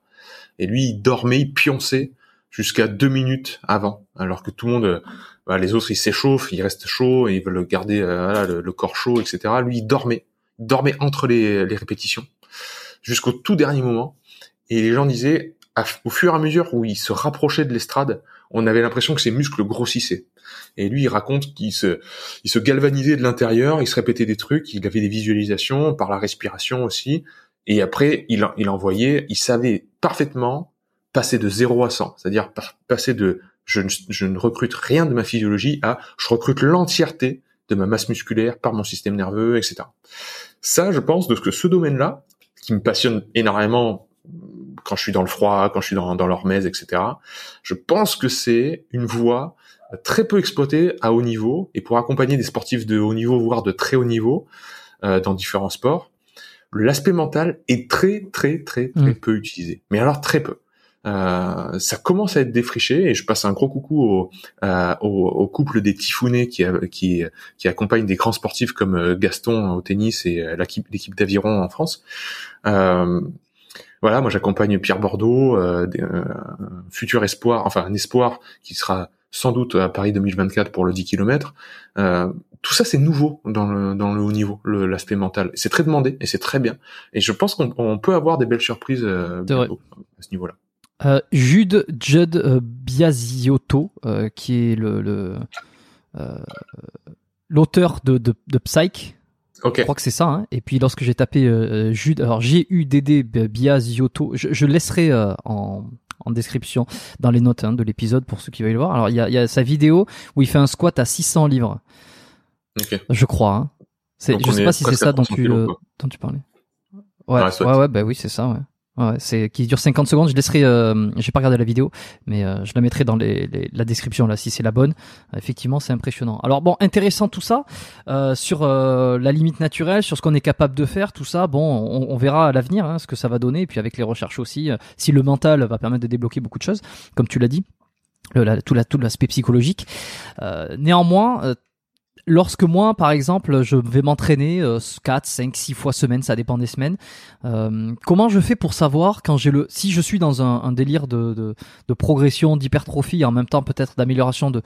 Et lui, il dormait, il pionçait jusqu'à deux minutes avant, alors que tout le monde, bah, les autres, ils s'échauffent, ils restent chauds, et ils veulent garder euh, le, corps chaud, etc. Lui, il dormait, il dormait entre les, les répétitions, jusqu'au tout dernier moment. Et les gens disaient, au fur et à mesure où il se rapprochait de l'estrade, on avait l'impression que ses muscles grossissaient. Et lui, il raconte qu'il se, il se galvanisait de l'intérieur, il se répétait des trucs, il avait des visualisations par la respiration aussi. Et après, il, il envoyait, il savait parfaitement passer de 0 à 100, c'est-à-dire passer de je ne, je ne recrute rien de ma physiologie à je recrute l'entièreté de ma masse musculaire par mon système nerveux, etc. Ça, je pense, de ce que ce domaine-là, qui me passionne énormément quand je suis dans le froid, quand je suis dans, dans etc. Je pense que c'est une voie très peu exploitée à haut niveau et pour accompagner des sportifs de haut niveau, voire de très haut niveau euh, dans différents sports, l'aspect mental est très très très très Mm. peu utilisé. Mais alors très peu. Euh, ça commence à être défriché et je passe un gros coucou au, euh, au, au couple des Tifounés qui, a- qui, qui accompagne des grands sportifs comme euh, Gaston au tennis et euh, l'équipe, d'aviron en France. Euh, voilà, moi j'accompagne Pierre Bordeaux, euh, des- euh, un futur espoir, enfin un espoir qui sera sans doute à Paris 2024 pour le 10 km. Euh, tout ça c'est nouveau dans le, dans le haut niveau, l'aspect mental. C'est très demandé et c'est très bien. Et je pense qu'on on peut avoir des belles surprises euh, bientôt à ce niveau-là. Euh, Jude Judd euh, Biasiotto, qui est le l'auteur de, de, de Psyche, Ok. Je crois que c'est ça. Hein. Et puis lorsque j'ai tapé Jude, alors G-U-D-D Biasiotto, je, je laisserai en, en description dans les notes hein, de l'épisode pour ceux qui veulent le voir. Alors il y a, il y a sa vidéo où il fait un squat à 600 livres, je crois. Hein. C'est, je sais pas si c'est ça dont 300 tu, euh, dont tu parlais. Ouais, ouais, ouais, bah oui, c'est ça. Ouais. Ouais, c'est qui dure 50 secondes. Je laisserai. Euh, j'ai pas regardé la vidéo, mais euh, je la mettrai dans les, les- la description là si c'est la bonne. Euh, effectivement, c'est impressionnant. Alors bon, intéressant tout ça euh, sur euh, la limite naturelle, sur ce qu'on est capable de faire, tout ça. Bon, on, on verra à l'avenir hein, ce que ça va donner, et puis avec les recherches aussi, si le mental va permettre de débloquer beaucoup de choses, comme tu l'as dit, le, la- tout la- l'aspect psychologique. Euh, néanmoins. Lorsque moi, par exemple, je vais m'entraîner euh, 4, 5, 6 fois semaine, ça dépend des semaines, euh, comment je fais pour savoir quand j'ai le si je suis dans un, délire de progression, d'hypertrophie et en même temps peut-être d'amélioration de,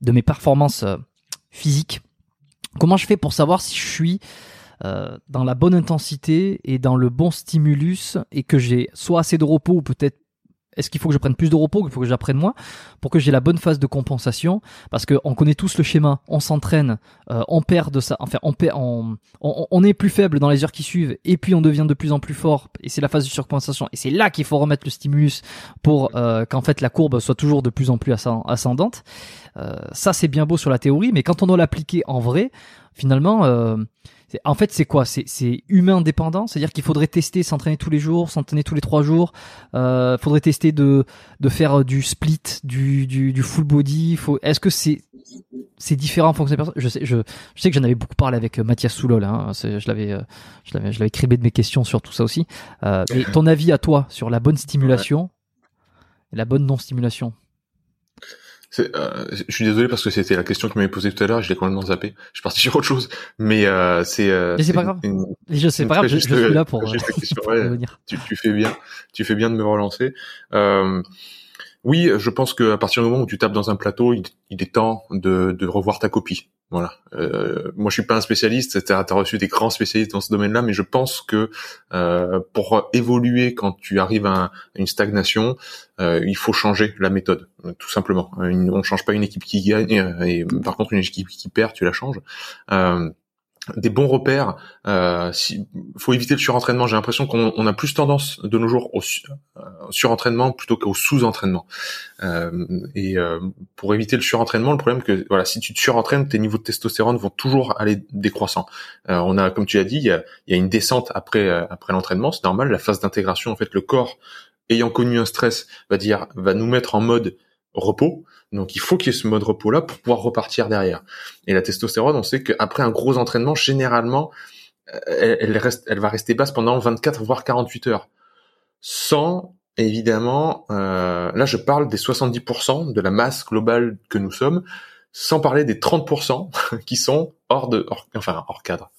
de mes performances euh, physiques Comment je fais pour savoir si je suis euh, dans la bonne intensité et dans le bon stimulus et que j'ai soit assez de repos ou peut-être est-ce qu'il faut que je prenne plus de repos, qu'il faut que j'apprenne moins? Pour que j'ai la bonne phase de compensation Parce que on connaît tous le schéma, on s'entraîne, euh, on perd de ça, enfin on, perd, on, on, on est plus faible dans les heures qui suivent et puis on devient de plus en plus fort et c'est la phase de surcompensation et c'est là qu'il faut remettre le stimulus pour euh, qu'en fait la courbe soit toujours de plus en plus ascend- ascendante. Euh, ça c'est bien beau sur la théorie, mais quand on doit l'appliquer en vrai, finalement, euh, en fait c'est quoi? C'est c'est humain dépendant, c'est-à-dire qu'il faudrait tester, s'entraîner tous les jours, s'entraîner tous les trois jours. Euh, faudrait tester de de faire euh, du split, du du, du full body. Faut est-ce que c'est c'est différent en fonction des personnes? Je sais, je, je sais que j'en avais beaucoup parlé avec euh, Mathias Soulol. Hein. Je l'avais, je l'avais, je l'avais cribé de mes questions sur tout ça aussi. Euh, mais ton avis à toi sur la bonne stimulation et la bonne non stimulation. C'est, euh, je suis désolé parce que c'était la question que m'avait posée tout à l'heure, je l'ai complètement zappé. Je suis parti sur autre chose, mais euh, c'est. euh, Mais c'est pas grave. une- je sais pas grave, je, juste- je suis là pour, euh, question, pour ouais. tu fais bien, tu fais bien de me relancer. Euh, oui, je pense qu'à partir du moment où tu tapes dans un plateau, il, il est temps de, de revoir ta copie. Voilà. Euh, moi, je suis pas un spécialiste. T'as as reçu des grands spécialistes dans ce domaine-là, mais je pense que euh, pour évoluer quand tu arrives à, un- à une stagnation, euh, il faut changer la méthode, tout simplement. On change pas une équipe qui gagne, euh, et par contre une équipe qui perd, tu la changes. Des bons repères. Euh, si, faut éviter le surentraînement. J'ai l'impression qu'on on a plus tendance de nos jours au euh, surentraînement plutôt qu'au sous-entraînement. Euh, et euh, pour éviter le surentraînement, le problème que voilà, si tu te surentraînes, tes niveaux de testostérone vont toujours aller décroissant. Euh, on a, comme tu l'as dit, il y a, y a une descente après euh, après l'entraînement. C'est normal. La phase d'intégration, en fait, le corps ayant connu un stress va dire va nous mettre en mode repos. Donc il faut qu'il y ait ce mode repos là pour pouvoir repartir derrière. Et la testostérone, on sait qu'après un gros entraînement, généralement, euh, elle, reste, elle va rester basse pendant 24 voire 48 heures, sans évidemment. euh, là, je parle des 70% de la masse globale que nous sommes, sans parler des 30% qui sont hors de, enfin hors cadre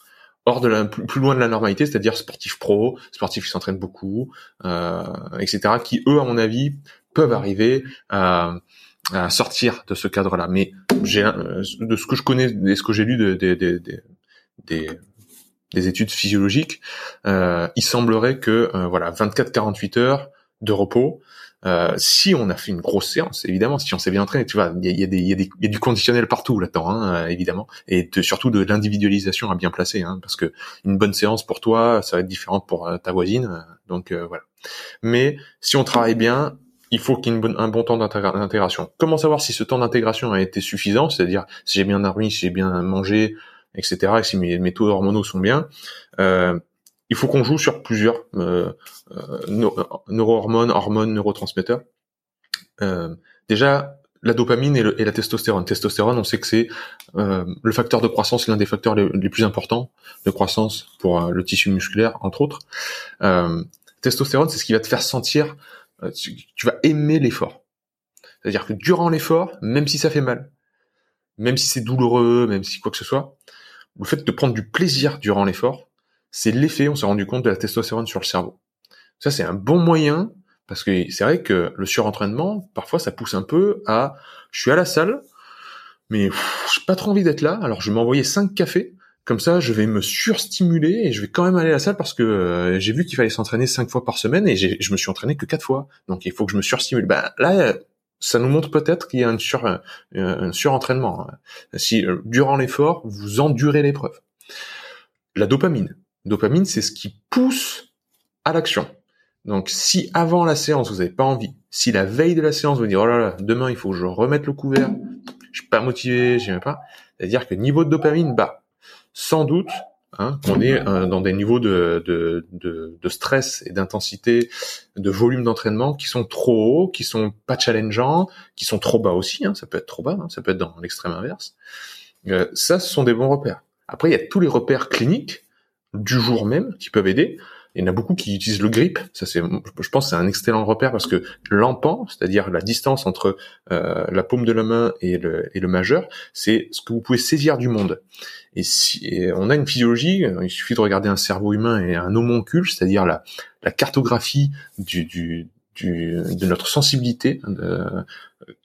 hors de la plus, plus loin de la normalité, c'est-à-dire sportifs pro, sportifs qui s'entraînent beaucoup, euh, etc., qui eux, à mon avis, peuvent arriver à, à sortir de ce cadre-là. Mais j'ai euh, de ce que je connais, de ce que j'ai lu de- de- de- de- des des études physiologiques, euh, il semblerait que euh, voilà 24-48 heures de repos. euh, si on a fait une grosse séance, évidemment, si on s'est bien entraîné, tu vois, il y a, y a des- y des- y a du conditionnel partout là-dedans, hein, euh, évidemment, et de- surtout de l'individualisation à bien placer, hein, parce que une bonne séance pour toi, ça va être différente pour euh, ta voisine, donc voilà. Mais si on travaille bien, il faut qu'il y ait un bon temps d'intégra- d'intégration. Comment savoir si ce temps d'intégration a été suffisant, c'est-à-dire si j'ai bien dormi, si j'ai bien mangé, etc., et si mes, taux hormonaux sont bien euh, il faut qu'on joue sur plusieurs euh, neurohormones, hormones, neurotransmetteurs. déjà, la dopamine et, la testostérone. Testostérone, on sait que c'est le facteur de croissance, l'un des facteurs les, plus importants de croissance pour le tissu musculaire, entre autres. testostérone, c'est ce qui va te faire sentir, tu vas aimer l'effort. C'est-à-dire que durant l'effort, même si ça fait mal, même si c'est douloureux, même si quoi que ce soit, le fait de prendre du plaisir durant l'effort, c'est l'effet, on s'est rendu compte, de la testostérone sur le cerveau. Ça, c'est un bon moyen, parce que c'est vrai que le surentraînement, parfois, ça pousse un peu à, je suis à la salle, mais j'ai pas trop envie d'être là, alors je vais m'envoyer cinq cafés, comme ça, je vais me surstimuler et je vais quand même aller à la salle parce que euh, j'ai vu qu'il fallait s'entraîner cinq fois par semaine et je me suis entraîné que quatre fois. Donc il faut que je me surstimule. Ben là, ça nous montre peut-être qu'il y a un, sur, un surentraînement. Hein. Si euh, durant l'effort, vous endurez l'épreuve. La dopamine. Dopamine, c'est ce qui pousse à l'action. Donc, si avant la séance, vous n'avez pas envie, si la veille de la séance, vous dites, oh là là, demain, il faut que je remette le couvert, je suis pas motivé, j'y pas, c'est-à-dire que niveau de dopamine bas. Sans doute, Hein, qu'on est euh, dans des niveaux de, de, de, de stress et d'intensité, de volume d'entraînement qui sont trop hauts, qui sont pas challengeants, qui sont trop bas aussi. Hein, ça peut être trop bas, hein, ça peut être dans l'extrême inverse. Euh, ça, ce sont des bons repères. Après, il y a tous les repères cliniques du jour même qui peuvent aider. Il y en a beaucoup qui utilisent le grip. Ça, c'est, je pense, c'est un excellent repère parce que l'empan, c'est-à-dire la distance entre euh, la paume de la main et le, et le majeur, c'est ce que vous pouvez saisir du monde. Et si on a une physiologie, il suffit de regarder un cerveau humain et un homoncule, c'est-à-dire la, la cartographie du, du, du, de notre sensibilité euh,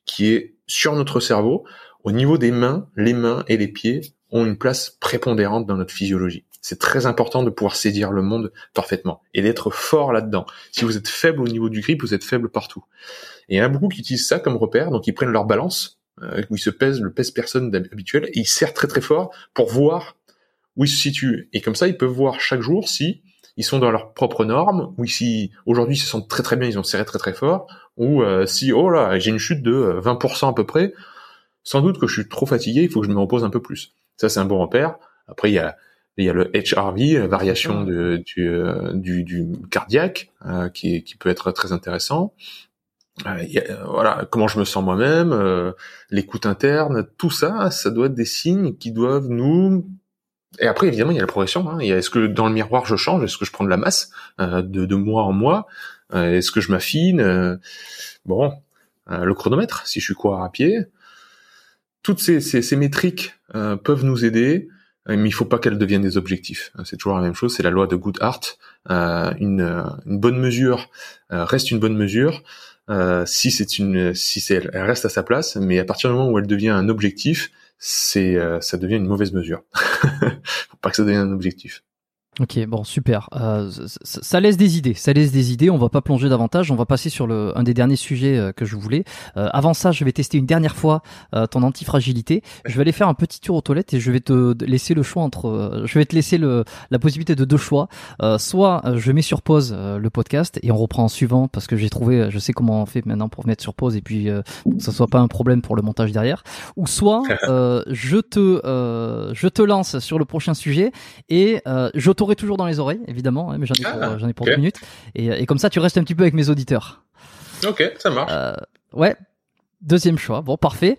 qui est sur notre cerveau. Au niveau des mains, les mains et les pieds ont une place prépondérante dans notre physiologie. C'est très important de pouvoir saisir le monde parfaitement et d'être fort là-dedans. Si vous êtes faible au niveau du grip, vous êtes faible partout. Et il y en a beaucoup qui utilisent ça comme repère, donc ils prennent leur balance, euh, où ils se pèsent le pèse-personne habituel, et ils serrent très très fort pour voir où ils se situent. Et comme ça, ils peuvent voir chaque jour si ils sont dans leurs propres normes, ou si aujourd'hui ils se sentent très très bien, ils ont serré très très fort, ou euh, si, oh là, j'ai une chute de 20% euh, à peu près, sans doute que je suis trop fatigué, il faut que je me repose un peu plus. Ça, c'est un bon repère. Après, il y a il y a le HRV, la variation de, du, euh, du, du, cardiaque, euh, qui, qui, peut être très intéressant. Euh, voilà, comment je me sens moi-même, l'écoute interne, tout ça, ça doit être des signes qui doivent nous et après, évidemment, il y a la progression. Hein. Est-ce que dans le miroir je change? Est-ce que je prends de la masse de, de mois en mois? Est-ce que je m'affine? Bon, le chronomètre, si je suis coureur à pied, toutes ces, ces, ces métriques peuvent nous aider euh, mais il faut pas qu'elles deviennent des objectifs. Euh, c'est toujours la même chose, c'est la loi de Goodhart. Euh, une, une, bonne mesure euh, reste une bonne mesure euh, si c'est une, si c'est, elle reste à sa place, mais à partir du moment où elle devient un objectif, c'est, ça devient une mauvaise mesure. faut pas que ça devienne un objectif. Ok, bon, super. Euh, ça, laisse des idées. Ça laisse des idées. On va pas plonger davantage. On va passer sur le un des derniers sujets euh, que je voulais. Euh, avant ça, je vais tester une dernière fois euh, ton antifragilité. Je vais aller faire un petit tour aux toilettes et je vais te laisser le choix entre. je vais te laisser le la possibilité de deux choix. soit je mets sur pause le podcast et on reprend en suivant parce que j'ai trouvé. Je sais comment on fait maintenant pour mettre sur pause et puis que ça soit pas un problème pour le montage derrière. Ou soit je te je te lance sur le prochain sujet et je toujours dans les oreilles, évidemment, hein, mais j'en ai, pour, ah, ai pour deux minutes. Et, et, comme ça, tu restes un petit peu avec mes auditeurs. Ok, ça marche. Euh, ouais, deuxième choix. Bon, parfait.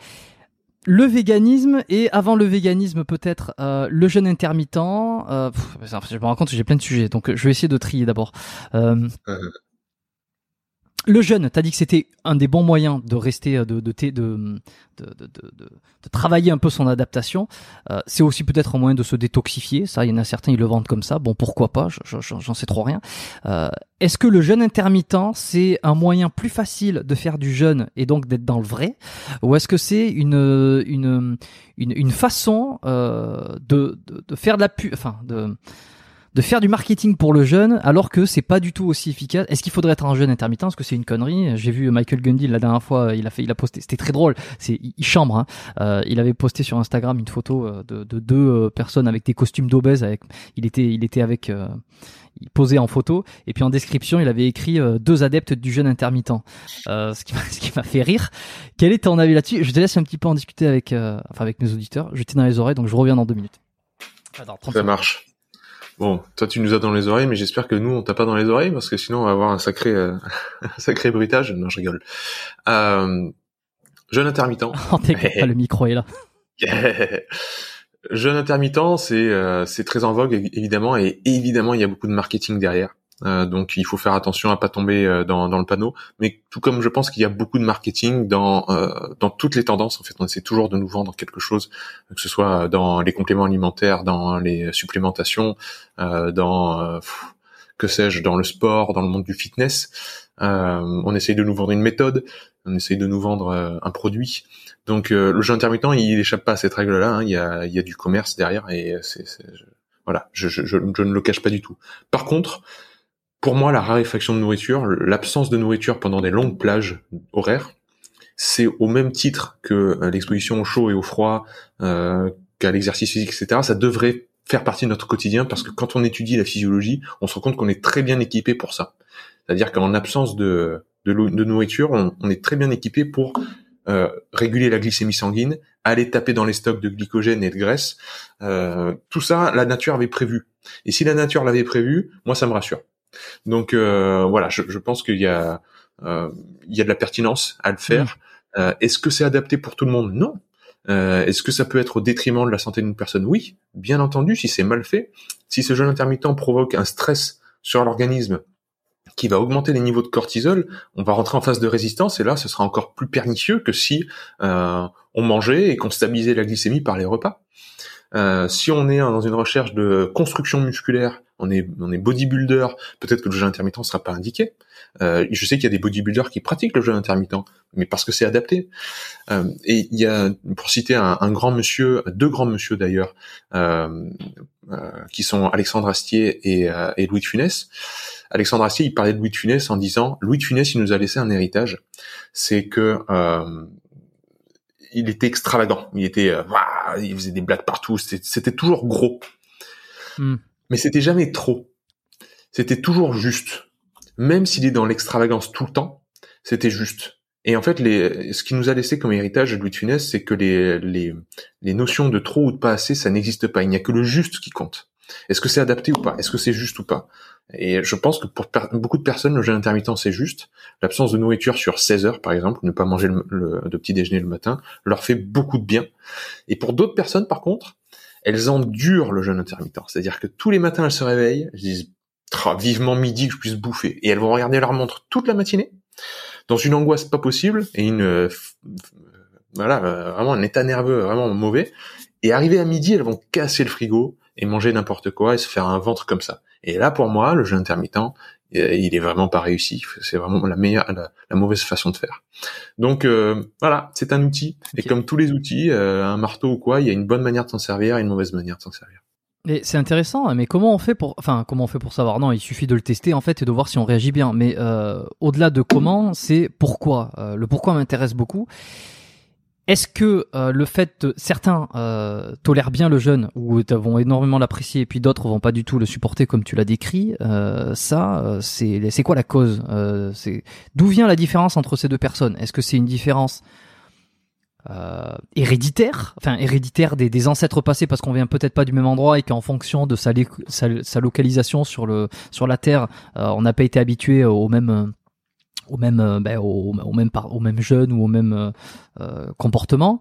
Le véganisme et avant le véganisme peut-être euh, le jeûne intermittent. Euh, je me rends compte que j'ai plein de sujets, donc je vais essayer de trier d'abord. Euh. Le jeûne, t'as dit que c'était un des bons moyens de rester, de, de, de, de, de travailler un peu son adaptation. Euh, c'est aussi peut-être un moyen de se détoxifier. Ça, il y en a certains, ils le vendent comme ça. Bon, pourquoi pas J'en sais trop rien. Euh, Est-ce que le jeûne intermittent, c'est un moyen plus facile de faire du jeûne et donc d'être dans le vrai, ou est-ce que c'est une, une, une, une façon euh, de, de, de, faire de la pu, enfin de de faire du marketing pour le jeune alors que c'est pas du tout aussi efficace. Est-ce qu'il faudrait être un jeune intermittent? Est-ce que c'est une connerie J'ai vu Michael Gundy la dernière fois, il a fait, il a posté, c'était très drôle. C'est il chambre. Hein. Euh, il avait posté sur Instagram une photo euh, de, de deux euh, personnes avec des costumes d'obèses. Avec, il était, il était avec, euh, il posait en photo et puis en description il avait écrit deux adeptes du jeûne intermittent. ce qui m'a, ce qui m'a fait rire. Quel est ton avis là-dessus? Je te laisse un petit peu en discuter avec, enfin avec mes auditeurs. J'étais dans les oreilles donc je reviens dans deux minutes. Ça marche. Bon, toi tu nous as dans les oreilles, mais j'espère que nous on t'a pas dans les oreilles parce que sinon on va avoir un sacré, euh, un sacré bruitage. Non, je rigole. Euh, jeune intermittent. Oh, pas, le micro est là. jeune intermittent, c'est euh, c'est très en vogue évidemment et évidemment il y a beaucoup de marketing derrière. Euh, donc il faut faire attention à pas tomber euh, dans, dans le panneau. Mais tout comme je pense qu'il y a beaucoup de marketing dans euh, dans toutes les tendances, en fait, on essaie toujours de nous vendre quelque chose, que ce soit dans les compléments alimentaires, dans les supplémentations, dans que sais-je, dans le sport, dans le monde du fitness. on essaye de nous vendre une méthode, on essaye de nous vendre un produit. Donc le jeu intermittent, il échappe pas à cette règle-là. Hein. Il, y a, il y a du commerce derrière et c'est voilà, je, je, je, je, ne le cache pas du tout. Par contre, pour moi, la raréfaction de nourriture, l'absence de nourriture pendant des longues plages horaires, c'est au même titre que euh, l'exposition au chaud et au froid, euh, qu'à l'exercice physique, etc. Ça devrait faire partie de notre quotidien parce que quand on étudie la physiologie, on se rend compte qu'on est très bien équipé pour ça. C'est-à-dire qu'en absence de, de, nourriture, on, est très bien équipé pour euh, réguler la glycémie sanguine, aller taper dans les stocks de glycogène et de graisse. Euh, tout ça, la nature avait prévu. Et si la nature l'avait prévu, moi, ça me rassure. Donc euh, voilà, je, je pense qu'il y a euh, il y a de la pertinence à le faire. Mmh. Euh, est-ce que c'est adapté pour tout le monde? Non. Est-ce que ça peut être au détriment de la santé d'une personne? Oui, bien entendu, si c'est mal fait. Si ce jeûne intermittent provoque un stress sur l'organisme qui va augmenter les niveaux de cortisol, on va rentrer en phase de résistance et là, ce sera encore plus pernicieux que si euh, on mangeait et qu'on stabilisait la glycémie par les repas. Euh, si on est dans une recherche de construction musculaire, on est, on est bodybuilder, peut-être que le jeûne intermittent ne sera pas indiqué. Euh, je sais qu'il y a des bodybuilders qui pratiquent le jeûne intermittent, mais parce que c'est adapté. Euh, et il y a, pour citer un, un, grand monsieur, deux grands monsieur d'ailleurs, euh, euh, qui sont Alexandre Astier et, euh, et, Louis de Funès. Alexandre Astier, il parlait de Louis de Funès en disant, Louis de Funès, il nous a laissé un héritage, c'est que il était extravagant. Il était, euh, il faisait des blagues partout. C'était toujours gros, hmm. mais c'était jamais trop. C'était toujours juste. Même s'il est dans l'extravagance tout le temps, c'était juste. Et en fait, les, ce qui nous a laissé comme héritage de Louis de Funès, c'est que les, les, les notions de trop ou de pas assez, ça n'existe pas. Il n'y a que le juste qui compte. Est-ce que c'est adapté ou pas? Est-ce que c'est juste ou pas? Et je pense que pour beaucoup de personnes, le jeûne intermittent, c'est juste. L'absence de nourriture sur 16 heures, par exemple, ne pas manger le, de petit déjeuner le matin, leur fait beaucoup de bien. Et pour d'autres personnes, par contre, elles endurent le jeûne intermittent. C'est-à-dire que tous les matins, elles se réveillent, elles disent vivement midi que je puisse bouffer. Et elles vont regarder leur montre toute la matinée, dans une angoisse pas possible et une... Euh, voilà, euh, vraiment un état nerveux vraiment mauvais. Et arrivé à midi, elles vont casser le frigo, et manger n'importe quoi et se faire un ventre comme ça. Et là, pour moi, le jeûne intermittent, euh, il est vraiment pas réussi. C'est vraiment la meilleure, la, mauvaise façon de faire. Donc euh, voilà, c'est un outil. Et comme tous les outils, euh, un marteau ou quoi, il y a une bonne manière de s'en servir et une mauvaise manière de s'en servir. Et c'est intéressant, hein, mais comment on fait pour, enfin, comment on fait pour savoir? Non, il suffit de le tester en fait et de voir si on réagit bien. Mais au-delà de comment, c'est pourquoi. le pourquoi m'intéresse beaucoup. Est-ce que euh, le fait que certains euh, tolèrent bien le jeûne ou vont énormément l'apprécier et puis d'autres vont pas du tout le supporter comme tu l'as décrit, euh, ça c'est quoi la cause C'est d'où vient la différence entre ces deux personnes? Est-ce que c'est une différence héréditaire, enfin héréditaire des, ancêtres passés parce qu'on vient peut-être pas du même endroit et qu'en fonction de sa, sa, localisation sur sur la terre, on n'a pas été habitué au même au même, euh, ben, au, même au même jeune ou au même euh, euh comportement.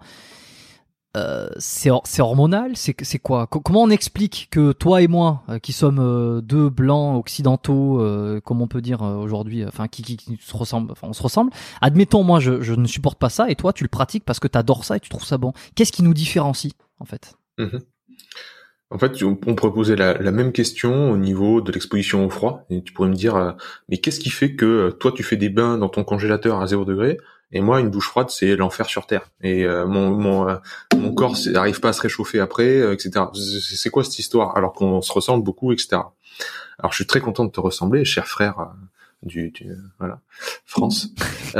C'est hormonal, c'est c'est quoi? Comment on explique que toi et moi, qui sommes deux blancs occidentaux, comme on peut dire aujourd'hui, enfin qui, qui, se ressemblent, enfin on se ressemble. Admettons, moi je, ne supporte pas ça, et toi tu le pratiques parce que tu adores ça et tu trouves ça bon. Qu'est-ce qui nous différencie en fait? Mmh en fait, on pourrait poser la, même question au niveau de l'exposition au froid. Et tu pourrais me dire, euh, mais qu'est-ce qui fait que euh, toi, tu fais des bains dans ton congélateur à 0 degré et moi, une douche froide, c'est l'enfer sur Terre. Et euh, mon, mon, mon corps n'arrive pas à se réchauffer après, etc. C'est quoi cette histoire Alors qu'on se ressemble beaucoup, etc. Alors, je suis très content de te ressembler, cher frère du, du voilà, France.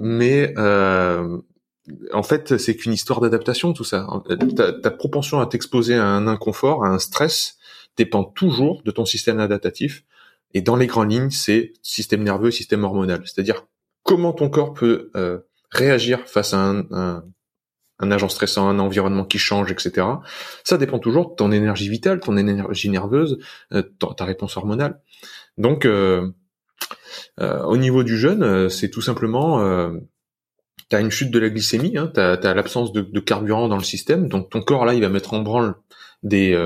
mais en fait, c'est qu'une histoire d'adaptation, tout ça. Ta, propension à t'exposer à un inconfort, à un stress, dépend toujours de ton système adaptatif. Et dans les grandes lignes, c'est système nerveux, système hormonal. C'est-à-dire comment ton corps peut euh, réagir face à un, un agent stressant, un environnement qui change, etc. Ça dépend toujours de ton énergie vitale, ton énergie nerveuse, euh, ta réponse hormonale. Donc, euh, euh, au niveau du jeûne, c'est tout simplement, tu as une chute de la glycémie, hein, l'absence de, carburant dans le système, donc ton corps là, il va mettre en branle des,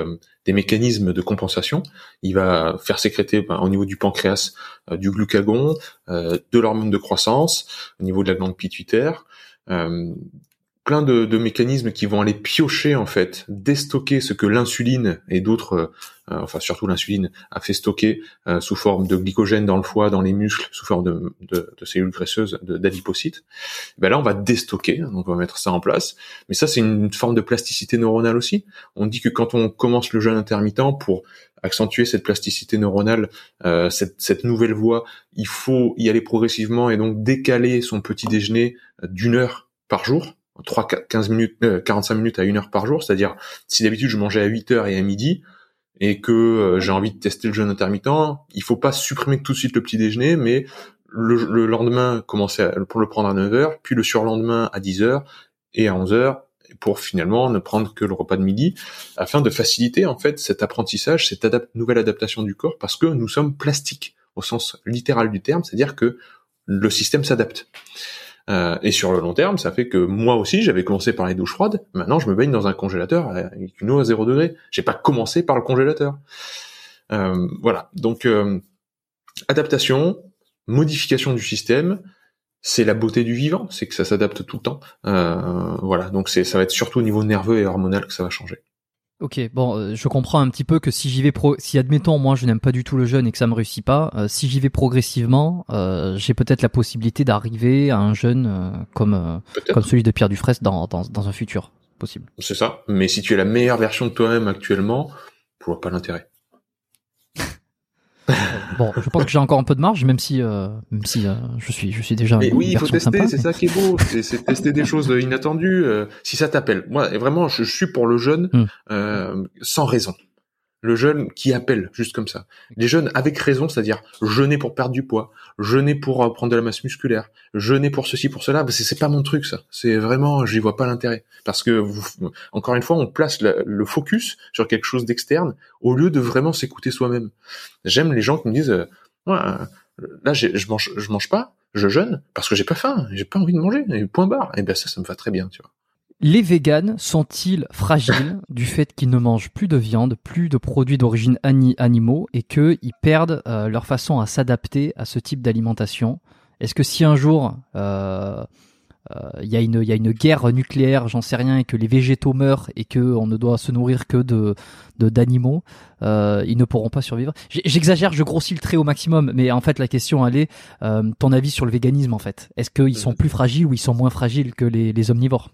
des mécanismes de compensation. Il va faire sécréter ben, au niveau du pancréas du glucagon, de l'hormone de croissance, au niveau de la glande pituitaire, plein de, mécanismes qui vont aller piocher en fait, déstocker ce que l'insuline et d'autres, euh, euh, enfin surtout l'insuline, a fait stocker euh, sous forme de glycogène dans le foie, dans les muscles, sous forme de, cellules graisseuses, d'adipocytes. Ben là, on va déstocker, donc on va mettre ça en place. Mais ça, c'est une forme de plasticité neuronale aussi. On dit que quand on commence le jeûne intermittent pour accentuer cette plasticité neuronale, cette, cette nouvelle voie, il faut y aller progressivement et donc décaler son petit déjeuner d'une heure par jour 3 15 minutes 45 euh, minutes à une heure par jour, c'est-à-dire si d'habitude je mangeais à 8 heures et à midi et que euh, j'ai envie de tester le jeûne intermittent, il faut pas supprimer tout de suite le petit déjeuner mais le, lendemain commencer pour le prendre à 9 heures, puis le surlendemain à 10 heures et à 11 heures pour finalement ne prendre que le repas de midi afin de faciliter en fait cet apprentissage, cette nouvelle adaptation du corps parce que nous sommes plastiques au sens littéral du terme, c'est-à-dire que le système s'adapte. Euh, et sur le long terme, ça fait que moi aussi, j'avais commencé par les douches froides. Maintenant, je me baigne dans un congélateur avec une eau à 0 degré. J'ai pas commencé par le congélateur. Euh, voilà. Donc, euh, adaptation, modification du système, c'est la beauté du vivant, c'est que ça s'adapte tout le temps. voilà. Donc, ça va être surtout au niveau nerveux et hormonal que ça va changer. Ok, bon, euh, je comprends un petit peu que si j'y vais pro, si admettons moi je n'aime pas du tout le jeûne et que ça me réussit pas, euh, si j'y vais progressivement, euh, j'ai peut-être la possibilité d'arriver à un jeûne comme comme celui de Pierre Dufresne dans, dans dans un futur possible. C'est ça. Mais si tu es la meilleure version de toi-même actuellement, je vois pas l'intérêt? Bon, je pense que j'ai encore un peu de marge, même si, euh, même si euh, je suis, je suis déjà. Mais oui, il faut tester. C'est ça qui est beau. C'est tester des choses inattendues. Euh, si ça t'appelle, moi, vraiment, je, suis pour le jeune hmm. sans raison le jeûne qui appelle, juste comme ça. Les jeunes avec raison, c'est-à-dire jeûner pour perdre du poids, jeûner pour euh, prendre de la masse musculaire, jeûner pour ceci, pour cela, c'est pas mon truc ça. C'est vraiment, j'y vois pas l'intérêt. Parce que, encore une fois, on place le, focus sur quelque chose d'externe au lieu de vraiment s'écouter soi-même. J'aime les gens qui me disent, euh, là, je mange, je mange pas, je jeûne parce que j'ai pas faim, j'ai pas envie de manger, point barre. Et bien ça, ça me va très bien, tu vois. Les véganes sont-ils fragiles du fait qu'ils ne mangent plus de viande, plus de produits d'origine animaux et qu'ils perdent euh, leur façon à s'adapter à ce type d'alimentation? Est-ce que si un jour euh, euh, il y, a une, y a une guerre nucléaire, j'en sais rien, et que les végétaux meurent et qu'on ne doit se nourrir que de d'animaux, ils ne pourront pas survivre? J'exagère, je grossis le trait au maximum, mais en fait la question elle est ton avis sur le véganisme en fait. Est-ce qu'ils sont plus fragiles ou ils sont moins fragiles que les omnivores?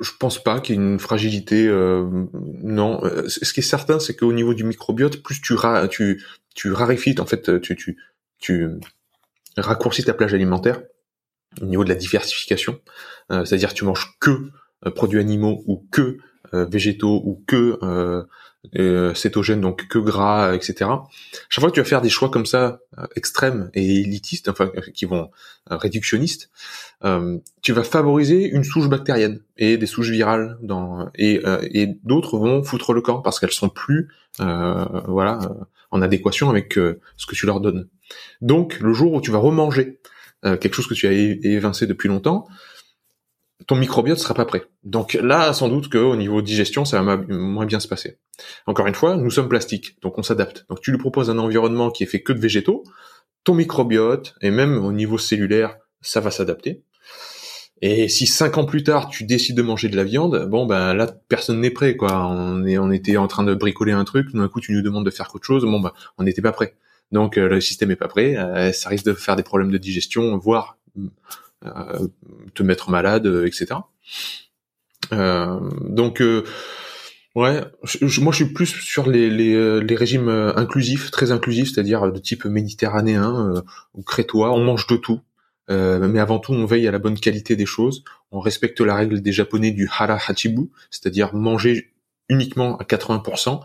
Je pense pas qu'il y ait une fragilité. Euh, non, euh, ce qui est certain, c'est qu'au niveau du microbiote, plus tu, ra tu, tu en fait, tu, raccourcis ta plage alimentaire au niveau de la diversification. Euh, c'est-à-dire tu manges que produits animaux ou que végétaux ou que euh, cétogène, donc que gras, etc. Chaque fois que tu vas faire des choix comme ça, euh, extrêmes et élitistes, enfin qui vont euh, réductionnistes, euh, tu vas favoriser une souche bactérienne et des souches virales dans et, et d'autres vont foutre le camp parce qu'elles sont plus voilà en adéquation avec ce que tu leur donnes. Donc le jour où tu vas remanger quelque chose que tu as évincé depuis longtemps, ton microbiote sera pas prêt. Donc là, sans doute qu'au niveau digestion, ça va moins bien se passer. Encore une fois, nous sommes plastiques, donc on s'adapte. Donc tu lui proposes un environnement qui est fait que de végétaux, ton microbiote, et même au niveau cellulaire, ça va s'adapter. Et si cinq ans plus tard, tu décides de manger de la viande, bon ben là, personne n'est prêt, quoi. On, est, on était en train de bricoler un truc, d'un coup tu nous demandes de faire quelque chose, bon ben on n'était pas prêt. Donc euh, le système est pas prêt, euh, ça risque de faire des problèmes de digestion, voire te mettre malade, euh, etc. Euh, donc Ouais, moi je suis plus sur les, les, les régimes inclusifs, très inclusifs, c'est-à-dire de type méditerranéen ou crétois. On mange de tout, mais avant tout on veille à la bonne qualité des choses. On respecte la règle des Japonais du hara hachibu, c'est-à-dire manger uniquement à 80%,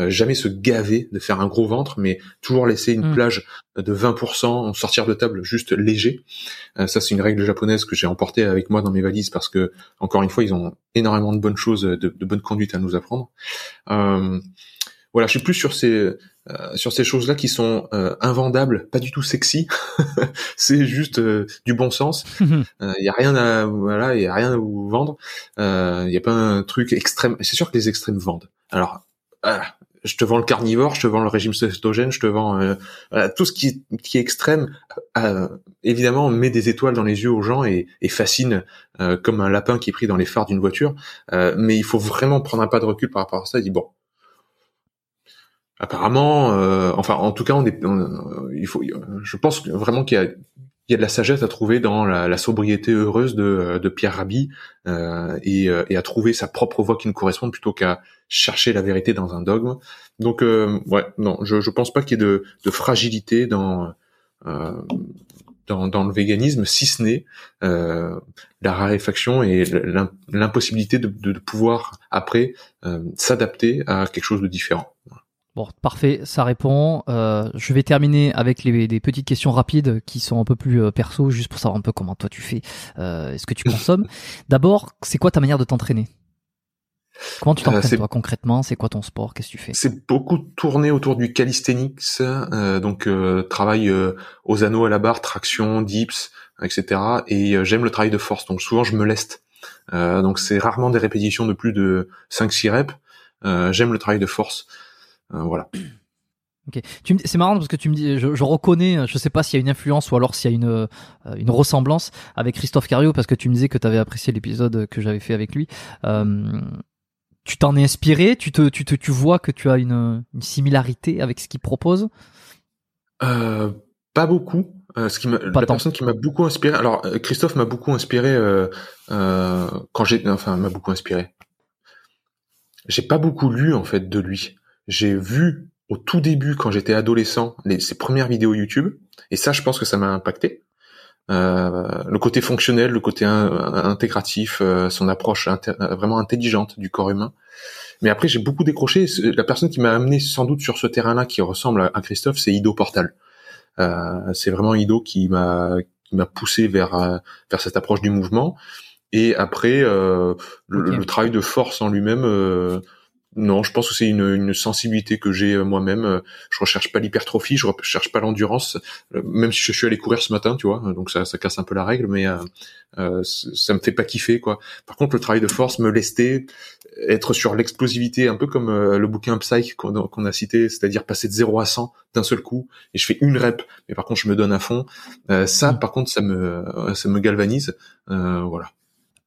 euh, jamais se gaver de faire un gros ventre, mais toujours laisser une mm. plage de 20%, sortir de table juste léger. Euh, ça, c'est une règle japonaise que j'ai emportée avec moi dans mes valises parce que, encore une fois, ils ont énormément de bonnes choses, de, de bonnes conduites à nous apprendre. Euh, voilà, je suis plus sur ces euh, sur ces choses-là qui sont euh, invendables, pas du tout sexy. c'est juste euh, du bon sens. Il y a rien à voilà, il y a rien à vous vendre. Il y a pas un truc extrême. C'est sûr que les extrêmes vendent. Alors, je te vends le carnivore, je te vends le régime cétogène, je te vends tout ce qui, qui est extrême. évidemment, met des étoiles dans les yeux aux gens et, et fascine comme un lapin qui est pris dans les phares d'une voiture. mais il faut vraiment prendre un pas de recul par rapport à ça et dire bon apparemment, euh, enfin, en tout cas, on est, il faut, je pense vraiment qu'il y a, il y a de la sagesse à trouver dans la, la sobriété heureuse de, de Pierre Rabhi euh, et, euh, et, à trouver sa propre voix qui nous corresponde plutôt qu'à chercher la vérité dans un dogme. Donc, euh, ouais, non, je, je pense pas qu'il y ait de, de fragilité dans, euh, dans, dans le véganisme, si ce n'est euh, la raréfaction et l'impossibilité de, de, pouvoir après s'adapter à quelque chose de différent. Bon, parfait, ça répond. Euh, je vais terminer avec les, des petites questions rapides qui sont un peu plus euh, perso, juste pour savoir un peu comment toi tu fais, euh, ce que tu consommes. D'abord, c'est quoi ta manière de t'entraîner? Comment tu t'entraînes toi concrètement? C'est quoi ton sport? Qu'est-ce que tu fais? C'est beaucoup tourné autour du calisthenics, donc travail aux anneaux à la barre, traction, dips, etc. Et j'aime le travail de force, donc souvent je me leste. donc c'est rarement des répétitions de plus de 5-6 reps. j'aime le travail de force. Euh, voilà. Ok. C'est marrant parce que tu me dis, je, je reconnais, je sais pas s'il y a une influence ou alors s'il y a une euh, une ressemblance avec Christophe Cario parce que tu me disais que tu avais apprécié l'épisode que j'avais fait avec lui. Euh, tu t'en es inspiré, tu te, tu te, tu vois que tu as une, une similarité avec ce qu'il propose? Euh, pas beaucoup. Euh, ce qui m'a, la personne qui m'a beaucoup inspiré. Alors Christophe m'a beaucoup inspiré quand j'ai, enfin m'a beaucoup inspiré. J'ai pas beaucoup lu en fait de lui j'ai vu au tout début, quand j'étais adolescent, les, ses premières vidéos YouTube, et ça, je pense que ça m'a impacté. Euh, le côté fonctionnel, le côté intégratif, euh, son approche vraiment intelligente du corps humain. Mais après, j'ai beaucoup décroché. La personne qui m'a amené sans doute sur ce terrain-là, qui ressemble à, Christophe, c'est Ido Portal. Euh, c'est vraiment Ido qui m'a qui m'a poussé vers euh, vers cette approche du mouvement. Et après, le, le, travail de force en lui-même non, je pense que c'est une, une, sensibilité que j'ai euh, moi-même. Euh, je recherche pas l'hypertrophie, je recherche pas l'endurance, euh, même si je suis allé courir ce matin, tu vois. Donc ça, ça casse un peu la règle, mais euh, ça me fait pas kiffer, quoi. Par contre, le travail de force, me lester, être sur l'explosivité, un peu comme le bouquin Psych qu'on a cité, c'est-à-dire passer de 0 à 100 d'un seul coup, et je fais une rep, mais par contre, je me donne à fond. ça, mmh. par contre, ça me, ça me galvanise. voilà.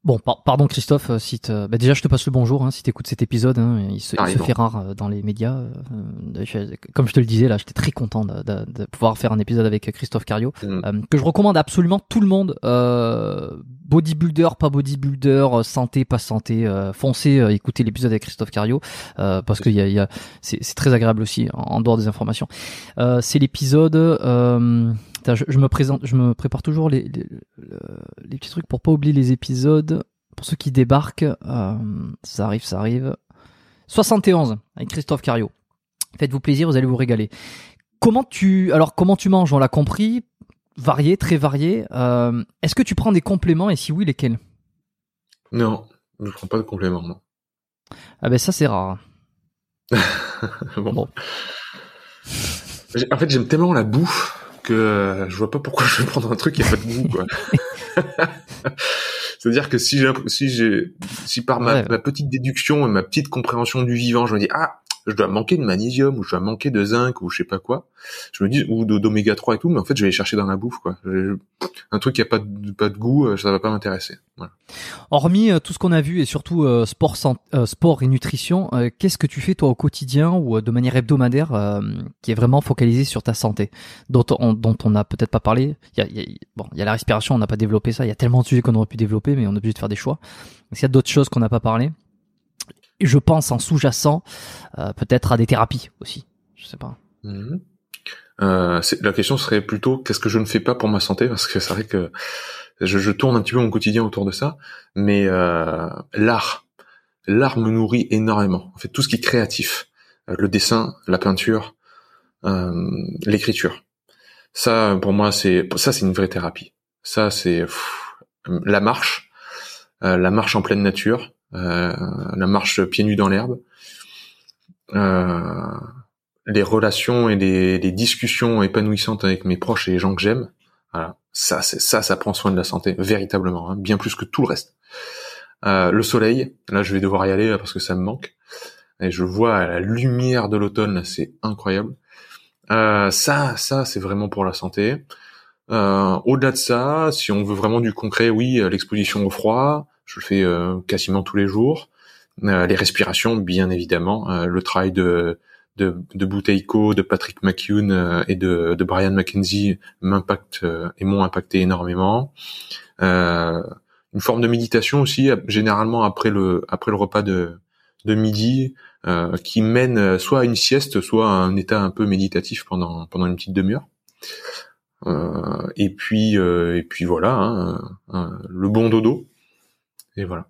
Bon, pardon Christophe, euh, si bah déjà je te passe le bonjour, hein, si t'écoutes cet épisode, hein, il, se, fait rare euh, dans les médias. Euh, comme je te le disais là, j'étais très content de, de, de, pouvoir faire un épisode avec Christophe Cario, mm. que je recommande absolument tout le monde, bodybuilder, pas bodybuilder, santé, pas santé, foncez écoutez l'épisode avec Christophe Cario, parce que y a, y a, c'est très agréable aussi en, dehors des informations. c'est l'épisode je, me présente, je me prépare toujours les, les, petits trucs pour pas oublier les épisodes. Pour ceux qui débarquent, euh, ça arrive, ça arrive. 71 avec Christophe Cario. Faites-vous plaisir, vous allez vous régaler. Comment tu, alors comment tu manges On l'a compris, varié, très varié. Euh, est-ce que tu prends des compléments et si oui, lesquels? Non, je ne prends pas de compléments. Non. Ah ben ça c'est rare. bon. bon. En fait, j'aime tellement la bouffe que euh, je vois pas pourquoi je vais prendre un truc qui a pas de goût quoi. C'est-à-dire que si j'ai si j'ai si par ma, ma, petite déduction et ma petite compréhension du vivant, je me dis ah je dois manquer de magnésium ou je dois manquer de zinc ou je sais pas quoi. Je me dis ou d'oméga 3 et tout, mais en fait je vais les chercher dans la bouffe quoi. Un truc qui a pas de, goût, euh, ça va pas m'intéresser. Voilà. Hormis euh, tout ce qu'on a vu et surtout euh, sport, sport et nutrition, qu'est-ce que tu fais toi au quotidien ou de manière hebdomadaire qui est vraiment focalisé sur ta santé, dont on, dont on n'a peut-être pas parlé? Bon, il y a la respiration, on n'a pas développé ça. Il y a tellement de sujets qu'on aurait pu développer, mais on est obligé de faire des choix. Est-ce qu'il y a d'autres choses qu'on n'a pas parlé? Je pense en sous-jacent euh, peut-être à des thérapies aussi. Je sais pas. Mhm. Euh, la question serait plutôt qu'est-ce que je ne fais pas pour ma santé? Parce que c'est vrai que je, tourne un petit peu mon quotidien autour de ça, mais euh, l'art, l'art me nourrit énormément. En fait, tout ce qui est créatif, euh, le dessin, la peinture, euh, l'écriture. Ça, pour moi, c'est ça, c'est une vraie thérapie. Ça, c'est la marche, la marche en pleine nature, la marche pieds nus dans l'herbe, euh, les relations et les, les, discussions épanouissantes avec mes proches et les gens que j'aime. Voilà. Ça, c'est ça, ça prend soin de la santé véritablement, hein, bien plus que tout le reste. Euh, le soleil, là, je vais devoir y aller parce que ça me manque. Et je vois la lumière de l'automne, c'est incroyable. Euh, ça, ça, c'est vraiment pour la santé. Euh, au-delà de ça, si on veut vraiment du concret, oui, l'exposition au froid, je le fais euh, quasiment tous les jours. Euh, les respirations, bien évidemment. Euh, le travail de de, de de Patrick McCune et de, de Brian McKenzie m'impacte et m'ont impacté énormément. une forme de méditation aussi, généralement après le après le repas de de midi, qui mène soit à une sieste, soit à un état un peu méditatif pendant pendant une petite demi-heure. et puis et puis voilà, hein, le bon dodo, et voilà.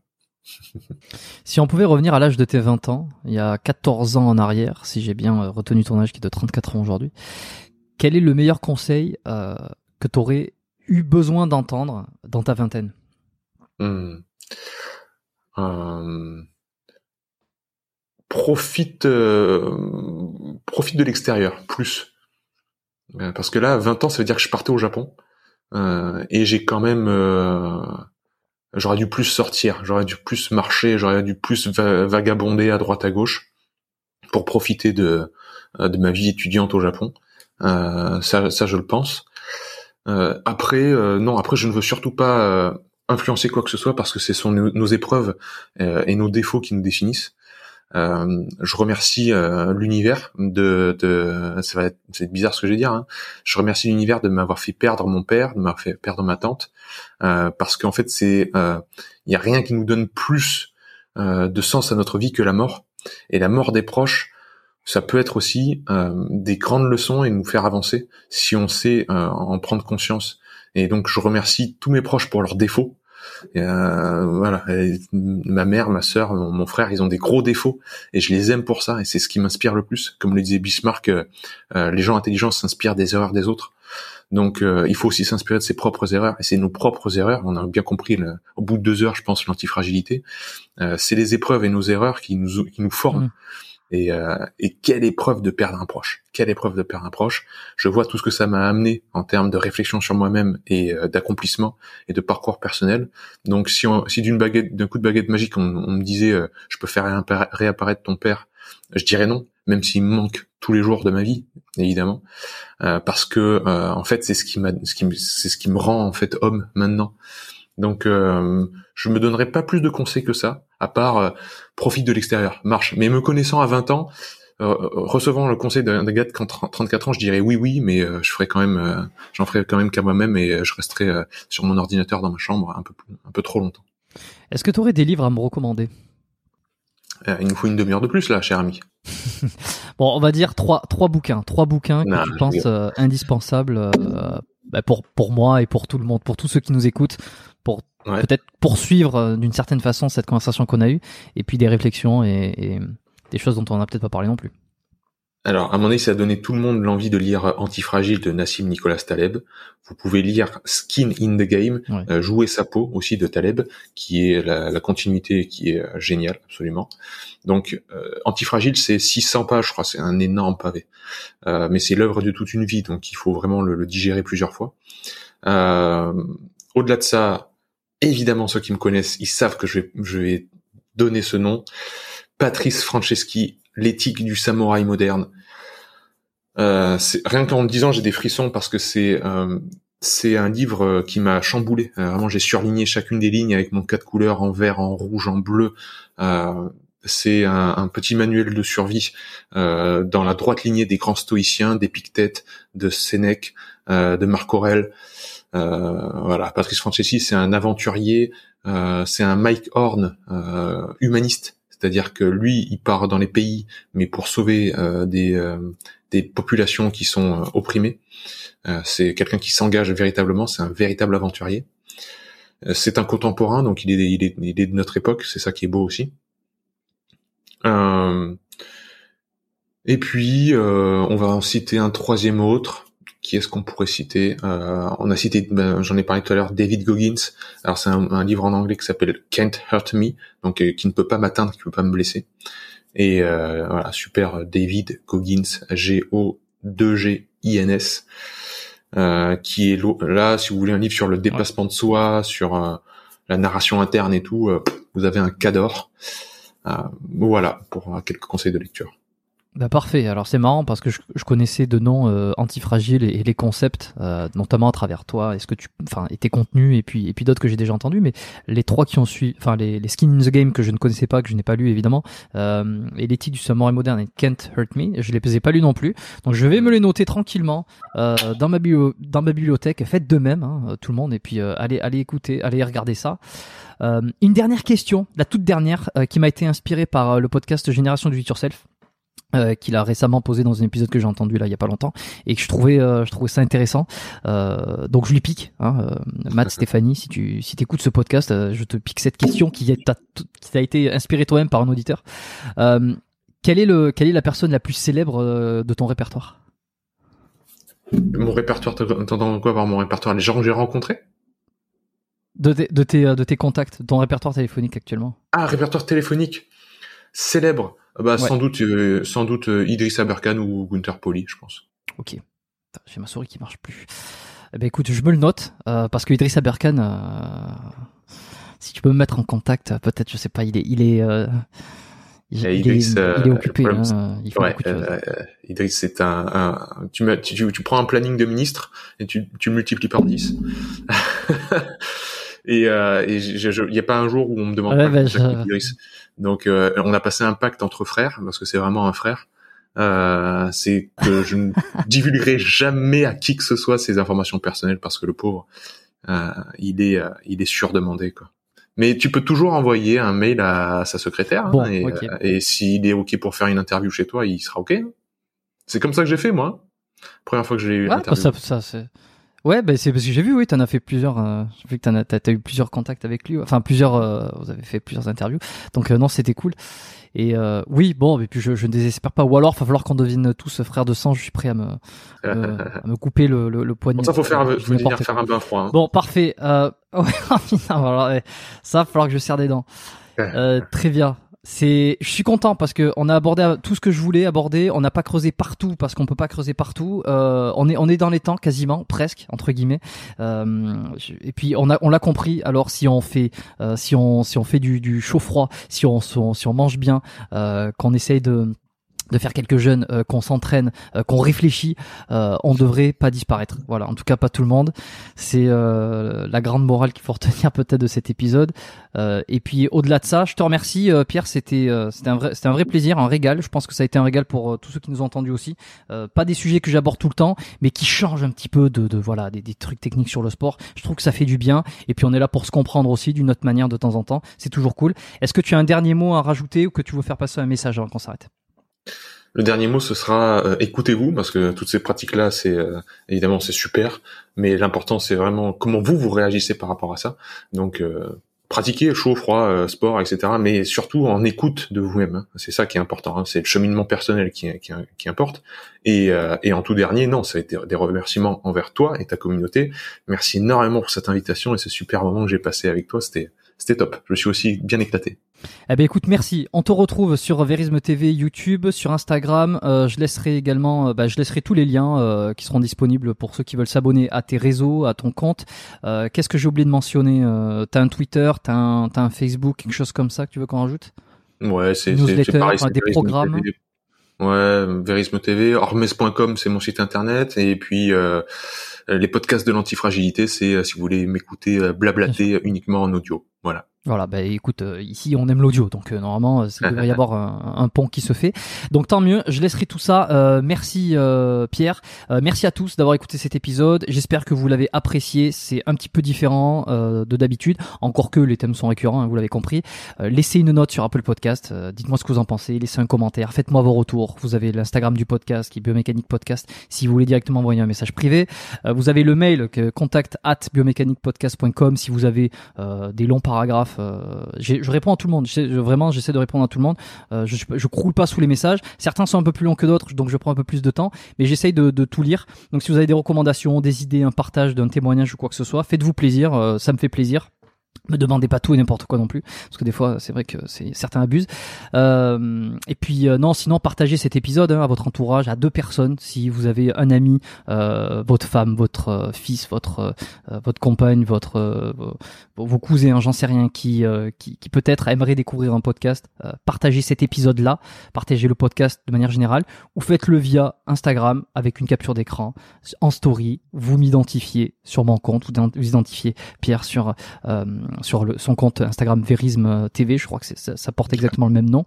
si on pouvait revenir à l'âge de tes 20 ans, il y a 14 ans en arrière, si j'ai bien euh, retenu ton âge qui est de 34 ans aujourd'hui, quel est le meilleur conseil euh, que tu aurais eu besoin d'entendre dans ta vingtaine? Hmm. euh, Profite, profite de l'extérieur, plus. Parce que là, 20 ans, ça veut dire que je partais au Japon. et j'ai quand même J'aurais dû plus sortir, j'aurais dû plus marcher, j'aurais dû plus vagabonder à droite à gauche pour profiter de, euh, ma vie étudiante au Japon. Euh, ça, je le pense. Euh, après, non, après, je ne veux surtout pas influencer quoi que ce soit parce que ce sont nos, nos épreuves et nos défauts qui nous définissent. Euh, je remercie euh, l'univers de, de ça va c'est bizarre ce que je vais dire. Hein. Je remercie l'univers de m'avoir fait perdre mon père, de m'avoir fait perdre ma tante, euh, parce qu'en fait c'est, il y a rien qui nous donne plus de sens à notre vie que la mort. Et la mort des proches, ça peut être aussi des grandes leçons et nous faire avancer si on sait en prendre conscience. Et donc je remercie tous mes proches pour leurs défauts, euh, voilà, ma mère, ma sœur, mon, frère, ils ont des gros défauts et je les aime pour ça et c'est ce qui m'inspire le plus. Comme le disait Bismarck, euh, euh, les gens intelligents s'inspirent des erreurs des autres. Donc il faut aussi s'inspirer de ses propres erreurs et c'est nos propres erreurs. On a bien compris au bout de deux heures, je pense, l'antifragilité. c'est les épreuves et nos erreurs qui nous qui nous forment. Mmh. Et, euh, et, quelle épreuve de perdre un proche. Quelle épreuve de perdre un proche. Je vois tout ce que ça m'a amené en termes de réflexion sur moi-même et euh, d'accomplissement et de parcours personnel. Donc si, si d'une baguette, d'un coup de baguette magique, on, me disait euh, je peux faire réapparaître ton père, je dirais non, même s'il me manque tous les jours de ma vie, évidemment, parce que en fait c'est ce qui m'a, ce qui, c'est ce qui me rend en fait homme maintenant. Donc, euh, je me donnerai pas plus de conseils que ça, à part euh, profite de l'extérieur, marche. Mais me connaissant à 20 ans, euh, recevant le conseil d'un gars de 34 ans, je dirais oui, oui, mais je ferai quand même, j'en ferai quand même qu'à moi-même et je resterai sur mon ordinateur dans ma chambre un peu, un peu trop longtemps. Est-ce que tu aurais des livres à me recommander? Il nous faut une demi-heure de plus là, cher ami. bon, on va dire trois, trois bouquins, trois bouquins que tu penses indispensables bah, pour pour moi et pour tout le monde, pour tous ceux qui nous écoutent pour peut-être poursuivre euh, d'une certaine façon cette conversation qu'on a eue, et puis des réflexions et, des choses dont on n'a peut-être pas parlé non plus. Alors, à mon avis, ça a donné tout le monde l'envie de lire Antifragile de Nassim Nicolas Taleb. Vous pouvez lire Skin in the Game, euh, Jouer sa peau aussi de Taleb, qui est la, continuité qui est euh, géniale, absolument. Donc, Antifragile, c'est 600 pages, je crois, c'est un énorme pavé. mais c'est l'œuvre de toute une vie, donc il faut vraiment le, le digérer plusieurs fois. Au-delà de ça, évidemment, ceux qui me connaissent, ils savent que je vais, je donner ce nom. Patrice Franceschi, l'éthique du samouraï moderne. Euh, rien qu'en le disant, j'ai des frissons parce que c'est euh, un livre qui m'a chamboulé. Euh, vraiment, j'ai surligné chacune des lignes avec mon quatre couleurs en vert, en rouge, en bleu. Euh, c'est un, petit manuel de survie dans la droite lignée des grands stoïciens, d'Épictète, de Sénèque, de Marc Aurèle. Euh, voilà, Patrice Franceschi, c'est un aventurier, euh, c'est un Mike Horn euh, humaniste, c'est-à-dire que lui, il part dans les pays, mais pour sauver des, populations qui sont opprimées. c'est quelqu'un qui s'engage véritablement, c'est un véritable aventurier. C'est un contemporain, donc il est, il est, il est de notre époque, c'est ça qui est beau aussi. Et puis, on va en citer un troisième autre. Qui est-ce qu'on pourrait citer? Euh, On a cité, ben, j'en ai parlé tout à l'heure, David Goggins. Alors c'est un, livre en anglais qui s'appelle Can't Hurt Me, donc qui ne peut pas m'atteindre, qui ne peut pas me blesser. Et voilà, super David Goggins, G-O-2-G-I-N-S, qui est là, si vous voulez un livre sur le déplacement de soi, sur la narration interne et tout, vous avez un cador. voilà, pour quelques conseils de lecture. Bah parfait. Alors c'est marrant parce que je, connaissais de noms euh, antifragiles et, les concepts, euh, notamment à travers toi, est-ce que tu, enfin, et tes contenus et puis et puis d'autres que j'ai déjà entendus, mais les trois qui ont suivi, enfin les, les skins in the game que je ne connaissais pas, que je n'ai pas lu évidemment, euh, et les titres du Samurai moderne et Can't Hurt Me, je les ai pas lus non plus. Donc je vais me les noter tranquillement euh, dans ma dans ma bibliothèque. Faites de même, hein, tout le monde, et puis euh, allez allez écouter, allez regarder ça. une dernière question, la toute dernière, qui m'a été inspirée par le podcast Génération du It Yourself. Euh, qu'il a récemment posé dans un épisode que j'ai entendu là il y a pas longtemps et que je trouvais euh, je trouvais ça intéressant. Euh, donc je lui pique hein, Matt Stéphanie si tu si écoutes ce podcast je te pique cette question qui t'a été inspirée toi-même par un auditeur. Quelle est le quelle est la personne la plus célèbre de ton répertoire? Mon répertoire t'entends quoi par mon répertoire? Les gens que j'ai rencontrés? De de tes de tes contacts ton répertoire téléphonique actuellement? Ah répertoire téléphonique. Célèbre ah bah, sans doute, euh, sans doute euh, Idriss Aberkan ou Gunther Poli, je pense. Ok. J'ai ma souris qui marche plus. Eh ben écoute, je me le note euh, parce que Idriss Aberkan, si tu peux me mettre en contact, peut-être, je sais pas, il est, il est, il, Idriss, est, il est occupé. Hein, il faut ouais, Idriss, c'est un, un tu, tu, tu, prends un planning de ministre et tu, tu multiplies par 10. et il n'y a pas un jour où on me demande ouais, pas bah, Idriss. Donc euh, on a passé un pacte entre frères parce que c'est vraiment un frère. Euh, c'est que je ne divulguerai jamais à qui que ce soit ces informations personnelles parce que le pauvre, euh, il est, il est surdemandé quoi. Mais tu peux toujours envoyer un mail à sa secrétaire hein, et, et s'il est ok pour faire une interview chez toi, il sera ok. C'est comme ça que j'ai fait moi. Première fois que j'ai eu une interview. Ça, ça, c'est Ouais, bah c'est parce que j'ai vu, oui, t'en as fait plusieurs. Euh, j'ai vu que t'en as, t'as, eu plusieurs contacts avec lui. Enfin, plusieurs. Euh, vous avez fait plusieurs interviews. Donc euh, non, c'était cool. Et euh, oui, bon, et puis je, je, ne désespère pas. Ou alors, il va falloir qu'on devienne tous frères de sang. Je suis prêt à me, à me couper le, le, le poignet. Bon, ça faut faire, faut venir faire un bain froid. Hein. Bon, parfait. Euh, ouais, ça va falloir que je serre des dents. très bien c'est, je suis content parce que on a abordé tout ce que je voulais aborder. On n'a pas creusé partout parce qu'on peut pas creuser partout. Euh, on est, on est dans les temps quasiment, presque entre guillemets. Euh, et puis on a, on l'a compris. Alors si on fait, euh, si on, si on fait du, du chaud froid, si on, si on mange bien, qu'on essaye de de faire quelques jeunes, euh, qu'on s'entraîne, euh, qu'on réfléchit, euh, on devrait pas disparaître. Voilà, en tout cas pas tout le monde. C'est la grande morale qu'il faut retenir peut-être de cet épisode. et puis au-delà de ça, je te remercie Pierre, c'était c'était un vrai c'était un vrai plaisir, un régal. Je pense que ça a été un régal pour tous ceux qui nous ont entendus aussi. pas des sujets que j'aborde tout le temps, mais qui changent un petit peu de, de voilà des, des, trucs techniques sur le sport. Je trouve que ça fait du bien. Et puis on est là pour se comprendre aussi d'une autre manière de temps en temps. C'est toujours cool. Est-ce que tu as un dernier mot à rajouter ou que tu veux faire passer un message avant qu'on s'arrête? Le dernier mot, ce sera euh, écoutez-vous, parce que toutes ces pratiques-là, c'est euh, évidemment c'est super, mais l'important c'est vraiment comment vous vous réagissez par rapport à ça. Donc euh, pratiquez chaud, froid, sport, etc. Mais surtout en écoute de vous-même. Hein. C'est ça qui est important. Hein. C'est le cheminement personnel qui, qui, qui importe. Et, et, en tout dernier, non, ça a été des remerciements envers toi et ta communauté. Merci énormément pour cette invitation et ce super moment que j'ai passé avec toi. C'était c'était top. Je me suis aussi bien éclaté. Eh ben écoute, merci. On te retrouve sur Verisme TV, YouTube, sur Instagram. Euh, je laisserai également, euh, bah, je laisserai tous les liens euh, qui seront disponibles pour ceux qui veulent s'abonner à tes réseaux, à ton compte. Qu'est-ce que j'ai oublié de mentionner T'as un Twitter, t'as un, as un Facebook, quelque chose comme ça que tu veux qu'on rajoute? Ouais, c'est pareil, des programmes. Ouais, Verisme TV, ormes.com, c'est mon site internet, et puis les podcasts de l'antifragilité, c'est si vous voulez m'écouter blablater uniquement en audio. Voilà. Voilà, bah écoute, euh, ici on aime l'audio, donc euh, normalement euh, il devrait y avoir un, pont qui se fait. Donc tant mieux, je laisserai tout ça. merci Pierre, merci à tous d'avoir écouté cet épisode. J'espère que vous l'avez apprécié. C'est un petit peu différent de d'habitude, encore que les thèmes sont récurrents, hein, vous l'avez compris. laissez une note sur Apple Podcast, dites-moi ce que vous en pensez, laissez un commentaire, faites-moi vos retours. Vous avez l'Instagram du podcast qui est Biomécanique Podcast. Si vous voulez directement envoyer un message privé, vous avez le mail que contact at biomécaniquepodcast.com si vous avez euh, des longs paragraphes. euh, je réponds à tout le monde. Je- vraiment, j'essaie de répondre à tout le monde. Euh, je, je croule pas sous les messages. Certains sont un peu plus longs que d'autres, donc je prends un peu plus de temps. Mais j'essaye de, de tout lire. Donc si vous avez des recommandations, des idées, un partage d'un témoignage ou quoi que ce soit, faites-vous plaisir. euh, ça me fait plaisir. Me demandez pas tout et n'importe quoi non plus, parce que des fois c'est vrai que c'est certains abusent. Euh, et puis euh, non, sinon partagez cet épisode hein, à votre entourage, à deux personnes. Si vous avez un ami, euh, votre femme, votre euh, fils, votre euh, votre compagne, votre euh, vos, vos cousins, j'en sais rien, qui qui, qui peut-être aimerait découvrir un podcast, partagez cet épisode-là, partagez le podcast de manière générale, ou faites-le via Instagram avec une capture d'écran en story. Vous m'identifiez sur mon compte, vous vous identifiez Pierre sur sur le, son compte Instagram Verisme TV, je crois que ça, ça porte exactement le même nom.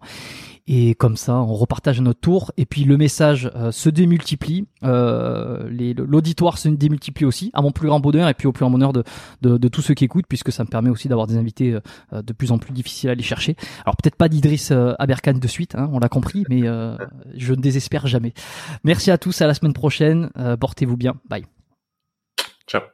Et comme ça, on repartage à notre tour. Et puis le message euh, se démultiplie, euh, l'auditoire se démultiplie aussi, à mon plus grand bonheur et puis au plus grand bonheur de, de, de tous ceux qui écoutent, puisque ça me permet aussi d'avoir des invités euh, de plus en plus difficiles à aller chercher. Alors peut-être pas d'Idriss euh, Aberkan de suite, hein, on l'a compris, mais euh, je ne désespère jamais. Merci à tous, à la semaine prochaine. Euh, Portez-vous bien, bye. Ciao.